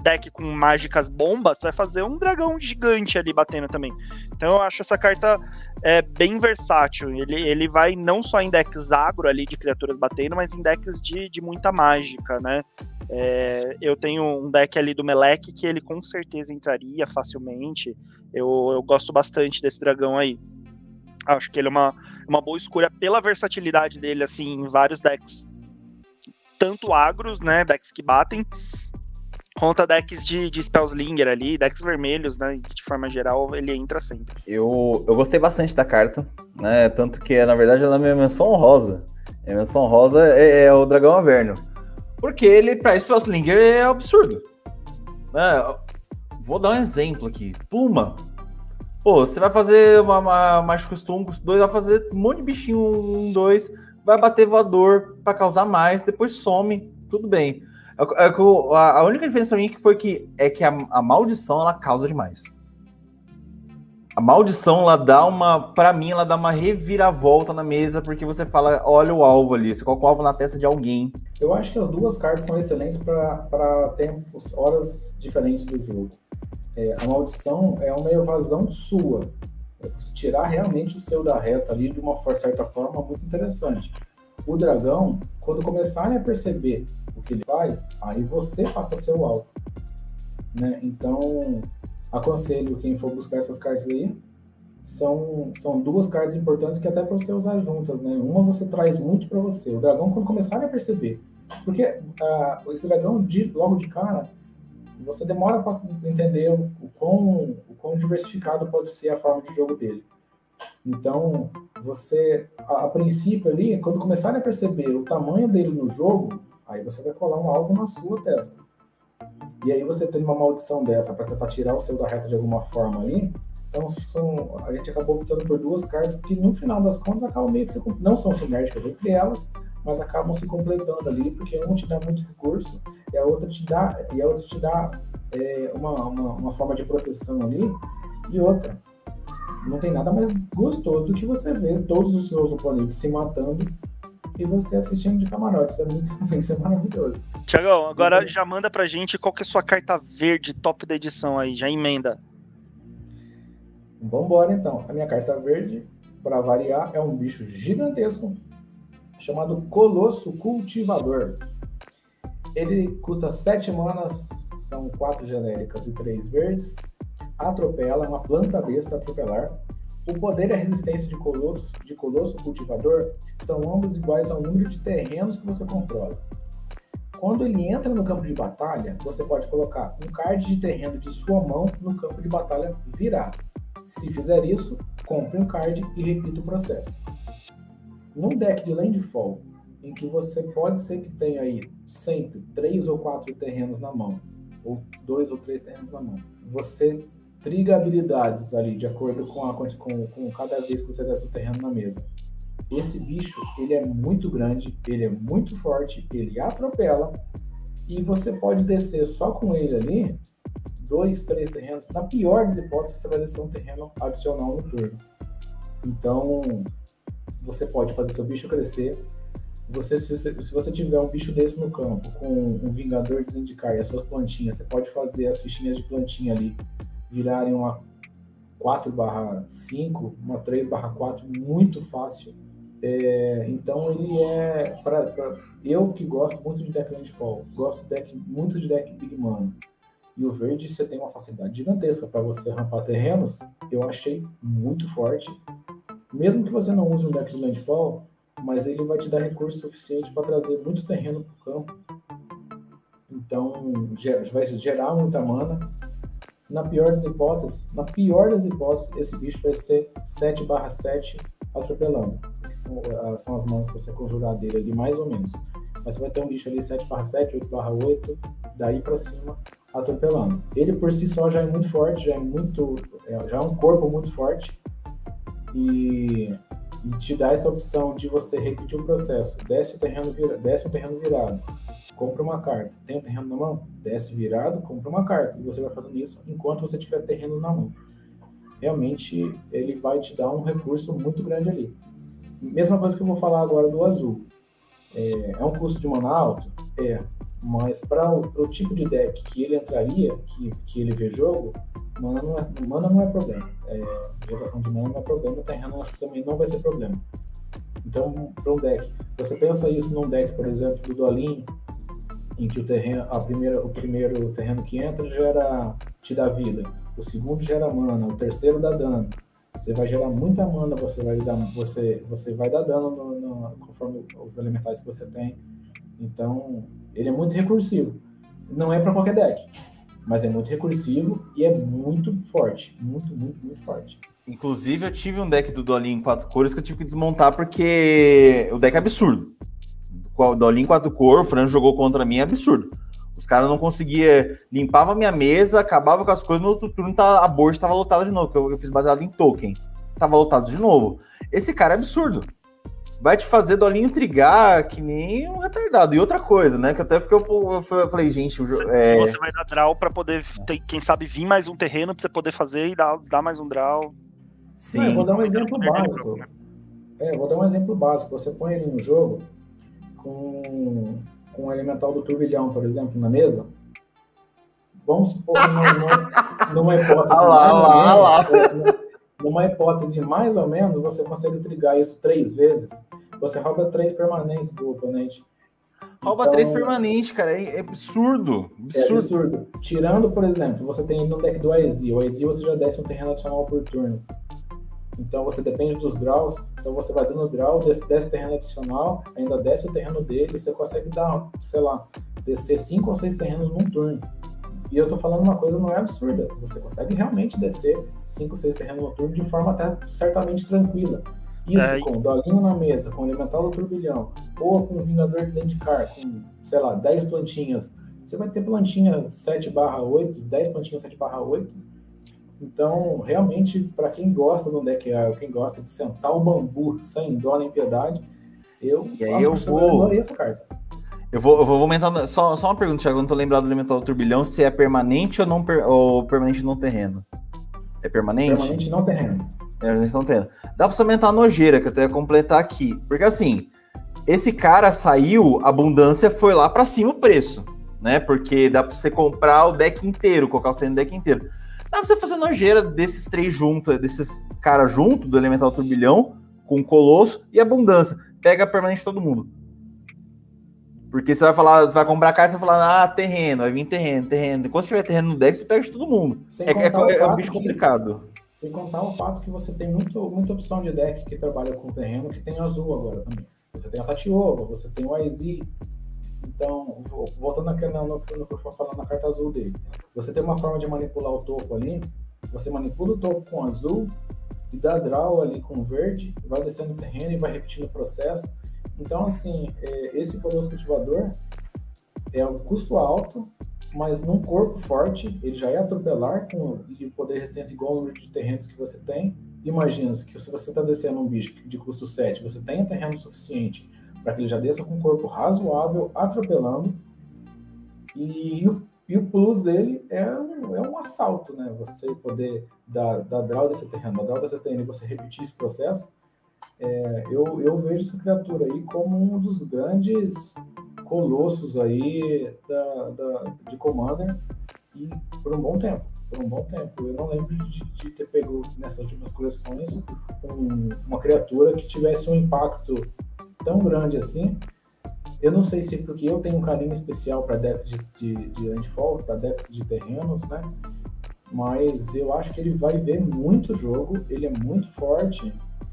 deck com mágicas bombas, você vai fazer um dragão gigante ali batendo também. Então eu acho essa carta é, bem versátil. Ele, ele vai não só em decks agro ali de criaturas batendo, mas em decks de, de muita mágica, né? É, eu tenho um deck ali do Melek que ele com certeza entraria facilmente. Eu, eu gosto bastante desse dragão aí. Acho que ele é uma, uma boa escolha pela versatilidade dele, assim, em vários decks. Tanto agros, né? Decks que batem, contra decks de, de Spellslinger ali, decks vermelhos, né? De forma geral, ele entra sempre. Eu, eu gostei bastante da carta, né? Tanto que, na verdade, ela é minha menção rosa. Minha menção rosa é, é o Dragão Averno. Porque ele, pra Spellslinger, é absurdo. Né? Vou dar um exemplo aqui. Pluma. Pô, você vai fazer uma, uma Mágico Custom, dois, vai fazer um monte de bichinho, um, dois, vai bater voador para causar mais, depois some, tudo bem. É, é, a, única diferença pra mim foi que é que a, a, maldição ela causa demais. A maldição ela dá uma, para mim, ela dá uma reviravolta na mesa porque você fala, olha o alvo ali, você coloca o alvo na testa de alguém. Eu acho que as duas cartas são excelentes para tempos, horas diferentes do jogo. É, a maldição é uma evasão sua. É tirar realmente o seu da reta ali de uma certa forma muito interessante. O dragão, quando começarem a perceber o que ele faz, aí você passa a ser o alvo. Né? Então, aconselho quem for buscar essas cartas aí, são, são duas cartas importantes que até para você usar juntas, né? Uma você traz muito para você. O dragão, quando começarem a perceber, porque uh, esse dragão, de, logo de cara, você demora para entender o, quão, o quão diversificado pode ser a forma de jogo dele. Então, você, a, a, princípio ali, quando começarem a perceber o tamanho dele no jogo, aí você vai colar um alvo na sua testa. E aí você tem uma maldição dessa para tentar tirar o seu da reta de alguma forma ali. Então, são, a gente acabou optando por duas cartas que, no final das contas, acabam meio que se, não são sinérgicas entre elas, mas acabam se completando ali, porque uma te dá muito recurso e a outra te dá, e a outra te dá é, uma, uma, uma, forma de proteção ali, e outra. Não tem nada mais gostoso do que você ver todos os seus oponentes se matando e você assistindo de camarote. Isso é muito isso é maravilhoso. Tiagão, agora então, já manda pra gente qual que é a sua carta verde top da edição aí, já emenda. Vambora então. A minha carta verde, para variar, é um bicho gigantesco chamado Colosso Cultivador. Ele custa 7 manas, são 4 genéricas e 3 verdes. Atropela, uma planta besta atropelar. O poder e a resistência de Colosso, de Colosso Cultivador são ambos iguais ao número de terrenos que você controla. Quando ele entra no campo de batalha, você pode colocar um card de terreno de sua mão no campo de batalha virado. Se fizer isso, compre um card e repita o processo. Num deck de landfall, em que você pode ser que tenha aí sempre três ou quatro terrenos na mão, ou dois ou três terrenos na mão, você triga habilidades ali de acordo com, a, com, com cada vez que você desce o terreno na mesa. Esse bicho, ele é muito grande, ele é muito forte, ele atropela, e você pode descer só com ele ali dois, três terrenos. Na pior das hipóteses, você vai descer um terreno adicional no turno. Então, você pode fazer seu bicho crescer. Você, se, se você tiver um bicho desse no campo, com um Vingador desindicar e as suas plantinhas, você pode fazer as fichinhas de plantinha ali virarem uma 4 barra 5, uma 3 barra 4, muito fácil. É, então ele é para eu que gosto muito de deck landfall, gosto deck, muito de deck big mana. E o verde você tem uma facilidade gigantesca para você rampar terrenos. Eu achei muito forte mesmo que você não use um deck de landfall, mas ele vai te dar recurso suficiente para trazer muito terreno para o campo. Então, vai gerar muita mana. Na pior das hipóteses, na pior das hipóteses, esse bicho vai ser 7 7 atropelando. Que são, ah, são as manas que você conjurar dele ali, mais ou menos. mas você vai ter um bicho ali 7 barra 7, 8 barra 8, daí para cima, atropelando. Ele por si só já é muito forte, já é muito. É, já é um corpo muito forte. E, e, te dá essa opção de você repetir o processo. Desce o terreno, vira, desce o terreno virado, compra uma carta. Tem o terreno na mão? Desce virado, compra uma carta. E você vai fazendo isso enquanto você tiver terreno na mão. Realmente ele vai te dar um recurso muito grande ali. Mesma coisa que eu vou falar agora do azul. É, é um custo de mana alto? É. Mas para o, tipo de deck que ele entraria, que, que ele vê jogo, mana não é, mana não é problema. É, geração de mana não é problema, terreno acho que também não vai ser problema. Então, para um deck, você pensa isso num deck, por exemplo, do Dolin, em que o terreno, a primeira, o primeiro terreno que entra gera, te dá vida, o segundo gera mana, o terceiro dá dano. Você vai gerar muita mana, você vai dar, você, você vai dar dano no, no, conforme os elementais que você tem. Então, ele é muito recursivo. Não é para qualquer deck, mas é muito recursivo e é muito forte. Muito, muito, muito forte. Inclusive, eu tive um deck do Dolin em quatro cores que eu tive que desmontar porque o deck é absurdo. O Dolin em quatro cores, o Fran jogou contra mim, é absurdo. Os caras não conseguiam. Limpava minha mesa, acabava com as coisas, no outro turno tá, a board estava lotada de novo, que eu, eu, fiz baseado em token. Tava lotado de novo. Esse cara é absurdo. Vai te fazer dolinho intrigar que nem um retardado. E outra coisa, né? Que até fiquei, eu, eu falei, gente. Você, é... você vai dar draw para poder, ter, quem sabe, vir mais um terreno para você poder fazer e dar, dar mais um draw. Sim. Não, vou dar um exemplo básico. É, vou dar um exemplo básico. Você põe ele no jogo com com o elemental do turbilhão, por exemplo, na mesa, vamos supor que numa, numa hipótese. Ah lá, lá, lá. Numa hipótese mais ou menos, você consegue trigar isso três vezes. Você rouba três permanentes do oponente. Rouba então, três permanentes, cara. É, é absurdo. absurdo. É absurdo. Tirando, por exemplo, você tem no deck do Aesi. O Aesi você já desce um terreno adicional por turno. Então você depende dos draws, então você vai dando draw, desce, desce terreno adicional, ainda desce o terreno dele, você consegue dar, sei lá, descer cinco ou seis terrenos num turno. E eu tô falando uma coisa não é absurda, você consegue realmente descer cinco ou seis terrenos no turno de forma até certamente tranquila. Isso é, com dolinho na mesa, com elemental do turbilhão, ou com o vingador de Zendikar, com, sei lá, 10 plantinhas. Você vai ter plantinha 7 barra 8, 10 plantinhas 7 barra 8, então, realmente, para quem gosta do deck quem gosta de sentar o bambu sem dó nem piedade, eu, e aí eu vou essa carta. Eu vou, eu vou aumentar. Só, só uma pergunta, Thiago. Eu não tô lembrado do elemental do turbilhão se é permanente ou não per, ou permanente no terreno. É permanente? Permanente não terreno. É, permanente não terreno. Dá pra você aumentar a nojeira, que eu até ia completar aqui. Porque assim, esse cara saiu, a abundância foi lá para cima o preço, né? Porque dá pra você comprar o deck inteiro, colocar o no deck inteiro. Dá pra você fazer nojeira desses três juntos, desses caras junto, do Elemental Turbilhão, com Colosso e Abundância. Pega permanente todo mundo. Porque você vai falar, você vai comprar carta, você vai falar, ah, terreno, vai vir terreno, terreno. Enquanto tiver terreno no deck, você pega de todo mundo. Sem é, é, é um bicho complicado. sem contar o fato que você tem muito, muita opção de deck que trabalha com terreno, que tem azul agora também. Você tem a Tatiova, você tem o IZ, então, voltando naquela, no, no que eu falando na carta azul dele, você tem uma forma de manipular o topo ali, você manipula o topo com azul e dá draw ali com verde, vai descendo o terreno e vai repetindo o processo. Então, assim, é, esse Colosso Cultivador é um custo alto, mas num corpo forte, ele já é atropelar com e poder de resistência igual ao número de terrenos que você tem. Imagina que se você está descendo um bicho de custo 7, você tem terreno suficiente para que ele já desça com um corpo razoável, atropelando. E, e o plus dele é um, é um assalto, né? Você poder dar, dar draw desse terreno, dar draw desse terreno e você repetir esse processo. É, eu, eu vejo essa criatura aí como um dos grandes colossos aí da, da, de Commander e por um bom tempo. Por um bom tempo. Eu não lembro de, de ter pego nessas últimas coleções um, uma criatura que tivesse um impacto tão grande assim. Eu não sei se porque eu tenho um carinho especial para decks de, de, de landfall, para decks de terrenos, né? Mas eu acho que ele vai ver muito jogo, ele é muito forte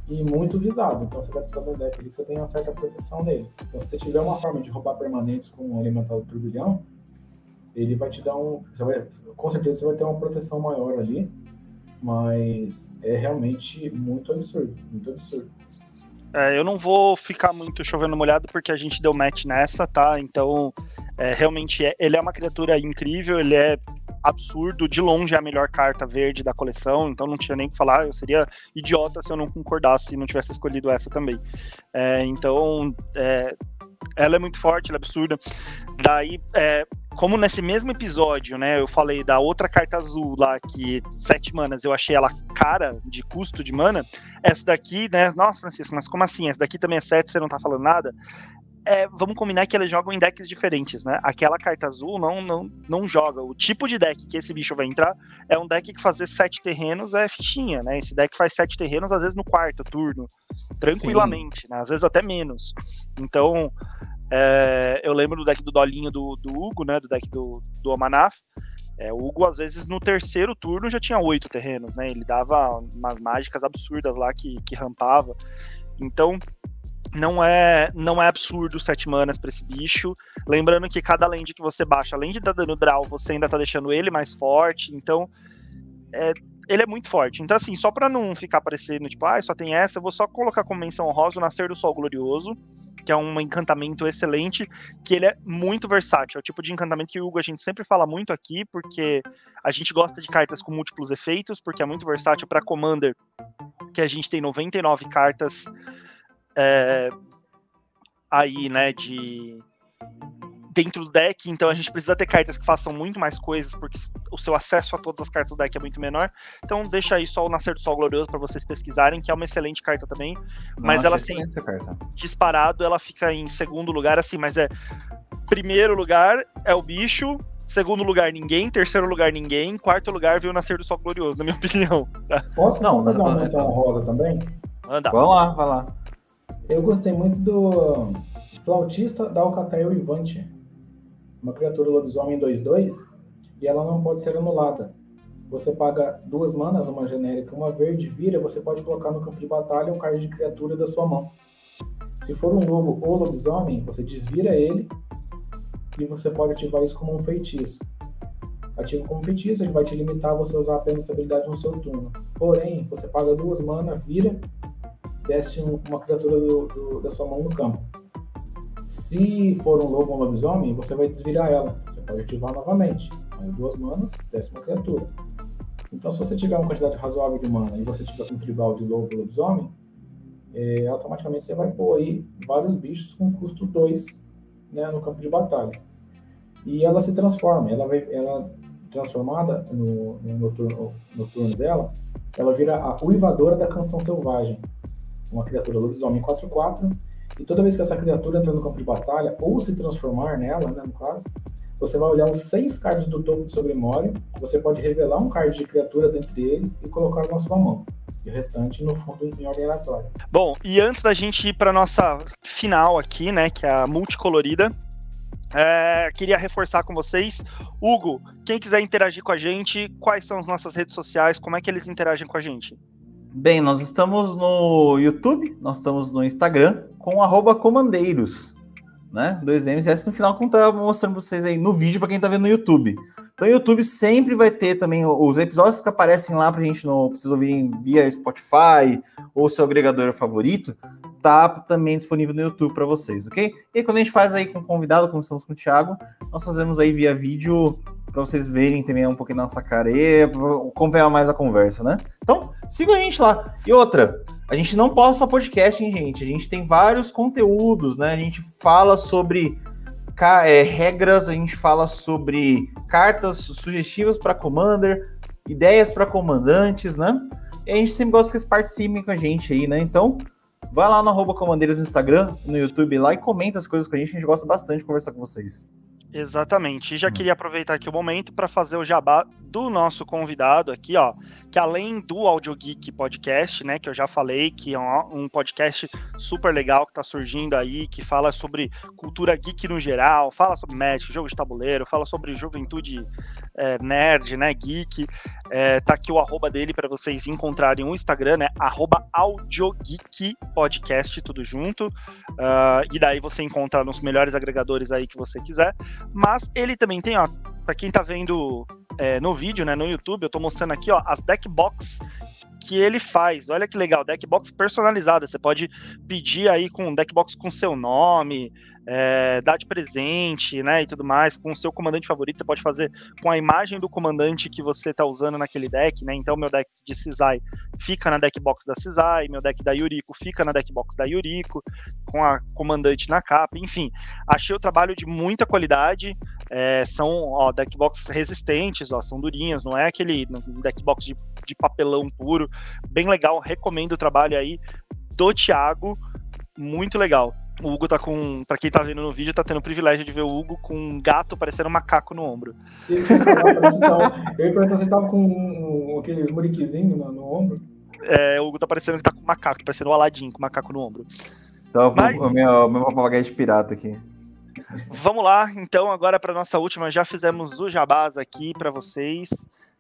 e muito visado. Então você vai precisar de um deck ali que você tenha uma certa proteção nele. Então se você tiver uma forma de roubar permanentes com um elemental do turbilhão, ele vai te dar um. Vai, com certeza você vai ter uma proteção maior ali. Mas é realmente muito absurdo, muito absurdo. É, eu não vou ficar muito chovendo molhado porque a gente deu match nessa, tá? Então, é, realmente, é, ele é uma criatura incrível, ele é absurdo, de longe é a melhor carta verde da coleção, então não tinha nem que falar, eu seria idiota se eu não concordasse e não tivesse escolhido essa também. É, então, é, ela é muito forte, ela é absurda. Daí, é, como nesse mesmo episódio, né, eu falei da outra carta azul lá, que sete manas, eu achei ela cara de custo de mana, essa daqui, né, nossa, Francisco, mas como assim? Essa daqui também é sete, você não tá falando nada? É, vamos combinar que eles jogam em decks diferentes, né? Aquela carta azul não, não, não joga. O tipo de deck que esse bicho vai entrar é um deck que fazer sete terrenos é fichinha, né? Esse deck faz sete terrenos, às vezes no quarto turno, tranquilamente, né? Às vezes até menos. Então, é, eu lembro do deck do Dolinho do, do Hugo, né? Do deck do, do Omanaf. É, o Hugo, às vezes, no terceiro turno já tinha oito terrenos, né? Ele dava umas mágicas absurdas lá que, que rampava. Então, não é não é absurdo 7 manas para esse bicho. Lembrando que cada land que você baixa, além de dar dano draw, você ainda tá deixando ele mais forte. Então, é, ele é muito forte. Então, assim, só para não ficar parecendo, tipo, ah, só tem essa, eu vou só colocar como menção rosa o Nascer do Sol Glorioso, que é um encantamento excelente, que ele é muito versátil. É o tipo de encantamento que o Hugo a gente sempre fala muito aqui, porque a gente gosta de cartas com múltiplos efeitos, porque é muito versátil para Commander, que a gente tem 99 cartas é, aí, né, de dentro do deck, então a gente precisa ter cartas que façam muito mais coisas, porque o seu acesso a todas as cartas do deck é muito menor. Então deixa aí só o Nascer do Sol Glorioso para vocês pesquisarem, que é uma excelente carta também. Mas ela assim, disparado, ela fica em segundo lugar, assim, mas é primeiro lugar é o bicho, segundo lugar ninguém, terceiro lugar ninguém, quarto lugar veio o Nascer do Sol Glorioso, na minha opinião. Tá? Posso não, fazer uma menção rosa também? Anda. Vamos lá, vai lá. Eu gostei muito do Flautista da Alcatel Ivante, uma criatura lobisomem 2-2, e ela não pode ser anulada. Você paga duas manas, uma genérica uma verde, vira, você pode colocar no campo de batalha um card de criatura da sua mão. Se for um lobo ou lobisomem, você desvira ele e você pode ativar isso como um feitiço. Ativa como feitiço, ele vai te limitar a você usar apenas essa habilidade no seu turno. Porém, você paga duas manas, vira desce uma criatura do, do, da sua mão no campo. Se for um lobo ou um lobisomem, você vai desvirar ela. Você pode ativar novamente. Mais duas manas, desce uma criatura. Então, se você tiver uma quantidade razoável de mana e você tiver um tribal de lobo ou lobisomem, é, automaticamente você vai pôr aí vários bichos com custo 2 né, no campo de batalha. E ela se transforma, ela vai ela transformada no, no, no, turno, no turno dela, ela vira a uivadora da canção selvagem uma criatura lobisomem 4-4, e toda vez que essa criatura entra no campo de batalha, ou se transformar nela, né, no caso, você vai olhar os seis cards do topo do seu grimório, você pode revelar um card de criatura dentre eles e colocar na sua mão. E o restante, no fundo, em ordem aleatória. Bom, e antes da gente ir para nossa final aqui, né, que é a multicolorida, é, queria reforçar com vocês. Hugo, quem quiser interagir com a gente, quais são as nossas redes sociais, como é que eles interagem com a gente? Bem, nós estamos no YouTube, nós estamos no Instagram com arroba comandeiros, né? Dois M's no final, como tá mostrando pra vocês aí no vídeo para quem tá vendo no YouTube. Então, o YouTube sempre vai ter também os episódios que aparecem lá pra gente não precisa ouvir via Spotify ou seu agregador favorito, tá também disponível no YouTube para vocês, ok? E aí, quando a gente faz aí com convidado, como estamos com o Thiago, nós fazemos aí via vídeo para vocês verem também um pouquinho nossa cara e acompanhar mais a conversa, né? Então, siga a gente lá. E outra, a gente não posta só podcast, hein, gente? A gente tem vários conteúdos, né? A gente fala sobre é, regras, a gente fala sobre cartas sugestivas para Commander, ideias para comandantes, né? E a gente sempre gosta que eles participem com a gente aí, né? Então, vai lá no arroba comandeiros no Instagram, no YouTube lá e comenta as coisas com a gente, a gente gosta bastante de conversar com vocês. Exatamente. E já hum. queria aproveitar aqui o momento para fazer o jabá do nosso convidado aqui, ó, que além do Audio Geek Podcast, né, que eu já falei, que é um podcast super legal que está surgindo aí, que fala sobre cultura geek no geral, fala sobre Magic, jogo de tabuleiro, fala sobre juventude é, nerd, né, geek. É, tá aqui o arroba dele para vocês encontrarem o Instagram, né, arroba Geek Podcast, tudo junto. Uh, e daí você encontra nos melhores agregadores aí que você quiser. Mas ele também tem, ó, para quem tá vendo é, no vídeo, né, no YouTube, eu tô mostrando aqui, ó, as deck box que ele faz. Olha que legal, deck box personalizada. Você pode pedir aí com deck box com seu nome, é, dar de presente, né, e tudo mais, com o seu comandante favorito, você pode fazer com a imagem do comandante que você está usando naquele deck, né, então meu deck de Cisai fica na deck box da Cisai, meu deck da Yuriko fica na deck box da Yuriko, com a comandante na capa, enfim, achei o trabalho de muita qualidade, é, são, ó, deck box resistentes, ó, são durinhos, não é aquele deck box de, de papelão puro, bem legal, recomendo o trabalho aí do Thiago, muito legal. O Hugo tá com. Pra quem tá vendo no vídeo, tá tendo o privilégio de ver o Hugo com um gato parecendo um macaco no ombro. Eu ia perguntar se tava com um, aqueles muriquizinhos no, no, ombro. É, o Hugo tá parecendo que tá com um macaco, tá parecendo o um Aladim com um macaco no ombro. Então, Mas... o meu, meu papagaio de pirata aqui. Vamos lá, então, agora para nossa última. Já fizemos o jabás aqui para vocês.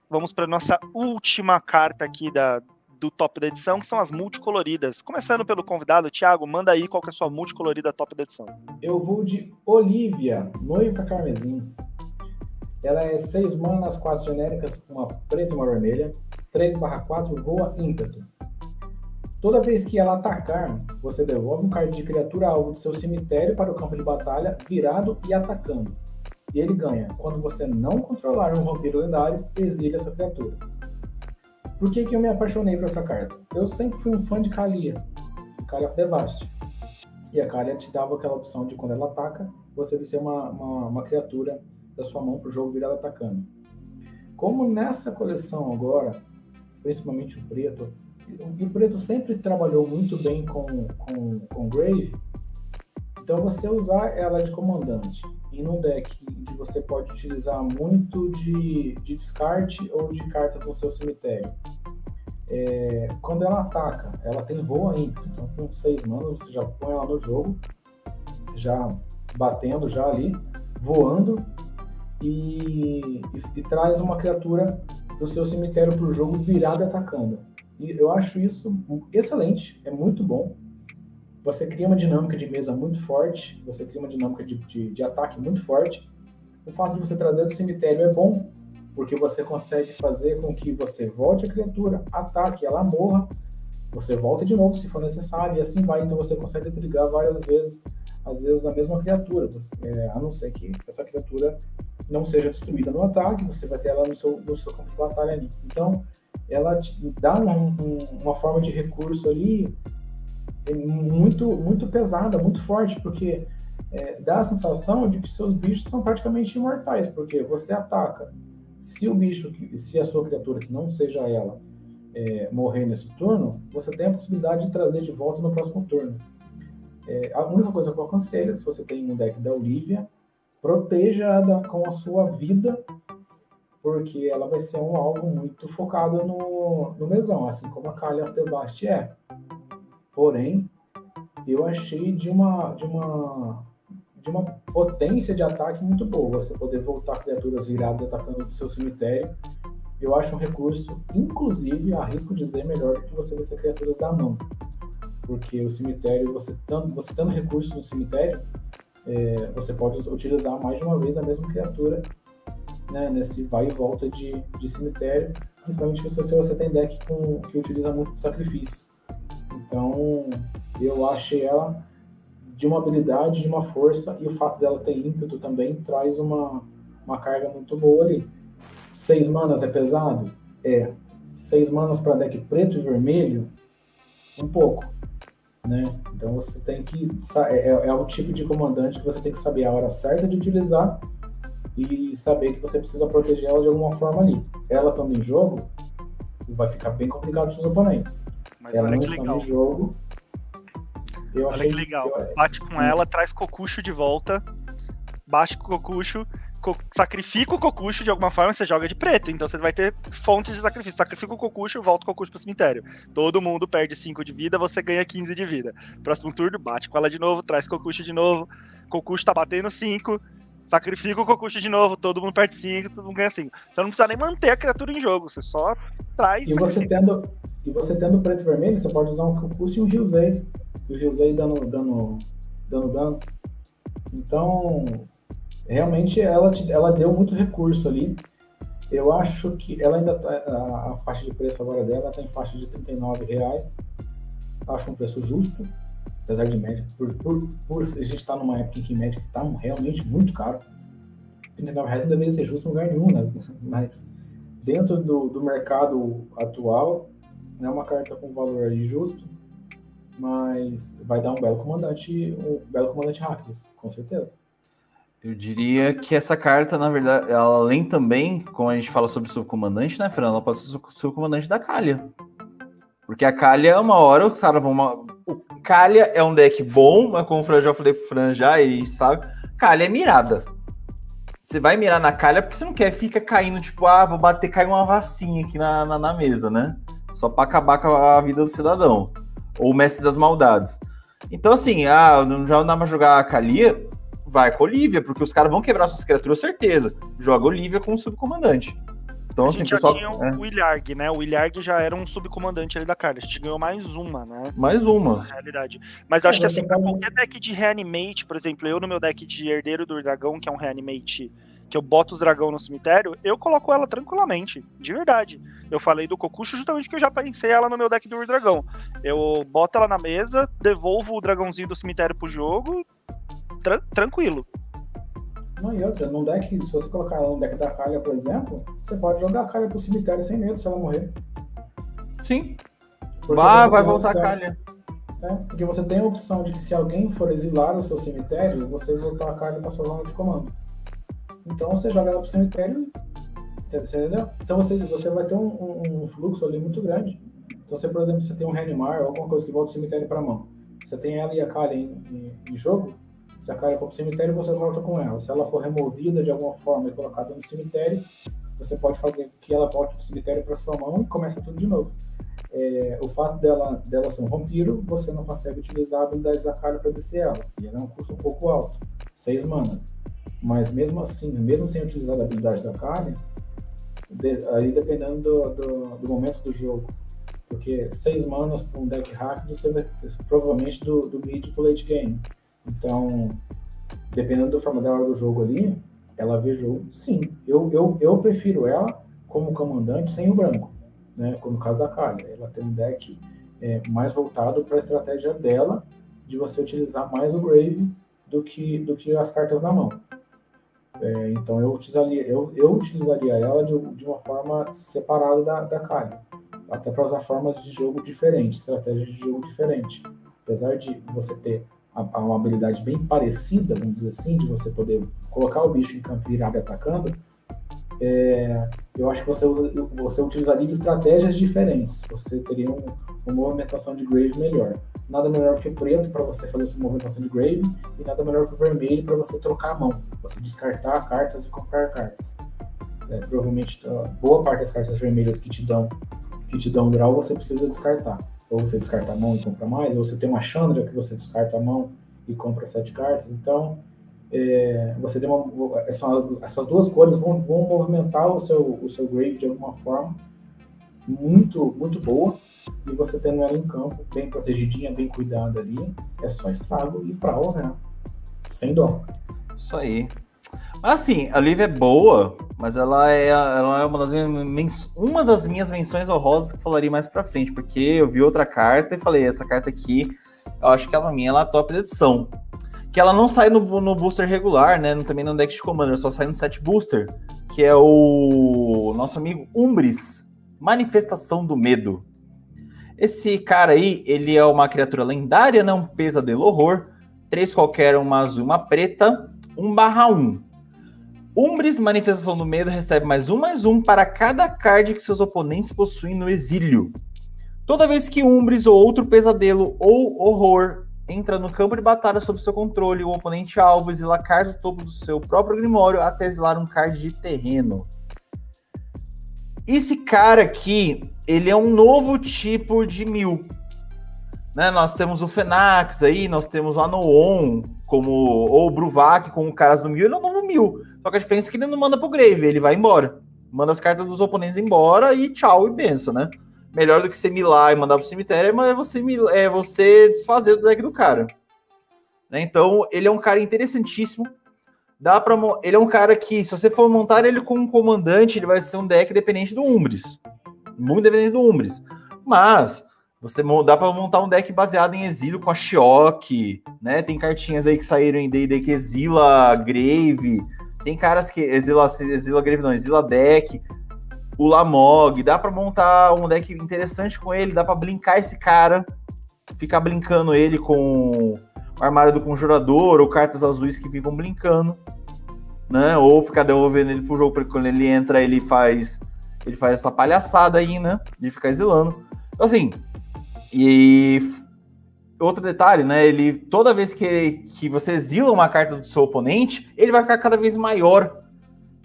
Vamos para nossa última carta aqui da, do top da edição, que são as multicoloridas. Começando pelo convidado, Thiago, manda aí qual que é a sua multicolorida top da edição. Eu vou de Olivia, noiva carmesim. Ela é 6 manas, 4 genéricas, uma preta e uma vermelha. 3 barra 4 voa ímpeto. Toda vez que ela atacar, você devolve um card de criatura alvo do seu cemitério para o campo de batalha, virado e atacando. E ele ganha. Quando você não controlar um vampiro lendário, exile essa criatura. Por que, que eu me apaixonei por essa carta? Eu sempre fui um fã de Kalia, Kalia Devast. E a Kalia te dava aquela opção de quando ela ataca, você descer uma, uma, uma criatura da sua mão para o jogo virar atacando. Como nessa coleção agora, principalmente o preto, e o preto sempre trabalhou muito bem com, com, com Grave, então você usar ela de comandante em um deck que você pode utilizar muito de, de descarte ou de cartas no seu cemitério. É, quando ela ataca, ela tem voo ainda, então com seis manos você já põe ela no jogo, já batendo já ali, voando e, e, e traz uma criatura do seu cemitério para o jogo virada atacando. E eu acho isso excelente, é muito bom você cria uma dinâmica de mesa muito forte, você cria uma dinâmica de, de, de ataque muito forte. O fato de você trazer do cemitério é bom, porque você consegue fazer com que você volte a criatura, ataque, ela morra, você volta de novo se for necessário, e assim vai. Então você consegue trigar várias vezes, às vezes a mesma criatura, é, a não ser que essa criatura não seja destruída no ataque, você vai ter ela no seu, no seu campo de batalha ali. Então, ela te dá um, um, uma forma de recurso ali muito, muito pesada, muito forte, porque é, dá a sensação de que seus bichos são praticamente imortais, porque você ataca. Se o bicho, se a sua criatura, que não seja ela, é, morrer nesse turno, você tem a possibilidade de trazer de volta no próximo turno. É, a única coisa que eu aconselho, se você tem um deck da Olivia, proteja-a com a sua vida, porque ela vai ser um alvo muito focado no, no mesão, assim como a Kali of the Bast é. Porém, eu achei de uma, de uma, de uma potência de ataque muito boa. Você poder voltar criaturas viradas atacando do seu cemitério. Eu acho um recurso, inclusive, arrisco dizer, melhor do que você descer criaturas da mão. Porque o cemitério, você tendo, você tendo recurso no cemitério, é, você pode utilizar mais de uma vez a mesma criatura né, nesse vai e volta de, de cemitério, principalmente se você, você tem deck com, que utiliza muito sacrifícios. Então, eu achei ela de uma habilidade, de uma força, e o fato dela ter ímpeto também traz uma, uma carga muito boa ali. Seis manas é pesado? É. Seis manas para deck preto e vermelho? Um pouco. Né? Então você tem que. É, é, é o tipo de comandante que você tem que saber a hora certa de utilizar e saber que você precisa proteger ela de alguma forma ali. Ela estando em jogo, vai ficar bem complicado para os oponentes. Mas ela olha que legal. Jogo, olha que legal. Eu... Bate com ela, traz Cocucho de volta, bate com o Cocucho, co sacrifica o Cocucho de alguma forma, você joga de preto. Então você vai ter fontes de sacrifício. Sacrifica o Cocucho, volta o Cocucho pro cemitério. Todo mundo perde 5 de vida, você ganha 15 de vida. Próximo turno, bate com ela de novo, traz Cocucho de novo. Cocucho tá batendo 5 sacrifica o Kokushi de novo, todo mundo perde 5, todo mundo ganha 5. Então não precisa nem manter a criatura em jogo, você só traz. E você tendo, e você tendo preto e vermelho, você pode usar um Kokushi e um Ryuzei. E o Ryuzei dando, dando, dando dano. Então, realmente ela, ela deu muito recurso ali. Eu acho que ela ainda tá, a, a faixa de preço agora dela está em faixa de R$ reais. Acho um preço justo, apesar de média. Por, por, por a gente estar tá numa época em que média está realmente muito caro. R$ reais não deveria ser justo em lugar nenhum, né? Mas dentro do, do mercado atual, é uma carta com valor justo, mas vai dar um belo comandante, um belo comandante Rakdos, com certeza. Eu diria que essa carta, na verdade, ela, além também, como a gente fala sobre subcomandante, né, Fernando? Ela pode ser subcomandante da Kalia. Porque a Kalia, uma hora, os caras vão. O Kalia é um deck bom, mas como o Fran já falei pro Fran já, e sabe, Kalia é mirada. Você vai mirar na Kalia porque você não quer, fica caindo, tipo, ah, vou bater, cair uma vacinha aqui na, na, na mesa, né? Só para acabar com a vida do cidadão. Ou o mestre das maldades. Então, assim, ah, já não dá pra jogar a Kalia, vai com a Olivia, porque os caras vão quebrar suas criaturas, certeza. Joga Olivia como subcomandante. Então, a assim, gente pessoal, já tinha é. o Ilharg, né? O Ilharg já era um subcomandante ali da carta. A gente ganhou mais uma, né? Mais uma. Na realidade. Mas acho é, que assim, pra qualquer deck de reanimate, por exemplo, eu no meu deck de Herdeiro do Dragão, que é um reanimate que eu boto os dragão no cemitério, eu coloco ela tranquilamente, de verdade. Eu falei do Kokusho justamente porque eu já pensei ela no meu deck do Dragão. Eu boto ela na mesa, devolvo o dragãozinho do cemitério pro jogo, tra tranquilo. Não, e outra, num deck, se você colocar ela no deck da Kalia, por exemplo, você pode jogar a Kalia pro cemitério sem medo se ela morrer. Sim. Bah, vai voltar opção, a Kalia. É, porque você tem a opção de que se alguém for exilar o seu cemitério, você voltar a Kalia pra sua zona de comando. Então você joga ela pro cemitério, entendeu? Então você, você vai ter um, um, um fluxo ali muito grande. Então, se por exemplo você tem um reanimar ou alguma coisa que volta do cemitério para mão, você tem ela e a Kalia em, em, em jogo, se a Kalia for para o cemitério, você volta com ela. Se ela for removida de alguma forma e colocada no cemitério, você pode fazer que ela volte do cemitério para sua mão e começa tudo de novo. É, o fato dela, dela ser um vampiro, você não consegue utilizar a habilidade da Kalia para descer ela. E ela é um custo um pouco alto, 6 manas. Mas mesmo assim, mesmo sem utilizar a habilidade da Kalia, de, aí dependendo do, do, do, momento do jogo, porque 6 manas para um deck rápido, você vai provavelmente do, do mid para late game. Então, dependendo do forma hora do jogo ali, ela vê jogo. Sim, eu, eu, eu prefiro ela como comandante sem o branco, né? Como no caso da Kalia. Ela tem um deck é, mais voltado para a estratégia dela de você utilizar mais o Grave do que, do que as cartas na mão. É, então eu utilizaria, eu, eu utilizaria ela de, de uma forma separada da, da Kalia, até para usar formas de jogo diferentes, estratégias de jogo diferentes. Apesar de você ter uma habilidade bem parecida, vamos dizer assim, de você poder colocar o bicho em campo virado atacando, é, eu acho que você, usa, você utilizaria de estratégias diferentes. Você teria um, uma movimentação de grave melhor. Nada melhor que o preto para você fazer essa movimentação de grave e nada melhor que o vermelho para você trocar a mão, você descartar cartas e comprar cartas. É, provavelmente boa parte das cartas vermelhas que te dão que te dão draw você precisa descartar ou você descarta a mão e compra mais, ou você tem uma Chandra que você descarta a mão e compra sete cartas. Então, é, você tem uma, essas, essas duas cores vão, vão movimentar o seu, o seu grave de alguma forma muito, muito boa. E você tendo ela em campo, bem protegidinha, bem cuidada ali, é só estrago e pra né? Sem dó. Isso aí. Assim, a Liv é boa, mas ela é, ela é uma, das minhas, uma das minhas menções honrosas que falaria mais pra frente, porque eu vi outra carta e falei, essa carta aqui, eu acho que ela, ela é top da edição. Que ela não sai no, no booster regular, né? Também no deck de commander, só sai no set booster, que é o nosso amigo Umbris, Manifestação do Medo. Esse cara aí, ele é uma criatura lendária, né? pesadelo horror. Três qualquer, uma azul, uma preta, 1 barra 1. Umbris, Manifestação do Medo, recebe mais um mais um para cada card que seus oponentes possuem no exílio. Toda vez que Umbris ou outro pesadelo ou horror entra no campo de batalha sob seu controle, o oponente alvo exila cards do topo do seu próprio grimório até exilar um card de terreno. Esse cara aqui, ele é um novo tipo de mil. Né? Nós temos o Fenax aí, nós temos o Anoon, como ou o Bruvac com caras do mil, ele é um novo mil. Só que a diferença é que ele não manda pro Grave, ele vai embora. Manda as cartas dos oponentes embora e tchau e benção, né? Melhor do que você milar e mandar pro cemitério é você, é você desfazer do deck do cara. Né? Então, ele é um cara interessantíssimo. Dá para ele é um cara que se você for montar ele com um comandante, ele vai ser um deck dependente do Umbris. Muito dependente do Umbris. Mas você dá para montar um deck baseado em exílio com a Shiok, né? Tem cartinhas aí que saíram em D&D que exila Grave, tem caras que exila, exila Grave não, exila deck, o Lamog, dá para montar um deck interessante com ele, dá para blinkar esse cara, ficar blinkando ele com o armário do conjurador ou cartas azuis que ficam brincando, né? Ou ficar devolvendo ele pro jogo, porque quando ele entra, ele faz ele faz essa palhaçada aí, né? De ficar exilando. Então, assim, e outro detalhe, né? Ele toda vez que, que você exila uma carta do seu oponente, ele vai ficar cada vez maior.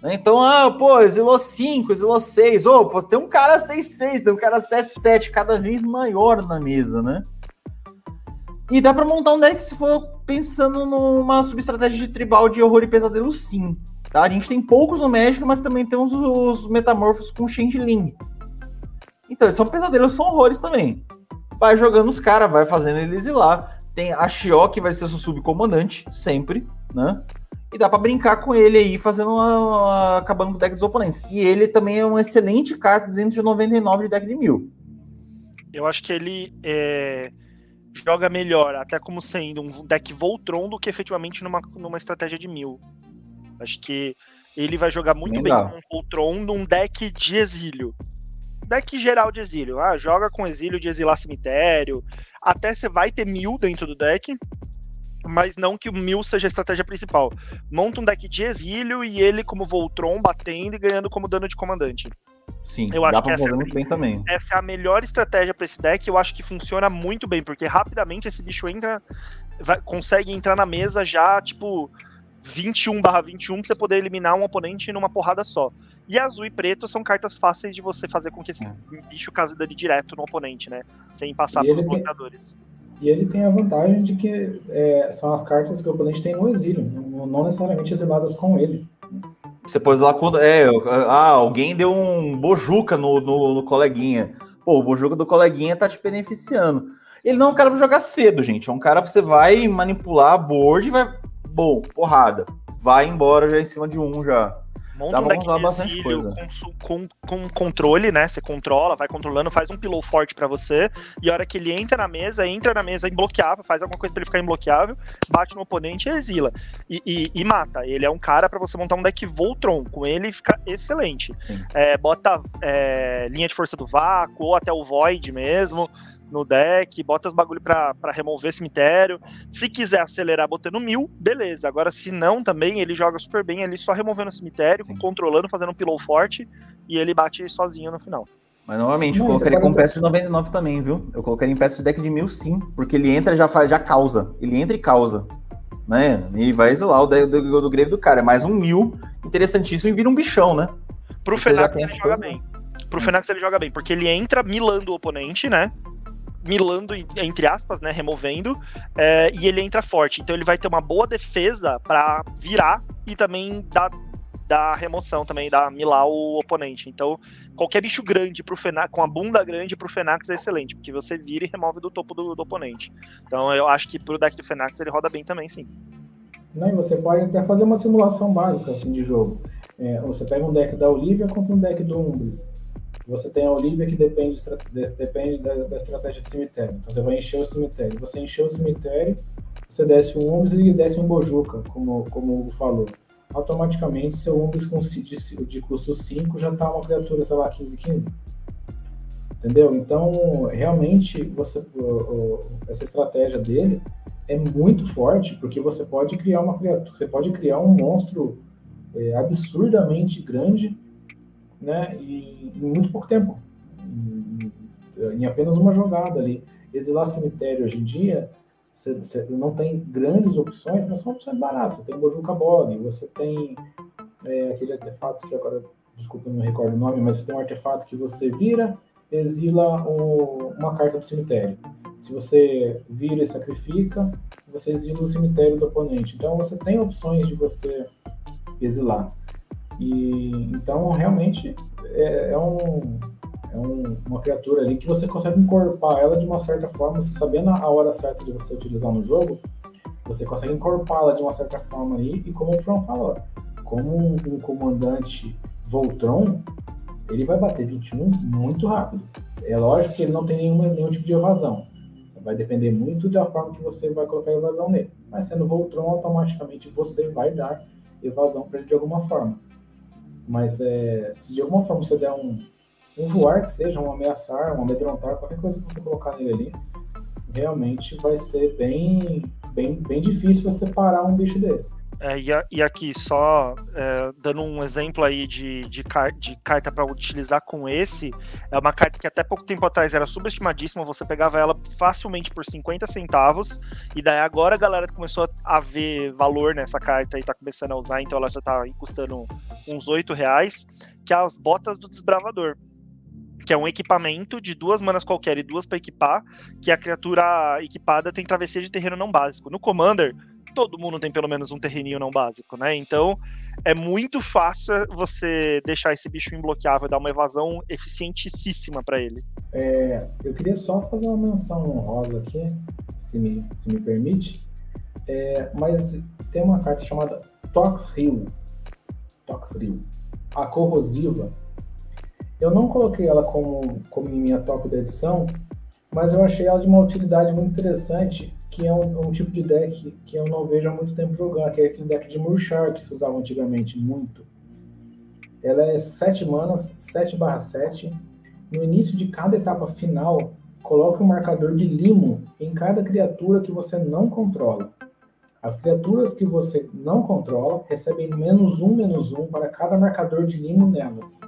Né? Então, ah, pô, exilou 5, exilou 6. Ô, pô, tem um cara 6-6, tem um cara 7-7, cada vez maior na mesa, né? E dá para montar um deck se for pensando numa subestratégia de tribal de horror e pesadelo, sim. Tá? A gente tem poucos no México, mas também temos os, metamorfos com Changeling. Então, são pesadelos, são horrores também. Vai jogando os caras, vai fazendo eles ir lá. Tem a Shio, que vai ser seu subcomandante, sempre, né? E dá para brincar com ele aí, fazendo uma, uma, acabando com o deck dos oponentes. E ele também é uma excelente carta dentro de 99 de deck de mil. Eu acho que ele é joga melhor, até como sendo um deck Voltron, do que efetivamente numa, numa estratégia de mil. Acho que ele vai jogar muito bem com um Voltron num deck de exílio. Deck geral de exílio. Ah, joga com exílio de exilar cemitério. Até você vai ter mil dentro do deck, mas não que o mil seja a estratégia principal. Monta um deck de exílio e ele como Voltron batendo e ganhando como dano de comandante. Sim, eu acho que essa, é muito bem também. essa é a melhor estratégia para esse deck. Eu acho que funciona muito bem, porque rapidamente esse bicho entra, vai, consegue entrar na mesa já, tipo, 21 barra 21 pra você poder eliminar um oponente numa porrada só. E azul e preto são cartas fáceis de você fazer com que esse é. bicho case dano direto no oponente, né? Sem passar pelos bloqueadores. E ele tem a vantagem de que é, são as cartas que o oponente tem no exílio, não, não necessariamente exiladas com ele. Você pôs lá quando. É, ah, alguém deu um bojuca no, no, no, coleguinha. Pô, o bojuca do coleguinha tá te beneficiando. Ele não é um cara pra jogar cedo, gente. É um cara que você vai manipular a board e vai. Bom, porrada. Vai embora já em cima de um já. Monta um deck de exílio com, com, com, controle, né? Você controla, vai controlando, faz um pillow forte para você. E a hora que ele entra na mesa, entra na mesa imbloqueável, faz alguma coisa para ele ficar imbloqueável, bate no oponente e exila. E, e, e mata. Ele é um cara para você montar um deck Voltron. Com ele fica excelente. É, bota é, linha de força do vácuo, ou até o Void mesmo no deck, bota os bagulho pra, pra remover cemitério. Se quiser acelerar botando mil, beleza. Agora, se não, também ele joga super bem ali, só removendo o cemitério, Sim. controlando, fazendo um pillow forte, e ele bate sozinho no final. Mas novamente, eu colocaria com peça de 99 também, viu? Eu colocaria em peça de deck de mil sim, porque ele entra e já faz, já causa. Ele entra e causa. Né? E vai exilar o deck do, do, do grave do cara. É mais um mil, interessantíssimo, e vira um bichão, né? Pro Fenax ele joga bem. Pro Fenax ele joga bem, porque ele entra milando o oponente, né? Milando, entre aspas, né, removendo, é, e ele entra forte. Então ele vai ter uma boa defesa para virar e também dar, dar remoção também, dar milar o oponente. Então, qualquer bicho grande pro Fenax, com a bunda grande pro Fenax é excelente, porque você vira e remove do topo do, do oponente. Então eu acho que pro deck do Fenax ele roda bem também, sim. Não, e você pode até fazer uma simulação básica assim, de jogo. É, você pega um deck da Olivia contra um deck do Umbris. Você tem a Olivia que depende, depende da, da, estratégia de cemitério. Então você vai encher o cemitério. Você encheu o cemitério, você desce um Umbris e desce um Bojuca, como, como o Hugo falou. Automaticamente seu Umbris com, de, de custo 5 já está uma criatura, sei lá, 15-15. Entendeu? Então, realmente, você, essa estratégia dele é muito forte, porque você pode criar uma criatura, você pode criar um monstro é, absurdamente grande né, em, em muito pouco tempo, em, em, apenas uma jogada ali. Exilar cemitério hoje em dia, você não tem grandes opções, mas são opções baratas. Você tem Bojuka Bog, você tem é, aquele artefato que agora, desculpa, não recordo o nome, mas você tem um artefato que você vira, exila o, uma carta do cemitério. Se você vira e sacrifica, você exila o cemitério do oponente. Então você tem opções de você exilar. E então realmente é, é, um, é um, uma criatura ali que você consegue incorporar ela de uma certa forma, você sabendo a hora certa de você utilizar no jogo, você consegue encorpá-la de uma certa forma aí, e como o Fran falou, como um, um comandante Voltron, ele vai bater 21 muito rápido. É lógico que ele não tem nenhuma, nenhum tipo de evasão. Vai depender muito da forma que você vai colocar a evasão nele. Mas sendo Voltron, automaticamente você vai dar evasão para ele de alguma forma. Mas é, se de alguma forma você der um, um voar que seja, um ameaçar, um amedrontar, qualquer coisa que você colocar nele ali, realmente vai ser bem, bem, bem difícil você parar um bicho desse. É, e, a, e, aqui, só é, dando um exemplo aí de, de, car de carta para utilizar com esse, é uma carta que até pouco tempo atrás era subestimadíssima, você pegava ela facilmente por 50 centavos, e daí agora a galera começou a ver valor nessa carta e tá começando a usar, então ela já tá custando uns 8 reais, que é as botas do desbravador que é um equipamento de duas manas qualquer e duas para equipar, que a criatura equipada tem travessia de terreno não básico. No Commander, todo mundo tem pelo menos um terreninho não básico, né? Então é muito fácil você deixar esse bicho imbloqueável, dar uma evasão eficientíssima para ele. É, eu queria só fazer uma menção honrosa aqui, se me, se me permite. É, mas tem uma carta chamada Tox Rio. Tox Rio. A corrosiva. Eu não coloquei ela como, como em minha top da edição, mas eu achei ela de uma utilidade muito interessante que é um, um, tipo de deck que eu não vejo há muito tempo jogando, que é aquele deck de Murchar que se usava antigamente muito. Ela é 7 manas, 7 barra 7. No início de cada etapa final, coloque um marcador de limo em cada criatura que você não controla. As criaturas que você não controla recebem menos um, menos um para cada marcador de limo nelas.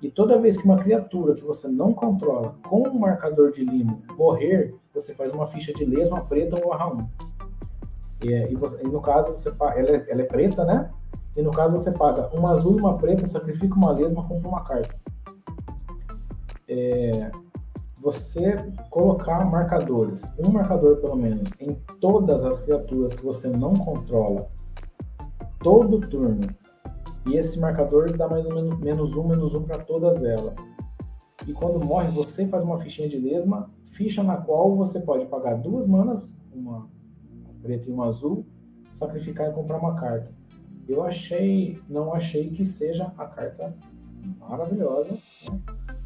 E toda vez que uma criatura que você não controla com um marcador de limo morrer, você faz uma ficha de lesma preta ou barra 1. E, e, você, e, no caso, você, ela, é, ela é preta, né? E no caso você paga uma azul e uma preta, sacrifica uma lesma, compra uma carta. É, você colocar marcadores, um marcador pelo menos, em todas as criaturas que você não controla, todo turno, e esse marcador dá mais ou menos menos um, menos um para todas elas. E quando morre, você faz uma fichinha de lesma, ficha na qual você pode pagar duas manas, uma preta e uma azul, sacrificar e comprar uma carta. Eu achei, não achei que seja a carta maravilhosa, né?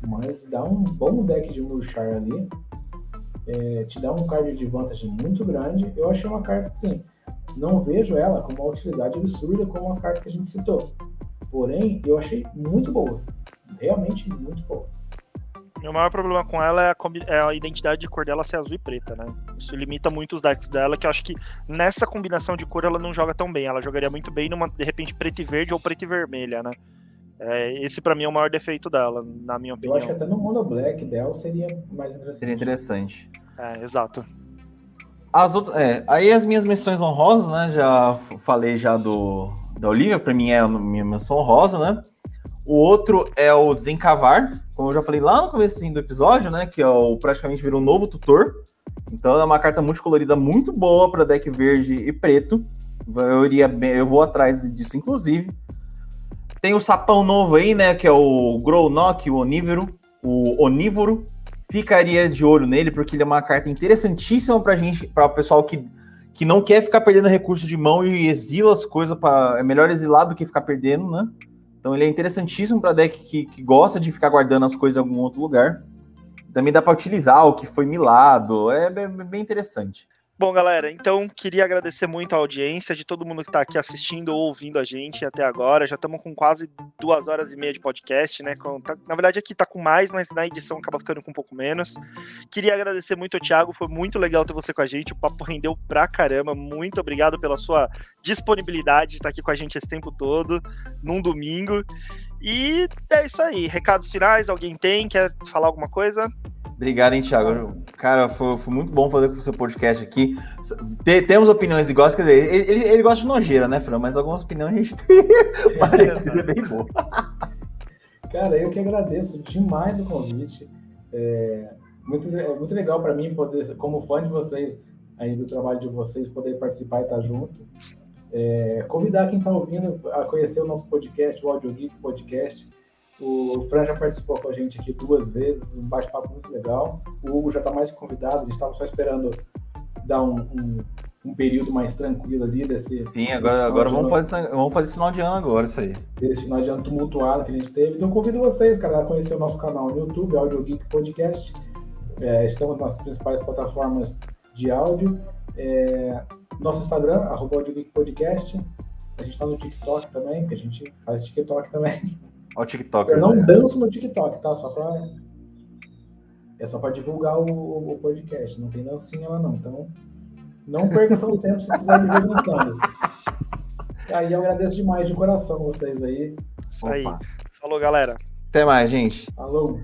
mas dá um bom deck de Murchar ali, é, te dá um card de vantagem muito grande. Eu achei uma carta assim, não vejo ela com uma utilidade absurda como as cartas que a gente citou. Porém, eu achei muito boa. Realmente muito boa. Meu maior problema com ela é a, é a, identidade de cor dela ser azul e preta, né? Isso limita muito os decks dela, que eu acho que nessa combinação de cor ela não joga tão bem. Ela jogaria muito bem numa, de repente, preto e verde ou preto e vermelha, né? É, esse para mim é o maior defeito dela, na minha opinião. Eu acho que até no mono black dela seria mais interessante. Seria interessante. É, exato. As outras, é, aí as minhas menções honrosas, né? Já falei já do da Olivia, para mim é a minha menção honrosa, né? O outro é o Desencavar, como eu já falei lá no começo do episódio, né? Que é o praticamente virou um novo tutor. Então é uma carta multicolorida muito boa para deck verde e preto. Eu iria bem, eu vou atrás disso, inclusive. Tem o sapão novo aí, né? Que é o Grownock, o onívoro. O onívoro. Ficaria de olho nele, porque ele é uma carta interessantíssima pra gente, para o pessoal que, que não quer ficar perdendo recurso de mão e exila as coisas para. É melhor exilar do que ficar perdendo, né? Então ele é interessantíssimo para deck que, que gosta de ficar guardando as coisas em algum outro lugar. Também dá para utilizar o que foi milado. É bem, bem interessante. Bom, galera, então queria agradecer muito a audiência de todo mundo que está aqui assistindo ou ouvindo a gente até agora. Já estamos com quase duas horas e meia de podcast, né? Tá, na verdade, aqui está com mais, mas na edição acaba ficando com um pouco menos. Queria agradecer muito ao Thiago, foi muito legal ter você com a gente. O papo rendeu pra caramba. Muito obrigado pela sua disponibilidade de estar aqui com a gente esse tempo todo, num domingo. E é isso aí. Recados finais, alguém tem? Quer falar alguma coisa? Obrigado, hein, Thiago. Cara, foi, foi, muito bom fazer com o seu podcast aqui. temos opiniões iguais, quer dizer, ele, ele, ele, gosta de nojeira, né, Fran? Mas algumas opiniões a gente tem é, parecida, bem boa. Cara, eu que agradeço demais o convite. É muito, é muito legal para mim poder, como fã de vocês, aí do trabalho de vocês, poder participar e estar junto. É, convidar quem está ouvindo a conhecer o nosso podcast, o Audio Geek Podcast. O Fran já participou com a gente aqui duas vezes, um bate-papo muito legal. O Hugo já está mais convidado, a gente estava só esperando dar um, um, um período mais tranquilo ali desse. Sim, agora, agora vamos, fazer, vamos fazer esse final de ano agora, isso aí. Esse final de ano tumultuado que a gente teve. Então convido vocês, cara, a conhecer o nosso canal no YouTube, Audio Geek Podcast. É, estamos nas principais plataformas de áudio. É, nosso Instagram, arroba Podcast. A gente está no TikTok também, que a gente faz TikTok também. Ó, o TikTok. Eu não né? danço no TikTok, tá? Só pra. É só para divulgar o, o, podcast. Não tem dancinha lá, não. Então, não perca seu tempo se quiser me ver dançando. Aí eu agradeço demais de coração vocês aí. Isso aí. Falou, galera. Até mais, gente. Falou.